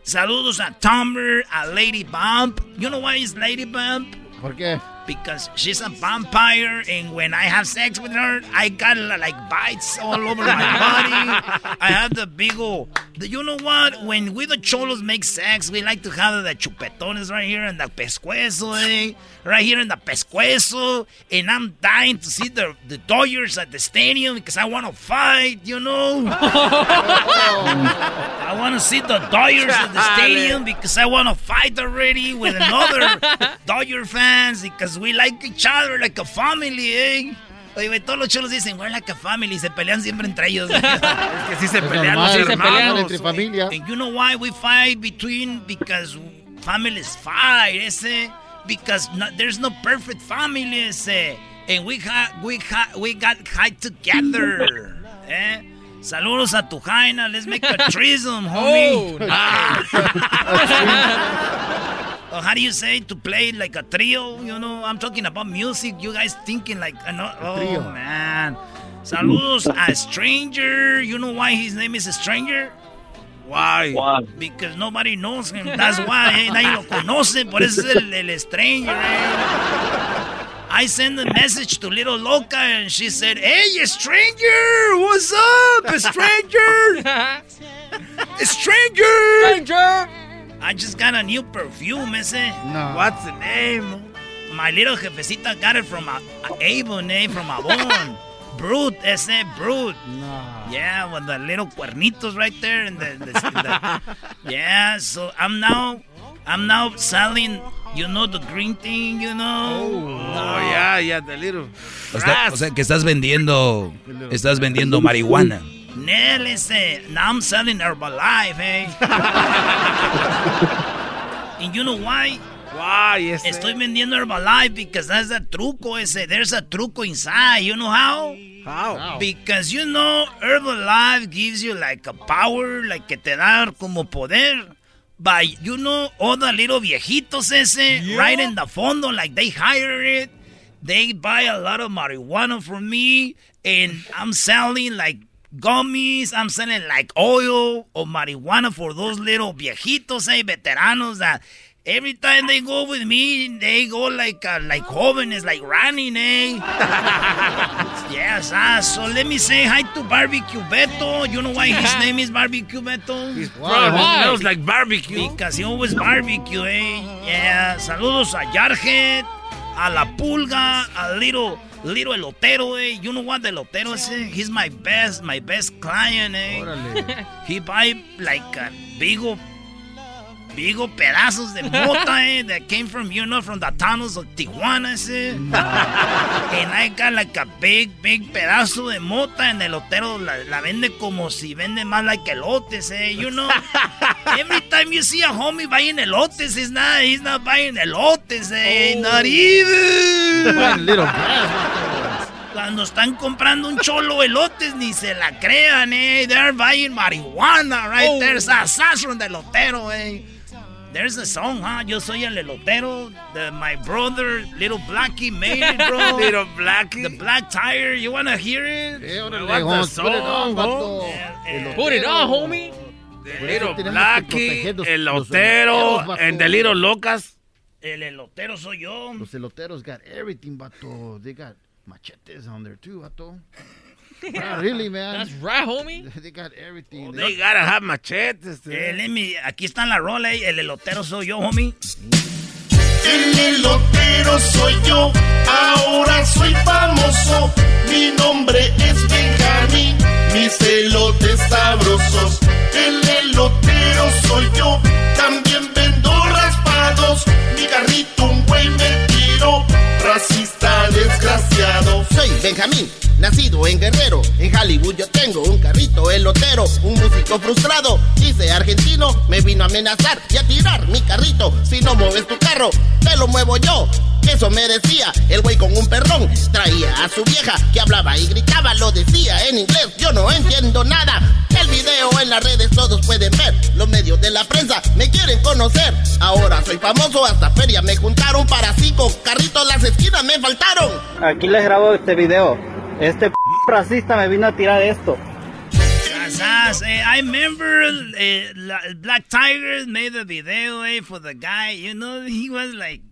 Saludos a Tumblr, a Lady Bump. You know why is Lady Bump? ¿Por qué? Because she's a vampire, and when I have sex with her, I got like bites all over my <laughs> body. I have the big old. You know what? When we the cholos make sex, we like to have the chupetones right here in the pescuezo, eh? Right here in the pescuezo. And I'm dying to see the, the Dodgers at the stadium because I want to fight, you know? <laughs> I want to see the Dodgers at the stadium because I want to fight already with another <laughs> Dodger fans because we like each other like a family, eh? Oye, todos los cholos dicen, we're like a family, se pelean siempre entre ellos. <laughs> es que sí se pelean los sí hermanos. se pelean entre familia. And you know why we fight between? Because families fight, ese. Because no, there's no perfect family, ese. And we, ha, we, ha, we got high together. <laughs> eh? Saludos a tu Jaina. Let's make a <laughs> threesome, homie. Oh, Oh, <laughs> how do you say to play like a trio? You know, I'm talking about music. You guys thinking like, no, oh trio. man. Saludos a Stranger. You know why his name is a Stranger? Why? Because nobody knows him. That's why. Eh? Nadie lo conoce. Por eso es el, el Stranger. Eh? <laughs> I sent a message to Little Loca and she said, Hey, stranger! What's up, stranger? <laughs> stranger! Stranger! I just got a new perfume, ese. No. What's the name? My little jefecita got it from a, a Avon, eh? From Avon. <laughs> Brute, ese, Brute. No. Yeah, with the little cuernitos right there and the, the, the- <laughs> yeah. So I'm now, I'm now selling, you know, the green thing, you know. Oh, yeah, yeah, the little. O sea, o sea, que estás vendiendo, estás vendiendo marihuana. Nel ese, now I'm selling Herbalife, eh. <laughs> and you know why? Why, ese? Estoy vendiendo Herbalife because that's a truco ese. There's a truco inside. You know how? How? Because you know Herbalife gives you like a power, like que te da como poder. By you know all the little viejitos ese right in the fondo, like they hire it. They buy a lot of marijuana from me, and I'm selling like gummies. I'm selling like oil or marijuana for those little viejitos, eh, veteranos that every time they go with me, they go like uh, like jóvenes, like running, eh. <laughs> yes, ah. So let me say hi to Barbecue Beto. You know why his <laughs> name is Barbecue Beto? His brother smells like barbecue. Because he always barbecue, eh? Yeah. Saludos a Yarhead, a La Pulga, a Little Little Elotero, eh? You know what the Elotero is? Eh? He's my best, my best client, eh? <laughs> He buy like a bigo, bigo pedazos de mota, eh? That came from, you know, from the tunnels of Tijuana, eh? and I got like a big, big pedazo de mota and el elotero la, la vende como si vende más like elotes, eh? You know? <laughs> Every time you see a homie buying elotes, he's not, he's not buying elotes, eh? Not even. Little grass. Cuando están comprando un cholo elotes, ni se la crean, eh. They're buying marihuana, right? There's a from the elotero, eh. There's a song, huh? Yo soy el elotero. The, my brother, Little Blackie, made it, bro. <laughs> Little Blackie. The black tire. You wanna hear it? What the vamos, put it song, on, Put it on, homie. The little Blackie, proteger los- el los lotero, eloteros, vato. and the little locas. El elotero soy yo. Los eloteros got everything, vato. They got machetes on there too, vato. Ah, <laughs> really, man. That's right, homie. <laughs> They got everything. They gotta have machetes. Eh, let me- aquí está la rola, eh. El elotero soy yo, homie. El elotero soy yo, ahora soy famoso. Mi nombre es Benjamín, mis elotes sabrosos. El elotero soy yo, también vendo raspados. Mi carrito un güey me tiró, racista desgraciado. Soy Benjamín, nacido en Guerrero. En Hollywood yo tengo un carrito elotero, un músico frustrado, dice argentino, me vino a amenazar y a tirar mi carrito. Si no mueves tu carro, te lo muevo yo. Eso me decía el güey con un perrón. Traía a su vieja que hablaba y gritaba, lo decía en inglés. Yo no entiendo nada. El video en las redes todos pueden ver. Los medios de la prensa me quieren conocer. Ahora soy famoso, hasta feria me juntaron para cinco carritos. Las esquinas me faltaron. Aquí les grabo este video. Este p racista me vino a tirar esto. Eh, I remember uh, Black Tigers made a video eh, for the guy. You know, he was like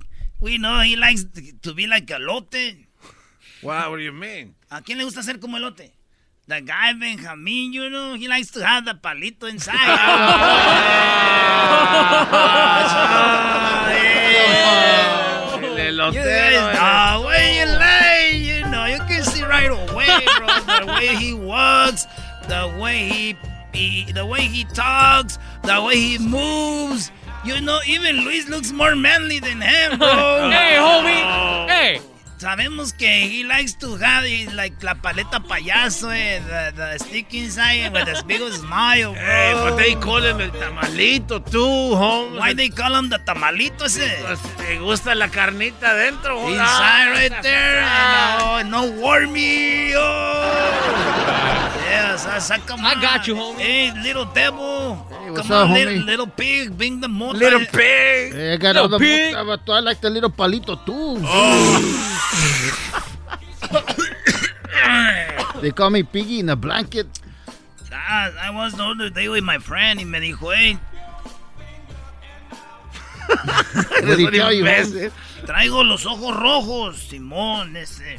We know he likes to be like elote. Wow, what do you mean? ¿A quién le gusta ser como elote? The guy Benjamin, you know, he likes to have the palito inside. <laughs> You lay, you the way he walks, the way he, he the way he talks, the way he moves. You know, even Luis looks more manly than him, bro. <laughs> hey, homie. Oh. Hey. Sabemos que he likes to have like la paleta payaso, eh, the, the stick inside with a big smile, bro. Hey, but they call him el tamalito too, home. Why they call him the tamalito ese? Pues, me gusta la carnita dentro. Inside right there. No, no wormy. Oh. <laughs> yes, I, I got you, homie. Hey, little devil. Hey, what's Come up, on, homie? little, little pig, bring the mota. Little pig. Hey, I got Little all the pig. I like the little palito too. <coughs> they call me Piggy in a blanket. Ah, I was the other day with my friend y me dijo, hey, What did he tell you? homie? traigo los ojos rojos, Simón, ese.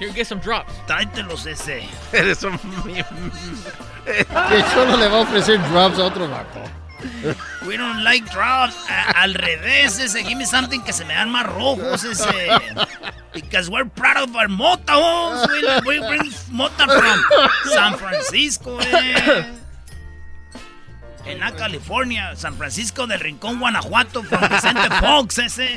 Here, get some drops. Tráetelos ese. <laughs> Eres un... <laughs> Que solo le va a ofrecer drops a otro vato. <laughs> We don't like drops. A- al revés, ese. Give me something que se me dan más rojos, ese. Because we're proud of our mota, homes. We, we bring mota from San Francisco, eh. En la California, San Francisco del Rincón, Guanajuato, from Vicente Fox, ese.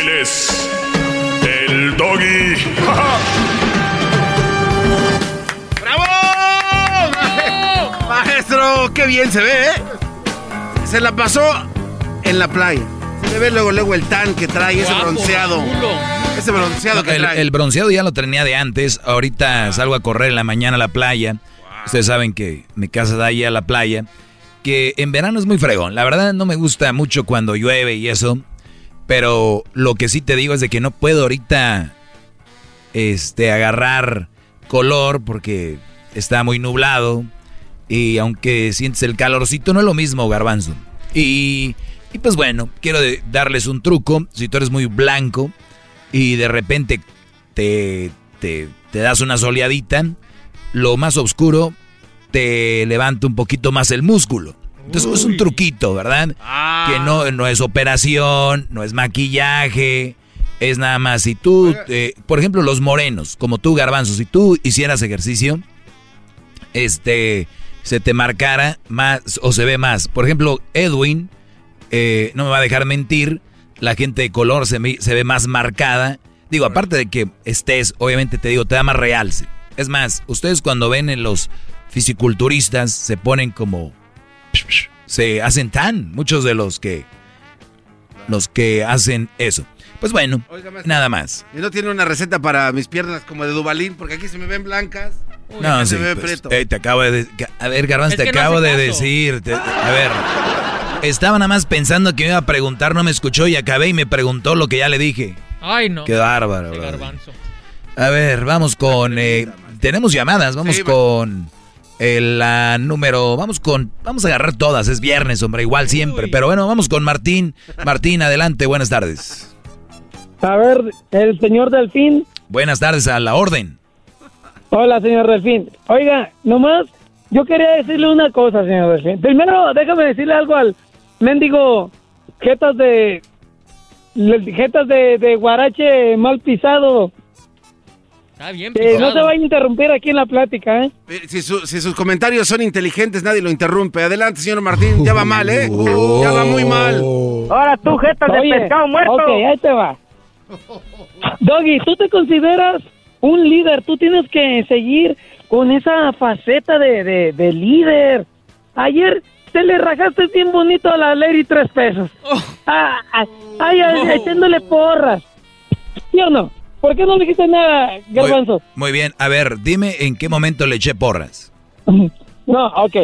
Él es el doggy. <laughs> ¡Bravo! Maestro, qué bien se ve, ¿eh? Se la pasó en la playa. Se ve luego, luego el tan que trae, ese bronceado. Ese bronceado que el, trae. el bronceado ya lo tenía de antes. Ahorita salgo a correr en la mañana a la playa. Ustedes saben que mi casa da ahí a la playa. Que en verano es muy fregón. La verdad no me gusta mucho cuando llueve y eso. Pero lo que sí te digo es de que no puedo ahorita este, agarrar color porque está muy nublado. Y aunque sientes el calorcito, no es lo mismo, garbanzo. Y, y pues bueno, quiero darles un truco. Si tú eres muy blanco y de repente te, te, te das una soleadita, lo más oscuro te levanta un poquito más el músculo. Entonces es un truquito, ¿verdad? Que no, no es operación, no es maquillaje, es nada más. Si tú, eh, por ejemplo, los morenos, como tú, Garbanzo, si tú hicieras ejercicio, este, se te marcara más o se ve más. Por ejemplo, Edwin, eh, no me va a dejar mentir, la gente de color se, me- se ve más marcada. Digo, aparte de que estés, obviamente te digo, te da más realce. Es más, ustedes cuando ven en los fisiculturistas se ponen como... Se hacen tan, muchos de los que... Los que hacen eso. Pues bueno, Oiga, maestro. nada más. Y no tiene una receta para mis piernas como de Dubalín, porque aquí se me ven blancas. No, sí, se me ve pues, preto. eh, te acabo de... A ver, Garbanzo, Es te no acabo de caso. decir... te- a ver, estaba nada más pensando que me iba a preguntar, no me escuchó y acabé y me preguntó lo que ya le dije. Ay, no. Qué bárbaro, Qué garbanzo. A ver, vamos con... eh, tenemos llamadas, vamos Sí, con... el, la número... Vamos con... Vamos a agarrar todas, es viernes, hombre, igual siempre. Pero bueno, vamos con Martín. Martín, adelante, buenas tardes. A ver, el señor Delfín, Buenas tardes a la orden. Hola, señor Delfín. Oiga, nomás, yo quería decirle una cosa, señor Delfín. Primero, déjame decirle algo al mendigo jetas de... jetas de, de guarache mal pisado. Está bien, Eh, no se va a interrumpir aquí en la plática, ¿eh? Eh, Si, su- si sus comentarios son inteligentes, nadie lo interrumpe. Adelante, señor Martín. Ya va mal, ¿eh? <laughs> Ya va muy mal. Ahora tú, jetas de pescado muerto. Ok, ahí te va. Doggy, tú te consideras un líder. Tú tienes que seguir con esa faceta de, de, de líder. Ayer te le rajaste bien bonito a la Lady tres pesos. Ah, ah, ay, ay, echándole porras. ¿Sí o no? ¿Por qué no le dijiste nada, Garbanzo? Muy bien, a ver, dime en qué momento le eché porras. <laughs> No, ok.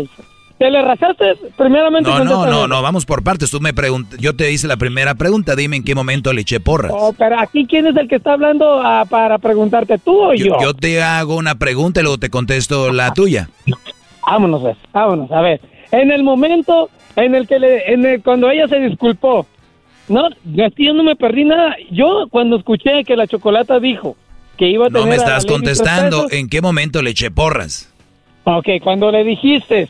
Te le rajaste primeramente. No, no, no, no, vamos por partes. Tú me yo te hice la primera pregunta, dime en qué momento le eché porras. Oh, pero aquí, ¿quién es el que está hablando ah, para preguntarte? ¿Tú o yo? Yo, yo te hago una pregunta y luego te contesto la tuya. Vámonos, pues, vámonos. A ver, en el momento en el que le, en el, cuando ella se disculpó, no, yo no me perdí nada. Yo cuando escuché que la chocolata dijo que iba a tener No me estás contestando pesos, en qué momento le eché porras. Ok, cuando le dijiste,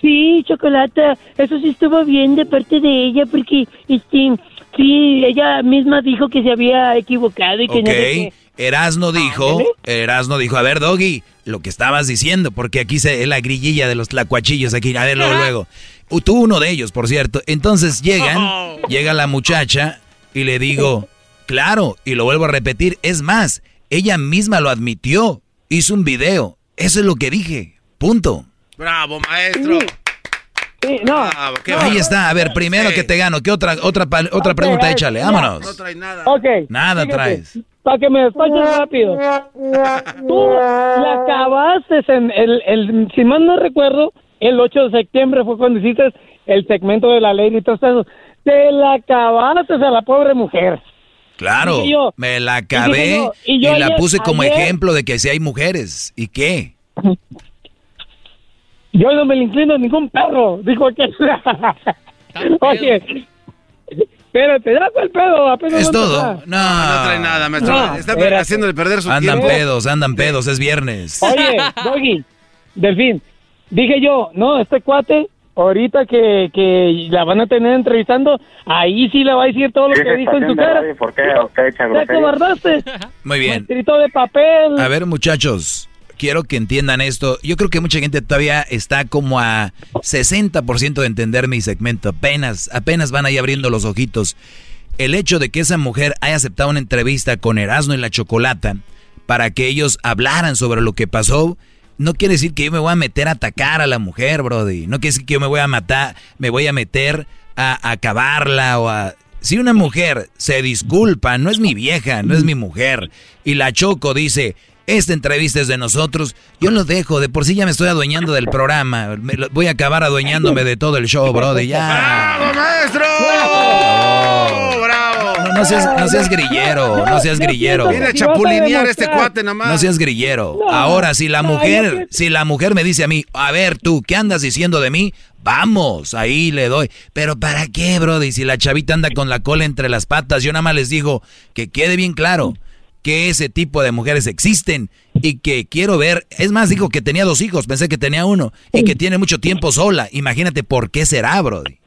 sí, chocolata, eso sí estuvo bien de parte de ella porque, este, sí, ella misma dijo que se había equivocado y que no Erasno dijo, Erasno dijo, a ver, Doggy, lo que estabas diciendo, porque aquí se es la grillilla de los tlacuachillos aquí, a ver, luego, luego. Uh, Tú uno de ellos, por cierto. Entonces llegan, <laughs> llega la muchacha y le digo, claro, y lo vuelvo a repetir, es más, ella misma lo admitió, hizo un video, eso es lo que dije, punto. Bravo, maestro. Sí, no. Ahí está, a ver, primero que te gano, ¿qué otra otra otra pregunta? Échale, vámonos. Ok. Nada fíjate, traes. Para que me despaches rápido. <laughs> Tú la acabaste en el, el, si mal no recuerdo, el 8 de septiembre fue cuando hiciste el segmento de la ley y todo eso. Te la acabaste a la pobre mujer. Claro, yo, me la y acabé yo, y, yo la puse como ayer- ejemplo de que si hay mujeres. ¿Y qué? <laughs> Yo no me le inclino a ningún perro, dijo aquel. <laughs> Oye, espérate, ya fue el pedo, apenas Es todo. No, No trae nada, maestro. No, Está espérate. haciéndole perder su Andan tiempo. pedos, andan pedos, es viernes. Oye, <laughs> Doggy, Delfín, dije yo, no, este cuate, ahorita que, que la van a tener entrevistando, ahí sí le va a decir todo lo que dijo en su cara. ¿Por qué usted echa ¿Te acobardaste? Muy bien. Escrito de papel. A ver, muchachos, quiero que entiendan esto. Yo creo que mucha gente todavía está como a 60% de entender mi segmento. Apenas, apenas van ahí abriendo los ojitos. El hecho de que esa mujer haya aceptado una entrevista con Erasmo y la Chocolata para que ellos hablaran sobre lo que pasó, no quiere decir que yo me voy a meter a atacar a la mujer, Brody. No quiere decir que yo me voy a matar, me voy a meter a, a acabarla o a... Si una mujer se disculpa, no es mi vieja, no es mi mujer, y la Choco dice, esta entrevista es de nosotros, yo lo dejo, de por sí ya me estoy adueñando del programa, me lo- voy a acabar adueñándome de todo el show, Brody, ya. ¡Bravo, maestro! ¡Bravo! No, seas, no seas grillero, no seas grillero. Viene a chapulinear este cuate nomás. No seas grillero. Ahora, si la mujer, si la mujer me dice a mí, a ver tú, ¿qué andas diciendo de mí? Vamos, ahí le doy. Pero ¿para qué, Brody? Si la chavita anda con la cola entre las patas, yo nada más les digo que quede bien claro que ese tipo de mujeres existen y que quiero ver. Es más, dijo que tenía dos hijos, pensé que tenía uno y que tiene mucho tiempo sola. Imagínate por qué será, Brody.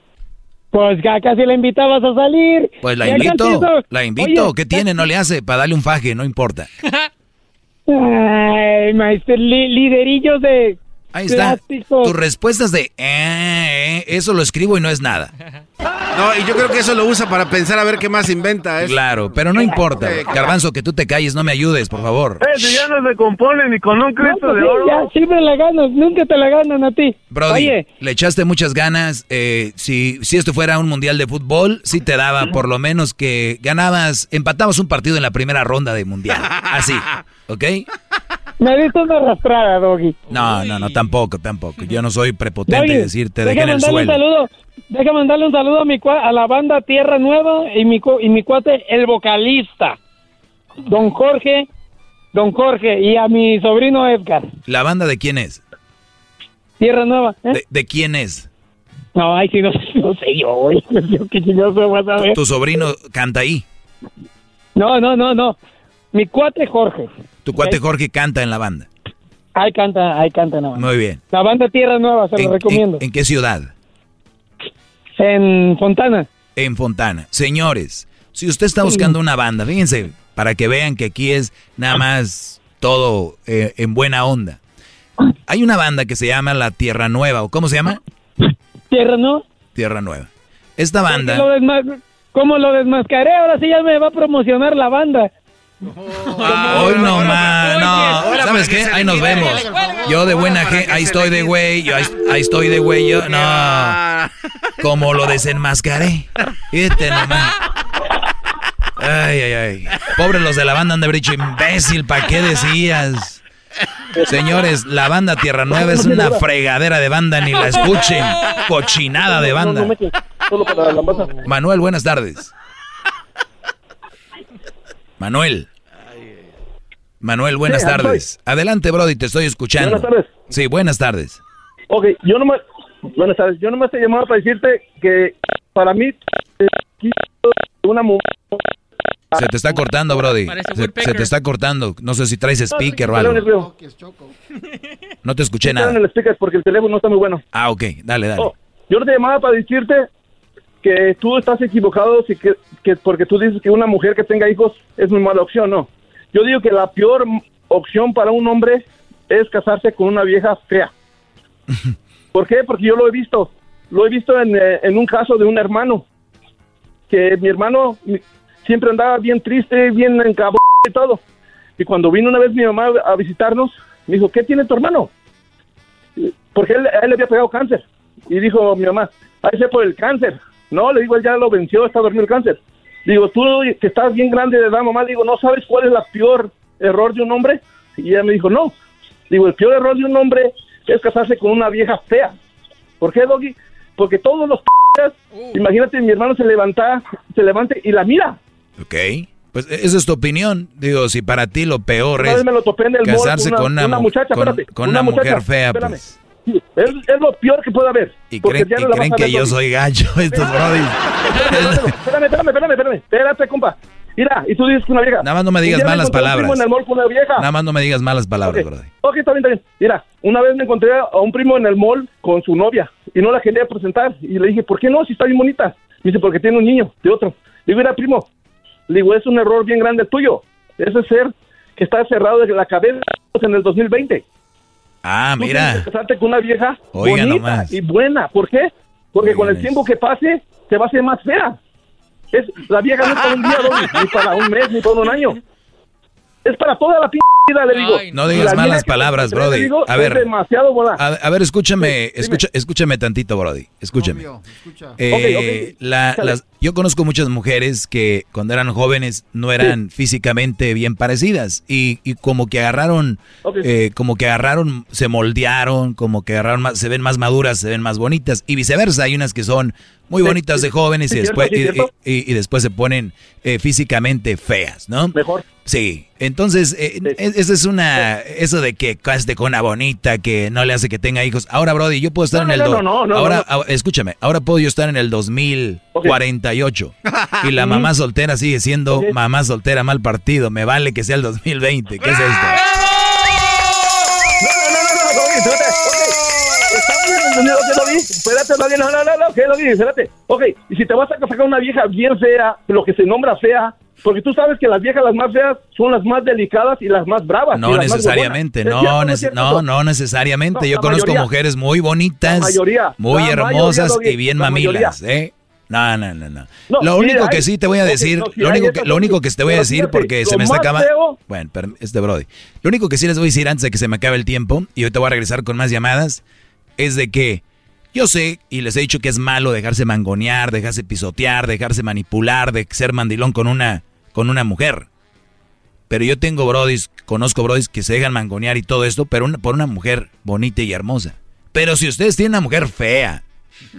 Pues ya casi la invitabas a salir. Pues la invito, la invito. Oye, ¿Qué tiene? No le hace para darle un faje, no importa. <laughs> Ay, maestro, li- liderillos de Ahí está. plástico. Tus respuestas de eh, eh, eso lo escribo y no es nada. <laughs> No, y yo creo que eso lo usa para pensar a ver qué más inventa. ¿eh? Claro, pero no importa. Garbanzo, que tú te calles, no me ayudes, por favor. Eh, si ya no se compone ni con un No, Cristo pues de sí, oro. ya siempre la ganas, nunca te la ganan a ti. Brody, Oye, le echaste muchas ganas. eh, si, si esto fuera un mundial de fútbol, sí te daba por lo menos que ganabas, empatabas un partido en la primera ronda de mundial. Así, ¿ok? me diste una arrastrada, Doggy. No, no, no, tampoco, tampoco. Yo no soy prepotente Doggy, de decir te deja en el mandarle un suelo. saludo, deja mandarle un saludo a mi a la banda Tierra Nueva y mi y mi cuate el vocalista, Don Jorge, Don Jorge y a mi sobrino Edgar. ¿La banda de quién es? Tierra Nueva. ¿eh? ¿De, de quién es? No, ay, sí, no, <laughs> no sé yo, <laughs> qué voy a saber. Tu sobrino canta ahí. No, no, no, no. Mi cuate Jorge. Tu cuate Jorge canta en la banda. Ahí canta, ahí canta en la banda. Muy bien. La banda Tierra Nueva, se lo recomiendo. ¿En qué ciudad? En Fontana. En Fontana. Señores, si usted está buscando una banda, fíjense, para que vean que aquí es nada más todo eh, en buena onda. Hay una banda que se llama La Tierra Nueva, ¿o cómo se llama? Tierra Nueva. Tierra Nueva. Esta banda... ¿Cómo lo desmascaré? Ahora sí ya me va a promocionar la banda. Hoy no más, no. ¿Sabes qué? Ahí nos vemos. Yo de buena gente, ahí estoy de güey, yo ahí, estoy de güey, yo no. Como lo desenmascaré. Fíjate nomás. Ay, ay, ay. Pobre los de la banda han de haber dicho, imbécil, ¿para qué decías? Señores, la banda Tierra Nueva es una fregadera de banda, ni la escuchen. Cochinada de banda. Manuel, buenas tardes. Manuel. Manuel, buenas tardes. Adelante, Brody, te estoy escuchando. Buenas tardes. Sí, buenas tardes. Ok, yo nomás, buenas tardes. Yo nomás te llamaba para decirte que para mí, una mujer... Se te está cortando, Brody. Se, te está cortando. No sé si traes speaker o algo. <laughs> No te escuché nada. el speaker porque el teléfono no está muy bueno. Ah, ok. Dale, dale. Oh, yo no te llamaba para decirte que tú estás equivocado si que, que porque tú dices que una mujer que tenga hijos es muy mala opción, no. Yo digo que la peor opción para un hombre es casarse con una vieja fea. <laughs> ¿Por qué? Porque yo lo he visto. Lo he visto en, eh, en un caso de un hermano. Que mi hermano siempre andaba bien triste, bien encabrón y todo. Y cuando vino una vez mi mamá a visitarnos, me dijo, ¿qué tiene tu hermano? Porque él, él le había pegado cáncer. Y dijo mi mamá, ahí se por el cáncer. No, le digo, él ya lo venció, está dormido el cáncer. Digo, tú que estás bien grande de edad, mamá, digo, ¿no sabes cuál es la peor error de un hombre? Y ella me dijo, no. Digo, el peor error de un hombre es casarse con una vieja fea. ¿Por qué, Doggy? Porque todos los uh. imagínate, mi hermano se levanta, se levanta y la mira. Ok. Pues e-, esa es tu opinión. Digo, si para ti lo peor es casarse con una, muchacha, con, una, mujer fea, pues es, lo peor que puede haber. Y creen, que yo soy gacho, <laughs> estos brodis. Espérame, espérame, espérame, espérame. Espérate, compa. Mira, y tú dices que una vieja. Nada más no me digas malas palabras. Nada más no me digas malas palabras, okay. Ok, está bien, está bien. Mira, una vez me encontré a un primo en el mall con su novia y no la quería presentar. Y le dije, ¿por qué no? Si está bien bonita. Me dice, porque tiene un niño de otro. Le digo, mira, primo. Le digo, es un error bien grande tuyo. Ese ser que está cerrado de la cabeza en el 2020. Ah, mira. casarte con una vieja bonita y buena. ¿Por qué? Porque con el tiempo que pase, se va a hacer más fea. Es, la vieja no es para un día, ni para un mes, ni para un año. Es para toda la p le digo. no digas malas palabras, Brody. a ver, demasiado a, ver, escúchame, escúchame tantito, Brody. Escúchame. Eh, yo conozco muchas mujeres que cuando eran jóvenes no eran físicamente bien parecidas y, como que agarraron, eh, como que agarraron, se moldearon, como que agarraron, más, se ven más maduras, se ven más bonitas y viceversa. Hay unas que son muy bonitas de jóvenes y después, y, después se ponen eh, físicamente feas, ¿no? Mejor. Sí, entonces, eh, eso es una, eso de que caste con una bonita que no le hace que tenga hijos. Ahora, Brody, yo puedo estar en el... No, no, no, ahora, escúchame, ahora puedo yo estar en el 2048 y la mamá soltera sigue siendo mamá soltera mal partido. Me vale que sea el 2020. ¿Qué es esto? No, no, no, no, no, no, espérate, no, no, no, no, no, espérate. Ok, y si te vas a sacar una vieja bien fea, lo que se nombra fea, porque tú sabes que las viejas, las más feas, son las más delicadas y las más bravas. No necesariamente, no, no, no necesariamente. Yo conozco mujeres muy bonitas, muy hermosas y bien mamilas, ¿eh? No, no, no, no. lo único que sí te voy a decir, lo único que, lo único que te voy a decir porque se me está acabando. Bueno, este Brody. Lo único que sí les voy a decir antes de que se me acabe el tiempo y hoy te voy a regresar con más llamadas es de que yo sé y les he dicho que es malo dejarse mangonear, dejarse pisotear, dejarse manipular, de ser mandilón con una con una mujer. Pero yo tengo brodis, conozco brodis que se dejan mangonear y todo esto, pero por una mujer bonita y hermosa. Pero si ustedes tienen una mujer fea,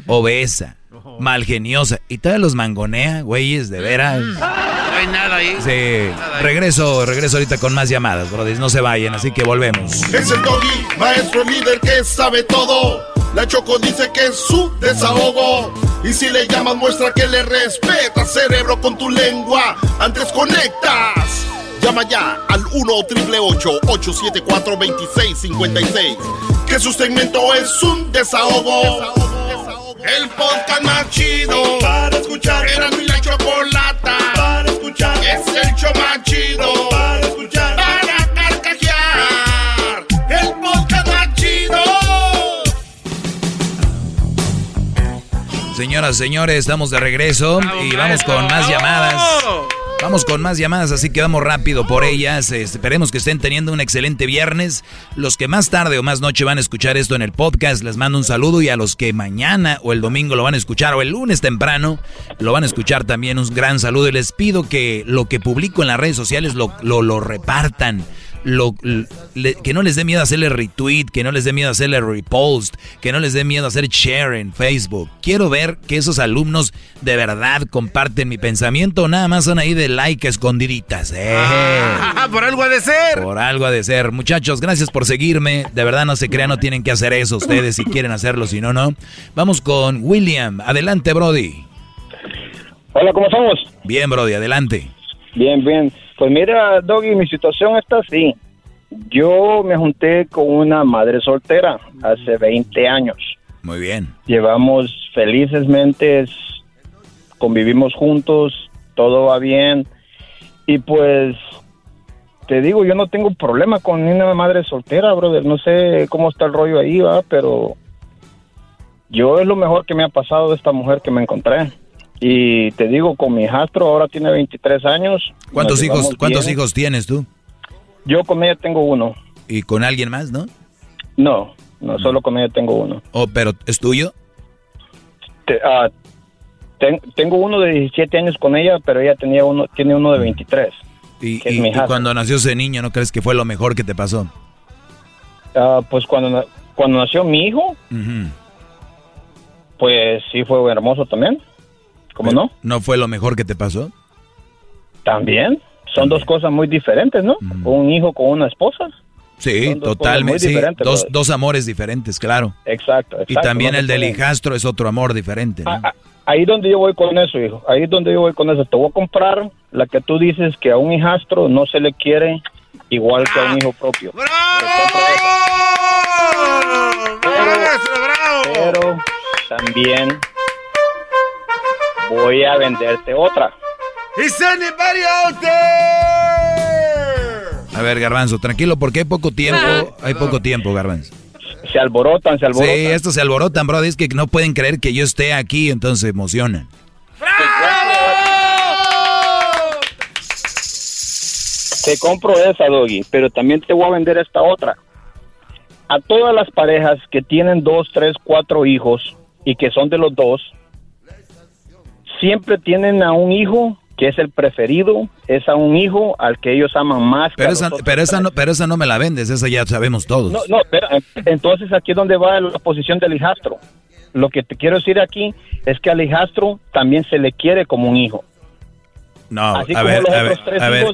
obesa, malgeniosa, y todavía los mangonea, güeyes, de veras. No hay nada ahí. Sí, regreso, regreso ahorita con más llamadas, brodis, no se vayan, así que volvemos. Es el doggy, maestro líder que sabe todo. La Choco dice que es su desahogo. Y si le llamas, muestra que le respeta, cerebro, con tu lengua. Antes conectas. Llama ya al 1-888-874-2656. Que su segmento es un desahogo. El podcast más chido para escuchar. Era mi la chocolata para escuchar. Es el show más chido para escuchar. Para carcajear. El podcast más chido. Señoras, señores, estamos de regreso y vamos con más llamadas. Vamos con más llamadas, así que vamos rápido por ellas. Esperemos que estén teniendo un excelente viernes. Los que más tarde o más noche van a escuchar esto en el podcast, les mando un saludo. Y a los que mañana o el domingo lo van a escuchar o el lunes temprano lo van a escuchar también un gran saludo. Y les pido que lo que publico en las redes sociales lo, lo, lo repartan lo, que no les dé miedo hacerle retweet, que no les dé miedo hacerle repost, que no les dé miedo hacer share en Facebook. Quiero ver que esos alumnos de verdad comparten mi pensamiento, nada más son ahí de like escondiditas. Eh. Ah, por algo ha de ser. Por algo ha de ser. Muchachos, gracias por seguirme. De verdad no se crean, no tienen que hacer eso ustedes si quieren hacerlo, si no, no. Vamos con William. Adelante, Brody. Hola, ¿cómo estamos? Bien, Brody, adelante. Bien, bien. Pues mira, Doggy, mi situación está así. Yo me junté con una madre soltera hace 20 años. Muy bien. Llevamos felizmente, convivimos juntos, todo va bien. Y pues, te digo, yo no tengo problema con una madre soltera, brother. No sé cómo está el rollo ahí, va, pero yo es lo mejor que me ha pasado de esta mujer que me encontré. Y te digo, con mi hijastro ahora tiene 23 años. ¿Cuántos hijos cuántos hijos tienes tú? Yo con ella tengo uno. ¿Y con alguien más, no? No, no, solo con ella tengo uno. Oh, pero ¿es tuyo? Ah, tengo uno de 17 años con ella, pero ella tenía uno, tiene uno de 23. ¿Y, y, cuando nació ese niño, no crees que fue lo mejor que te pasó? Ah, pues cuando, cuando nació mi hijo, pues sí fue hermoso también. ¿Cómo no? ¿No fue lo mejor que te pasó? También. Son dos cosas muy diferentes, ¿no? Un hijo con una esposa. Sí, totalmente. dos, dos, amores diferentes, claro. Exacto. y también el del hijastro es otro amor diferente. ¿no? ahí donde yo voy con eso, hijo. Ahí es donde yo voy con eso. Te voy a comprar la que tú dices que a un hijastro no se le quiere igual que a un hijo propio. ¡Bravo! pero también voy a venderte otra. ¿Is anybody out there? A ver, Garbanzo, tranquilo, porque hay poco tiempo. Hay poco tiempo, Garbanzo. Se alborotan, se alborotan. Sí, estos se alborotan, bro. Es que no pueden creer que yo esté aquí, entonces se emocionan. Te compro esa, Doggy, pero también te voy a vender esta otra. A todas las parejas que tienen dos, tres, cuatro hijos y que son de los dos, siempre tienen a un hijo que es el preferido, es a un hijo al que ellos aman más. Pero, esa, pero, esa, no, pero esa no me la vendes, esa ya sabemos todos. No, no, pero, entonces aquí es donde va la posición del hijastro. Lo que te quiero decir aquí es que al hijastro también se le quiere como un hijo. No, a ver, a ver, a ver,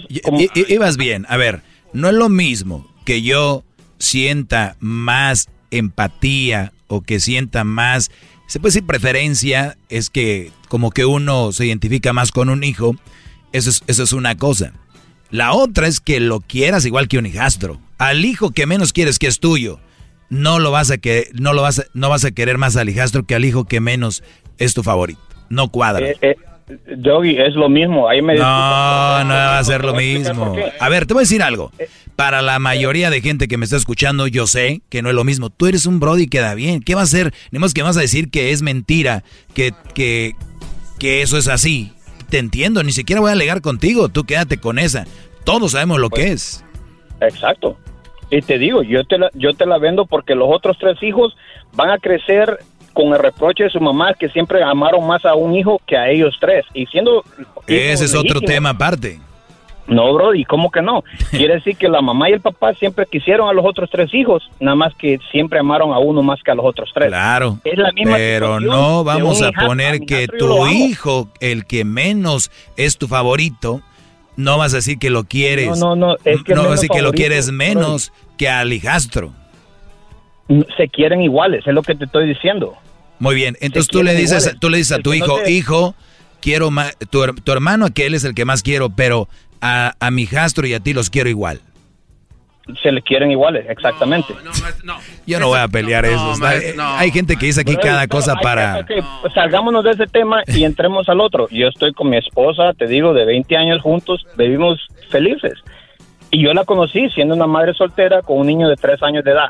ibas bien, a ver, no es lo mismo que yo sienta más empatía o que sienta más se puede decir preferencia, es que como que uno se identifica más con un hijo, eso es, eso es una cosa. La otra es que lo quieras igual que un hijastro. Al hijo que menos quieres que es tuyo, no lo vas a que no lo vas a, no vas a querer más al hijastro que al hijo que menos es tu favorito. No cuadra. Eh, eh, Doggy, es lo mismo. Ahí me no, no va a ser lo mismo. A ver, te voy a decir algo. Para la mayoría de gente que me está escuchando, yo sé que no es lo mismo. Tú eres un Brody que da bien. ¿Qué va a ser? Ni más que vas a decir que es mentira, que, que, que eso es así. Te entiendo, ni siquiera voy a alegar contigo. Tú quédate con esa. Todos sabemos lo que pues, es. Exacto. Y te digo, yo te, la, yo te la vendo porque los otros tres hijos van a crecer con el reproche de su mamá que siempre amaron más a un hijo que a ellos tres. Y siendo... Ese es otro tema aparte. No, bro, ¿y cómo que no? <laughs> Quiere decir que la mamá y el papá siempre quisieron a los otros tres hijos, nada más que siempre amaron a uno más que a los otros tres. Claro. Es la misma Pero no vamos a poner que tu hijo, el que menos es tu favorito, no vas a decir que lo quieres. No, no, no. Es que no vas a decir que lo quieres menos que al hijastro. Se quieren iguales, es lo que te estoy diciendo. Muy bien, entonces tú le dices, tú le dices a tu hijo, hijo, quiero más, tu, hermano que él es el que más quiero, pero a, a mi jastro y a ti los quiero igual se le quieren iguales, exactamente. Yo no voy a pelear eso. hay gente que dice aquí cada cosa para... Pues salgámonos de ese tema y entremos al otro. Yo estoy con mi esposa, te digo, de 20 años juntos, vivimos felices. Y yo la conocí siendo una madre soltera con un niño de 3 años de edad.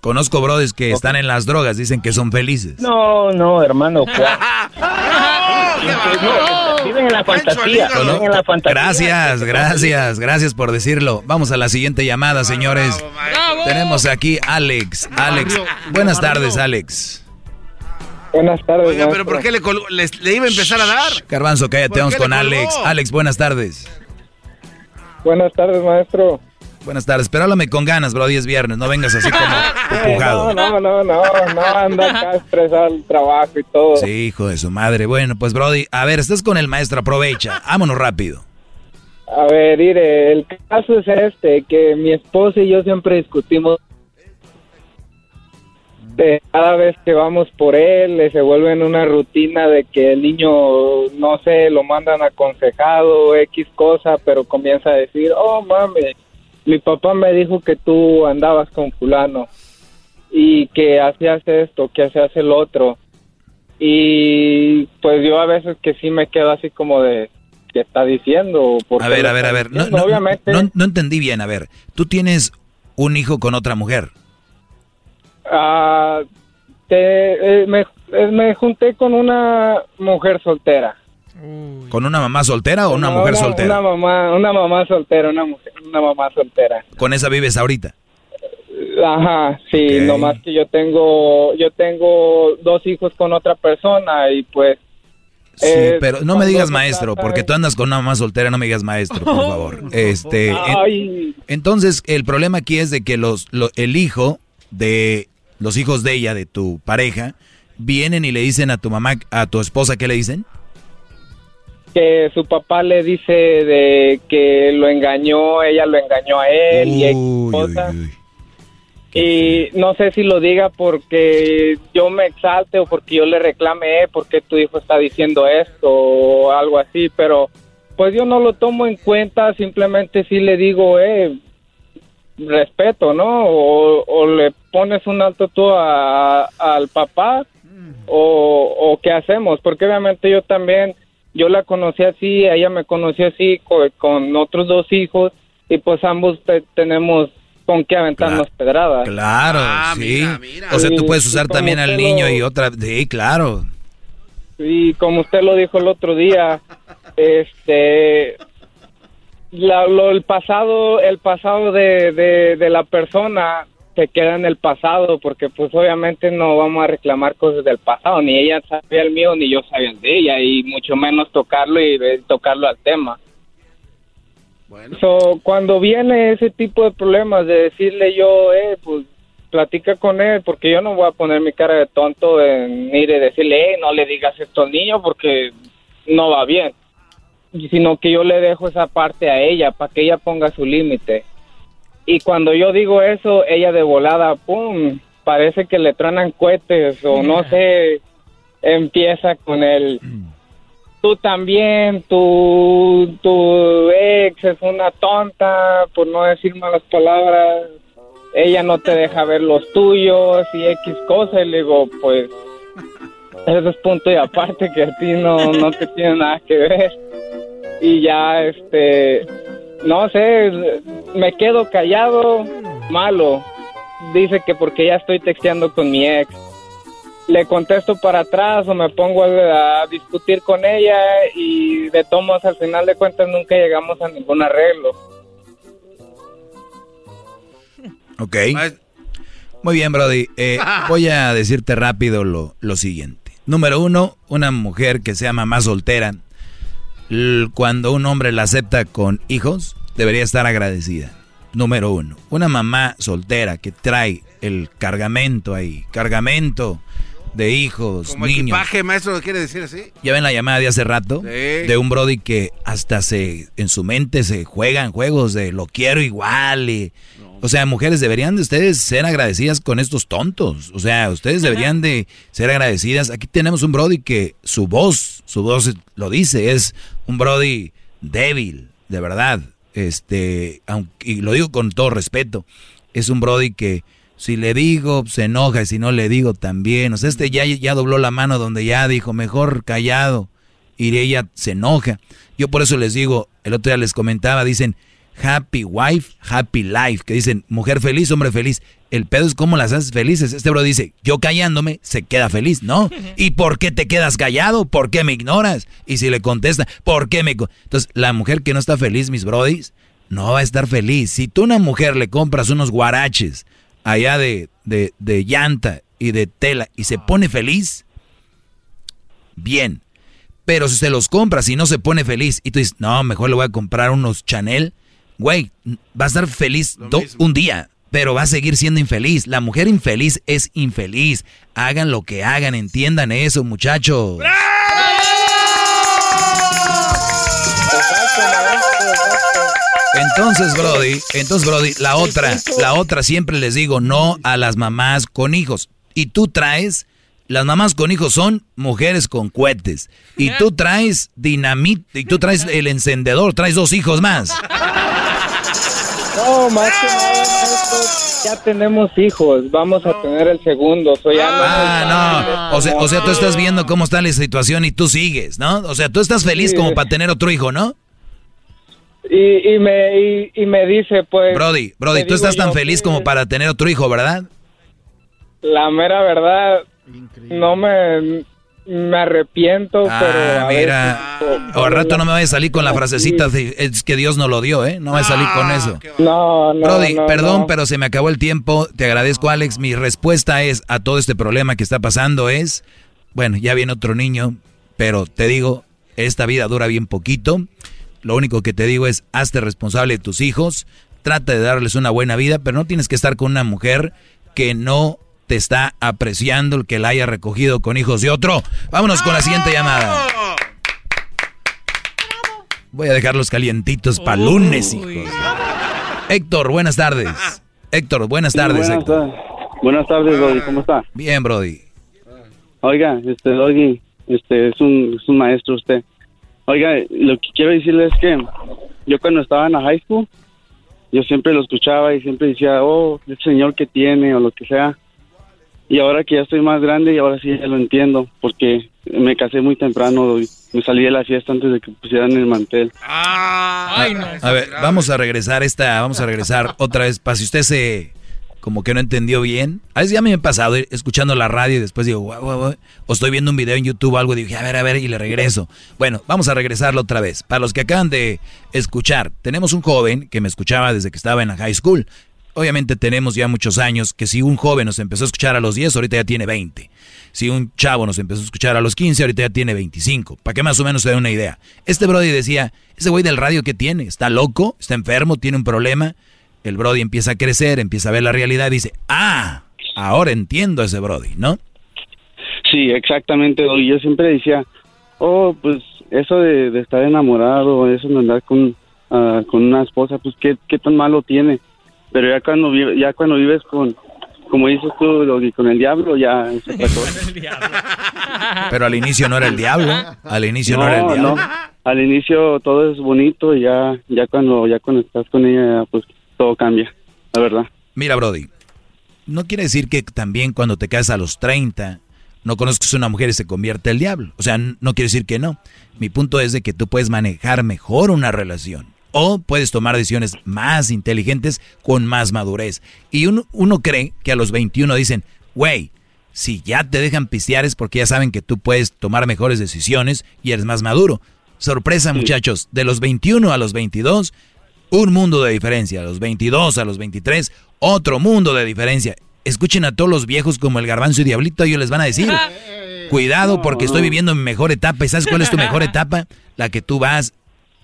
Conozco brothers que están en las drogas, dicen que son felices. No, no, hermano. <laughs> viven en la fantasía. Gracias, gracias, gracias por decirlo. Vamos a la siguiente llamada, señores. Tenemos aquí Alex. Alex, buenas tardes, Alex. Buenas tardes. Oiga, pero ¿por qué le, le, iba a empezar a dar? Garbanzo, cállate, vamos con Alex. Alex, buenas tardes. Buenas tardes, maestro. Buenas tardes, pero háblame con ganas, bro, 10 viernes, no vengas así como <laughs> empujado. No, no, no, no, no, anda acá estresado el trabajo y todo. Sí, hijo de su madre. Bueno, pues, Brody, a ver, estás con el maestro, aprovecha, vámonos rápido. A ver, mire, el caso es este, que mi esposa y yo siempre discutimos de cada vez que vamos por él, se vuelve en una rutina de que el niño, no sé, lo mandan aconsejado, X cosa, pero comienza a decir, oh, mami, mi papá me dijo que tú andabas con fulano y que hacías esto, que hacías el otro. Y pues yo a veces que sí me quedo así como de, ¿qué está diciendo? A ver, a ver, a ver, no, Obviamente, no, entendí bien, a ver, tú tienes un hijo con otra mujer. Ah, te, eh, me, eh, me junté con una mujer soltera. ¿Con una mamá soltera o una mujer soltera? Una mamá, una mamá soltera, una mujer, una mamá soltera. ¿Con esa vives ahorita? Ajá, sí, nomás que yo tengo, yo tengo dos hijos con otra persona y pues. Sí, eh, pero no me digas maestro, porque tú andas con una mamá soltera, no me digas maestro, por <laughs> favor. Este, entonces el problema aquí es de que los, el hijo de los hijos de ella, de tu pareja, vienen y le dicen a tu mamá, a tu esposa, ¿qué le dicen? Que su papá le dice de que lo engañó, ella lo engañó a él y cosas. Y no sé si lo diga porque yo me exalte o porque yo le reclame, eh, porque tu hijo está diciendo esto o algo así, pero pues yo no lo tomo en cuenta, simplemente sí le digo, eh, respeto, ¿no? O, le pones un alto tú al papá o, o qué hacemos, porque obviamente yo también yo la conocí así, ella me conoció así con, otros dos hijos y pues ambos tenemos con qué aventarnos pedradas. Claro, ah, sí. O sea, tú puedes usar también al niño y otra, sí, claro. Y como usted lo dijo el otro día, este, lo, el pasado, el pasado de, de, de la persona se queda en el pasado porque pues obviamente no vamos a reclamar cosas del pasado, ni ella sabía el mío ni yo sabía el de ella y mucho menos tocarlo y tocarlo al tema. Bueno. cuando viene ese tipo de problemas de decirle yo, eh, pues platica con él porque yo no voy a poner mi cara de tonto en ir y decirle, eh, no le digas esto al niño porque no va bien, sino que yo le dejo esa parte a ella para que ella ponga su límite y cuando yo digo eso, ella de volada, ¡pum! Parece que le tronan cohetes o no <laughs> sé, empieza con el... Tú también, tu, tu ex es una tonta, por no decir malas palabras. Ella no te deja ver los tuyos y X cosas. Y le digo, pues, <laughs> eso es punto y aparte que a ti no, no te tiene nada que ver. Y ya, este, no sé, me quedo callado, malo. Dice que porque ya estoy texteando con mi ex. Le contesto para atrás o me pongo a, discutir con ella y de tomos al final de cuentas nunca llegamos a ningún arreglo. Ok. Muy bien, Brody. Eh, <laughs> voy a decirte rápido lo, lo siguiente. Número uno, una mujer que sea mamá soltera cuando un hombre la acepta con hijos, debería estar agradecida. Número uno, una mamá soltera que trae el cargamento ahí, cargamento de hijos, Como niños. equipaje, maestro, quiere decir así? Ya ven la llamada de hace rato de un Brody que hasta se en su mente se juegan juegos de lo quiero igual y o sea, mujeres deberían de ustedes ser agradecidas con estos tontos. O sea, ustedes deberían de ser agradecidas. Aquí tenemos un Brody que su voz, su voz lo dice, es un Brody débil, de verdad. Este, aunque, y lo digo con todo respeto, es un Brody que si le digo se enoja y si no le digo también. O sea, este ya, ya dobló la mano donde ya dijo, mejor callado. Y ella se enoja. Yo por eso les digo, el otro día les comentaba, dicen, happy wife, happy life, que dicen mujer feliz, hombre feliz. El pedo es cómo las haces felices. Este bro dice, yo callándome, se queda feliz, ¿no? <laughs> ¿Y por qué te quedas callado? ¿Por qué me ignoras? Y si le contesta, ¿por qué me...? Entonces, la mujer que no está feliz, mis brodis, no va a estar feliz. Si tú a una mujer le compras unos guaraches allá de, de, de llanta y de tela y se pone feliz, bien. Pero si se los compras y no se pone feliz y tú dices, no, mejor le voy a comprar unos Chanel, güey, va a estar feliz un día, pero va a seguir siendo infeliz. La mujer infeliz es infeliz. Hagan lo que hagan, entiendan eso, muchachos. Entonces, Brody, entonces, Brody, la otra, la otra siempre les digo no a las mamás con hijos. Y tú traes, las mamás con hijos son mujeres con cohetes. Y tú traes dinamita, y tú traes el encendedor, traes dos hijos más. No, más que nada, ya tenemos hijos, vamos a tener el segundo. Soy ah, no. O sea, o sea, tú estás viendo cómo está la situación y tú sigues, ¿no? O sea, tú estás feliz como para tener otro hijo, ¿no? Y, y me, y, me dice, pues... Brody, Brody, tú estás tan feliz como para tener otro hijo, ¿verdad? La mera verdad, no me me arrepiento, ah, pero. mira, al rato no me vaya a salir con la frasecita de, es que Dios no lo dio, ¿eh? No voy a salir con ah, eso. No, no. Brody, perdón, pero se me acabó el tiempo. Te agradezco, Alex. Mi respuesta es a todo este problema que está pasando es: bueno, ya viene otro niño, pero te digo, esta vida dura bien poquito. Lo único que te digo es: hazte responsable de tus hijos, trata de darles una buena vida, pero no tienes que estar con una mujer que no te está apreciando el que la haya recogido con hijos de otro. Vámonos con la siguiente llamada. Voy a dejarlos calientitos para lunes, hijos. Héctor, buenas tardes. Héctor, buenas tardes. buenas, Héctor. buenas tardes, Brody. ¿Cómo está? Bien, Brody. Oiga, este, Brody, este, es un, es un maestro usted. Oiga, lo que quiero decirle es que yo cuando estaba en la high school, yo siempre lo escuchaba y siempre decía, oh, el señor que tiene o lo que sea. Y ahora que ya estoy más grande y ahora sí ya lo entiendo, porque me casé muy temprano y me salí de la fiesta antes de que pusieran el mantel. Ah, a ver, vamos a regresar esta, vamos a regresar otra vez para si usted se como que no entendió bien. A veces ya me he pasado escuchando la radio y después digo, o estoy viendo un video en YouTube o algo y dije, a ver, a ver, y le regreso. Bueno, vamos a regresarlo otra vez. Para los que acaban de escuchar, tenemos un joven que me escuchaba desde que estaba en la high school obviamente tenemos ya muchos años que si un joven nos empezó a escuchar a los 10, ahorita ya tiene 20. Si un chavo nos empezó a escuchar a los 15, ahorita ya tiene 25. Para que más o menos se dé una idea. Este Brody decía, ese güey del radio que tiene, está loco, está enfermo, tiene un problema. El Brody empieza a crecer, empieza a ver la realidad y dice, ah, ahora entiendo a ese Brody, ¿no? Sí, exactamente. Yo siempre decía, oh, pues eso de, estar enamorado, eso de andar con, ah, con una esposa, pues ¿qué, qué tan malo tiene pero ya cuando ya cuando vives con como dices tú con el diablo ya es <laughs> pero al inicio no era el diablo al inicio no, era el diablo. Al inicio todo es bonito y ya ya cuando ya cuando estás con ella pues todo cambia la verdad mira Brody no quiere decir que también cuando te casas a los 30 no conozcas a una mujer y se convierte el diablo. O sea, no quiere decir que no. Mi punto es de que tú puedes manejar mejor una relación o puedes tomar decisiones más inteligentes con más madurez. Y uno, cree que a los 21 dicen, güey, si ya te dejan pistear es porque ya saben que tú puedes tomar mejores decisiones y eres más maduro. Sorpresa, muchachos, de los 21 a los 22, un mundo de diferencia. A los 22 a los 23, otro mundo de diferencia. Escuchen a todos los viejos como el garbanzo y diablito, ellos les van a decir, <laughs> cuidado porque estoy viviendo mi mejor etapa. ¿Y sabes cuál es tu mejor <laughs> etapa? La que tú vas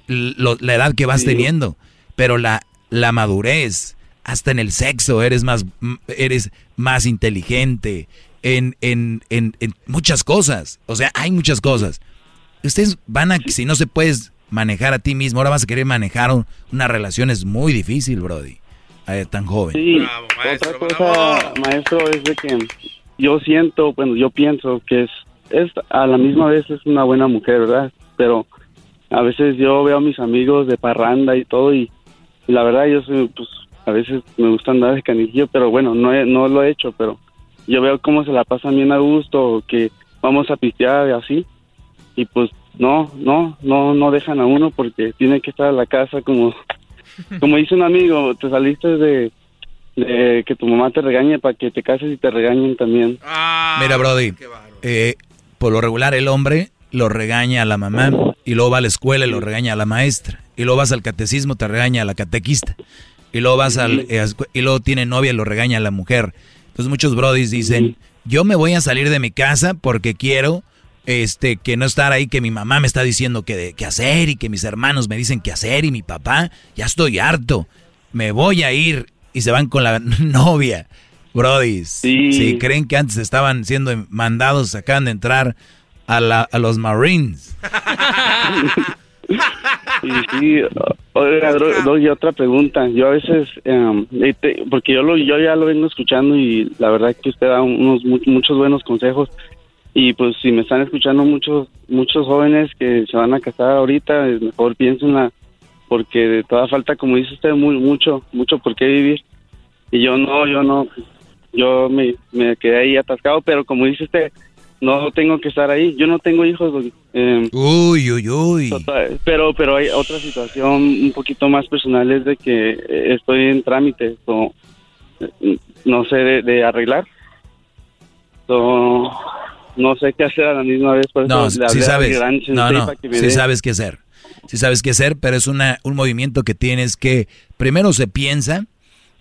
la edad que vas teniendo, pero la, la madurez, hasta en el sexo eres más, eres más inteligente, en, en, en, muchas cosas. O sea, hay muchas cosas. Ustedes van a, si no se puedes manejar a ti mismo, ahora vas a querer manejar una relación, es muy difícil, Brody, tan joven. Sí, otra cosa, maestro, es de que yo siento, bueno, yo pienso que es, es a la misma vez es una buena mujer, ¿verdad? Pero a veces yo veo a mis amigos de parranda y todo y, la verdad yo soy, pues a veces me gusta andar de canijillo, pero bueno, no, no lo he hecho, pero yo veo cómo se la pasan bien a gusto, que vamos a pistear y así, y pues no, no, no, no dejan a uno porque tiene que estar en la casa como, <laughs> como dice un amigo, te saliste de, de que tu mamá te regañe para que te cases y te regañen también. Mira, Brody, eh, por lo regular el hombre lo regaña a la mamá y luego va a la escuela y lo regaña a la maestra. Y luego vas al catecismo te regaña a la catequista. Y luego vas al eh, y luego tiene novia y lo regaña a la mujer. Entonces muchos brodis dicen, "Yo me voy a salir de mi casa porque quiero este que no estar ahí que mi mamá me está diciendo que qué hacer y que mis hermanos me dicen qué hacer y mi papá, ya estoy harto. Me voy a ir y se van con la <laughs> novia." Brodis, si creen que antes estaban siendo mandados, acaban de entrar a, la, a los Marines. <laughs> Sí, sí. Oiga, doy otra pregunta. Yo a veces, em, porque yo lo, yo ya lo vengo escuchando y la verdad es que usted da unos muchos buenos consejos. Y pues si me están escuchando muchos muchos jóvenes que se van a casar ahorita, mejor piénsenla, porque de toda falta, como dice usted, muy mucho, mucho por qué vivir. Y yo no, yo no, yo me, me quedé ahí atascado, pero como dice usted, no tengo que estar ahí. Yo no tengo hijos. Eh, uy, uy, uy. Pero, pero hay otra situación un poquito más personal, es de que eh, estoy en trámite, o no sé, de, arreglar. No sé qué hacer a la misma vez. Por no, si sabes, no, no, si sabes qué hacer. Si sabes qué hacer, pero es una, un movimiento que tienes que, primero se piensa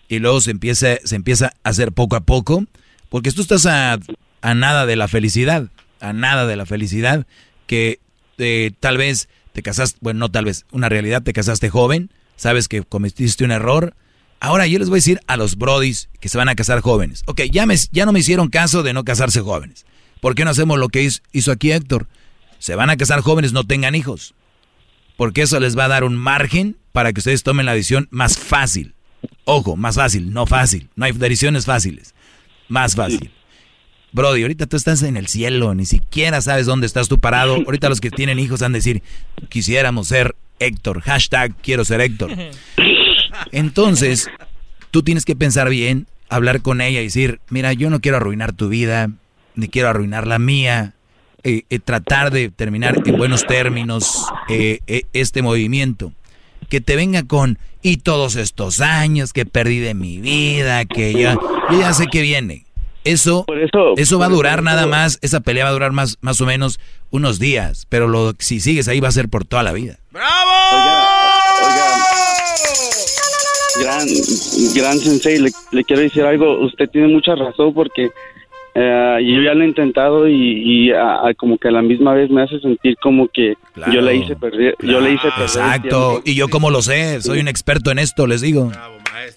y luego se empieza, se empieza a hacer poco a poco, porque tú estás a a nada de la felicidad, a nada de la felicidad, que eh, tal vez te casaste, bueno, no tal vez, una realidad, te casaste joven, sabes que cometiste un error. Ahora yo les voy a decir a los brodis que se van a casar jóvenes. Ok, ya, me, ya no me hicieron caso de no casarse jóvenes. ¿Por qué no hacemos lo que hizo, aquí Héctor? Se van a casar jóvenes, no tengan hijos. Porque eso les va a dar un margen para que ustedes tomen la decisión más fácil. Ojo, más fácil, no fácil. No hay decisiones fáciles. Más fácil. Brody, ahorita tú estás en el cielo, ni siquiera sabes dónde estás tú parado. Ahorita los que tienen hijos han de decir, quisiéramos ser Héctor, hashtag quiero ser Héctor. Entonces, tú tienes que pensar bien, hablar con ella y decir, mira, yo no quiero arruinar tu vida, ni quiero arruinar la mía. Eh, eh, tratar de terminar en buenos términos eh, este movimiento. Que te venga con, y todos estos años que perdí de mi vida, que ya, yo ya sé que viene. Eso, eso, va a durar nada más, esa pelea va a durar más, más o menos unos días, pero lo, si sigues ahí va a ser por toda la vida. ¡Bravo! Gran, gran sensei, le, quiero decir algo, usted tiene mucha razón porque eh, yo ya lo he intentado y, como que a la misma vez me hace sentir como que yo le hice perder, yo le hice perder Exacto, y yo como lo sé, soy un experto en esto, les digo.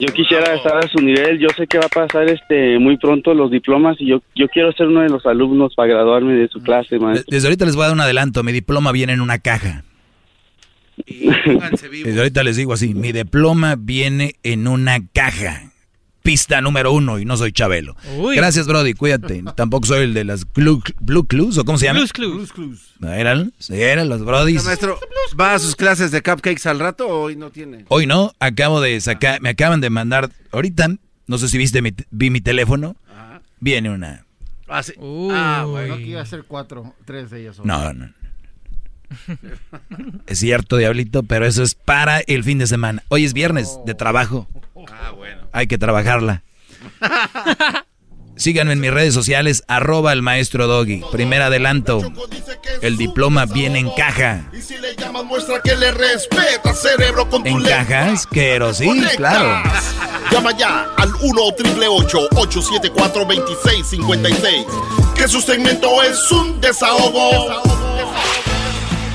Yo quisiera estar a su nivel. Yo sé que va a pasar este muy pronto los diplomas y yo yo quiero ser uno de los alumnos para graduarme de su clase, maestro. Desde ahorita les voy a dar un adelanto. Mi diploma viene en una caja. Desde ahorita les digo así, mi diploma viene en una caja pista número uno y no soy Chabelo. Gracias, Brody, cuídate. Tampoco soy el de las Blue, Clues, ¿o cómo se llama? Blues Clues. ¿Eran? eran los Brodis. maestro, ¿va a sus clases de cupcakes al rato o hoy no tiene? Hoy no, acabo de sacar, me acaban de mandar, ahorita, no sé si viste mi, vi mi teléfono, viene una... Ah, sí. ah, bueno. No, iba a ser cuatro, tres de ellas. No, no. Es cierto, Diablito, pero eso es para el fin de semana. Hoy es viernes de trabajo. Ah, bueno. Hay que trabajarla. <laughs> Síganme en mis redes sociales, arroba el maestro Doggy. Primer adelanto. El diploma viene en caja. Y si le llamas, muestra que le respeta, cerebro, con ¿En cajas? Quiero, sí, claro. Llama ya al 1 874 2656 Que su segmento es un desahogo.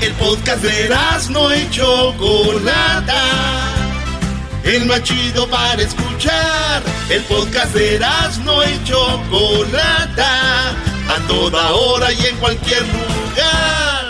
El podcast de no hecho Chocolata el más chido para escuchar. El podcast de no y Chocolata, a toda hora y en cualquier lugar.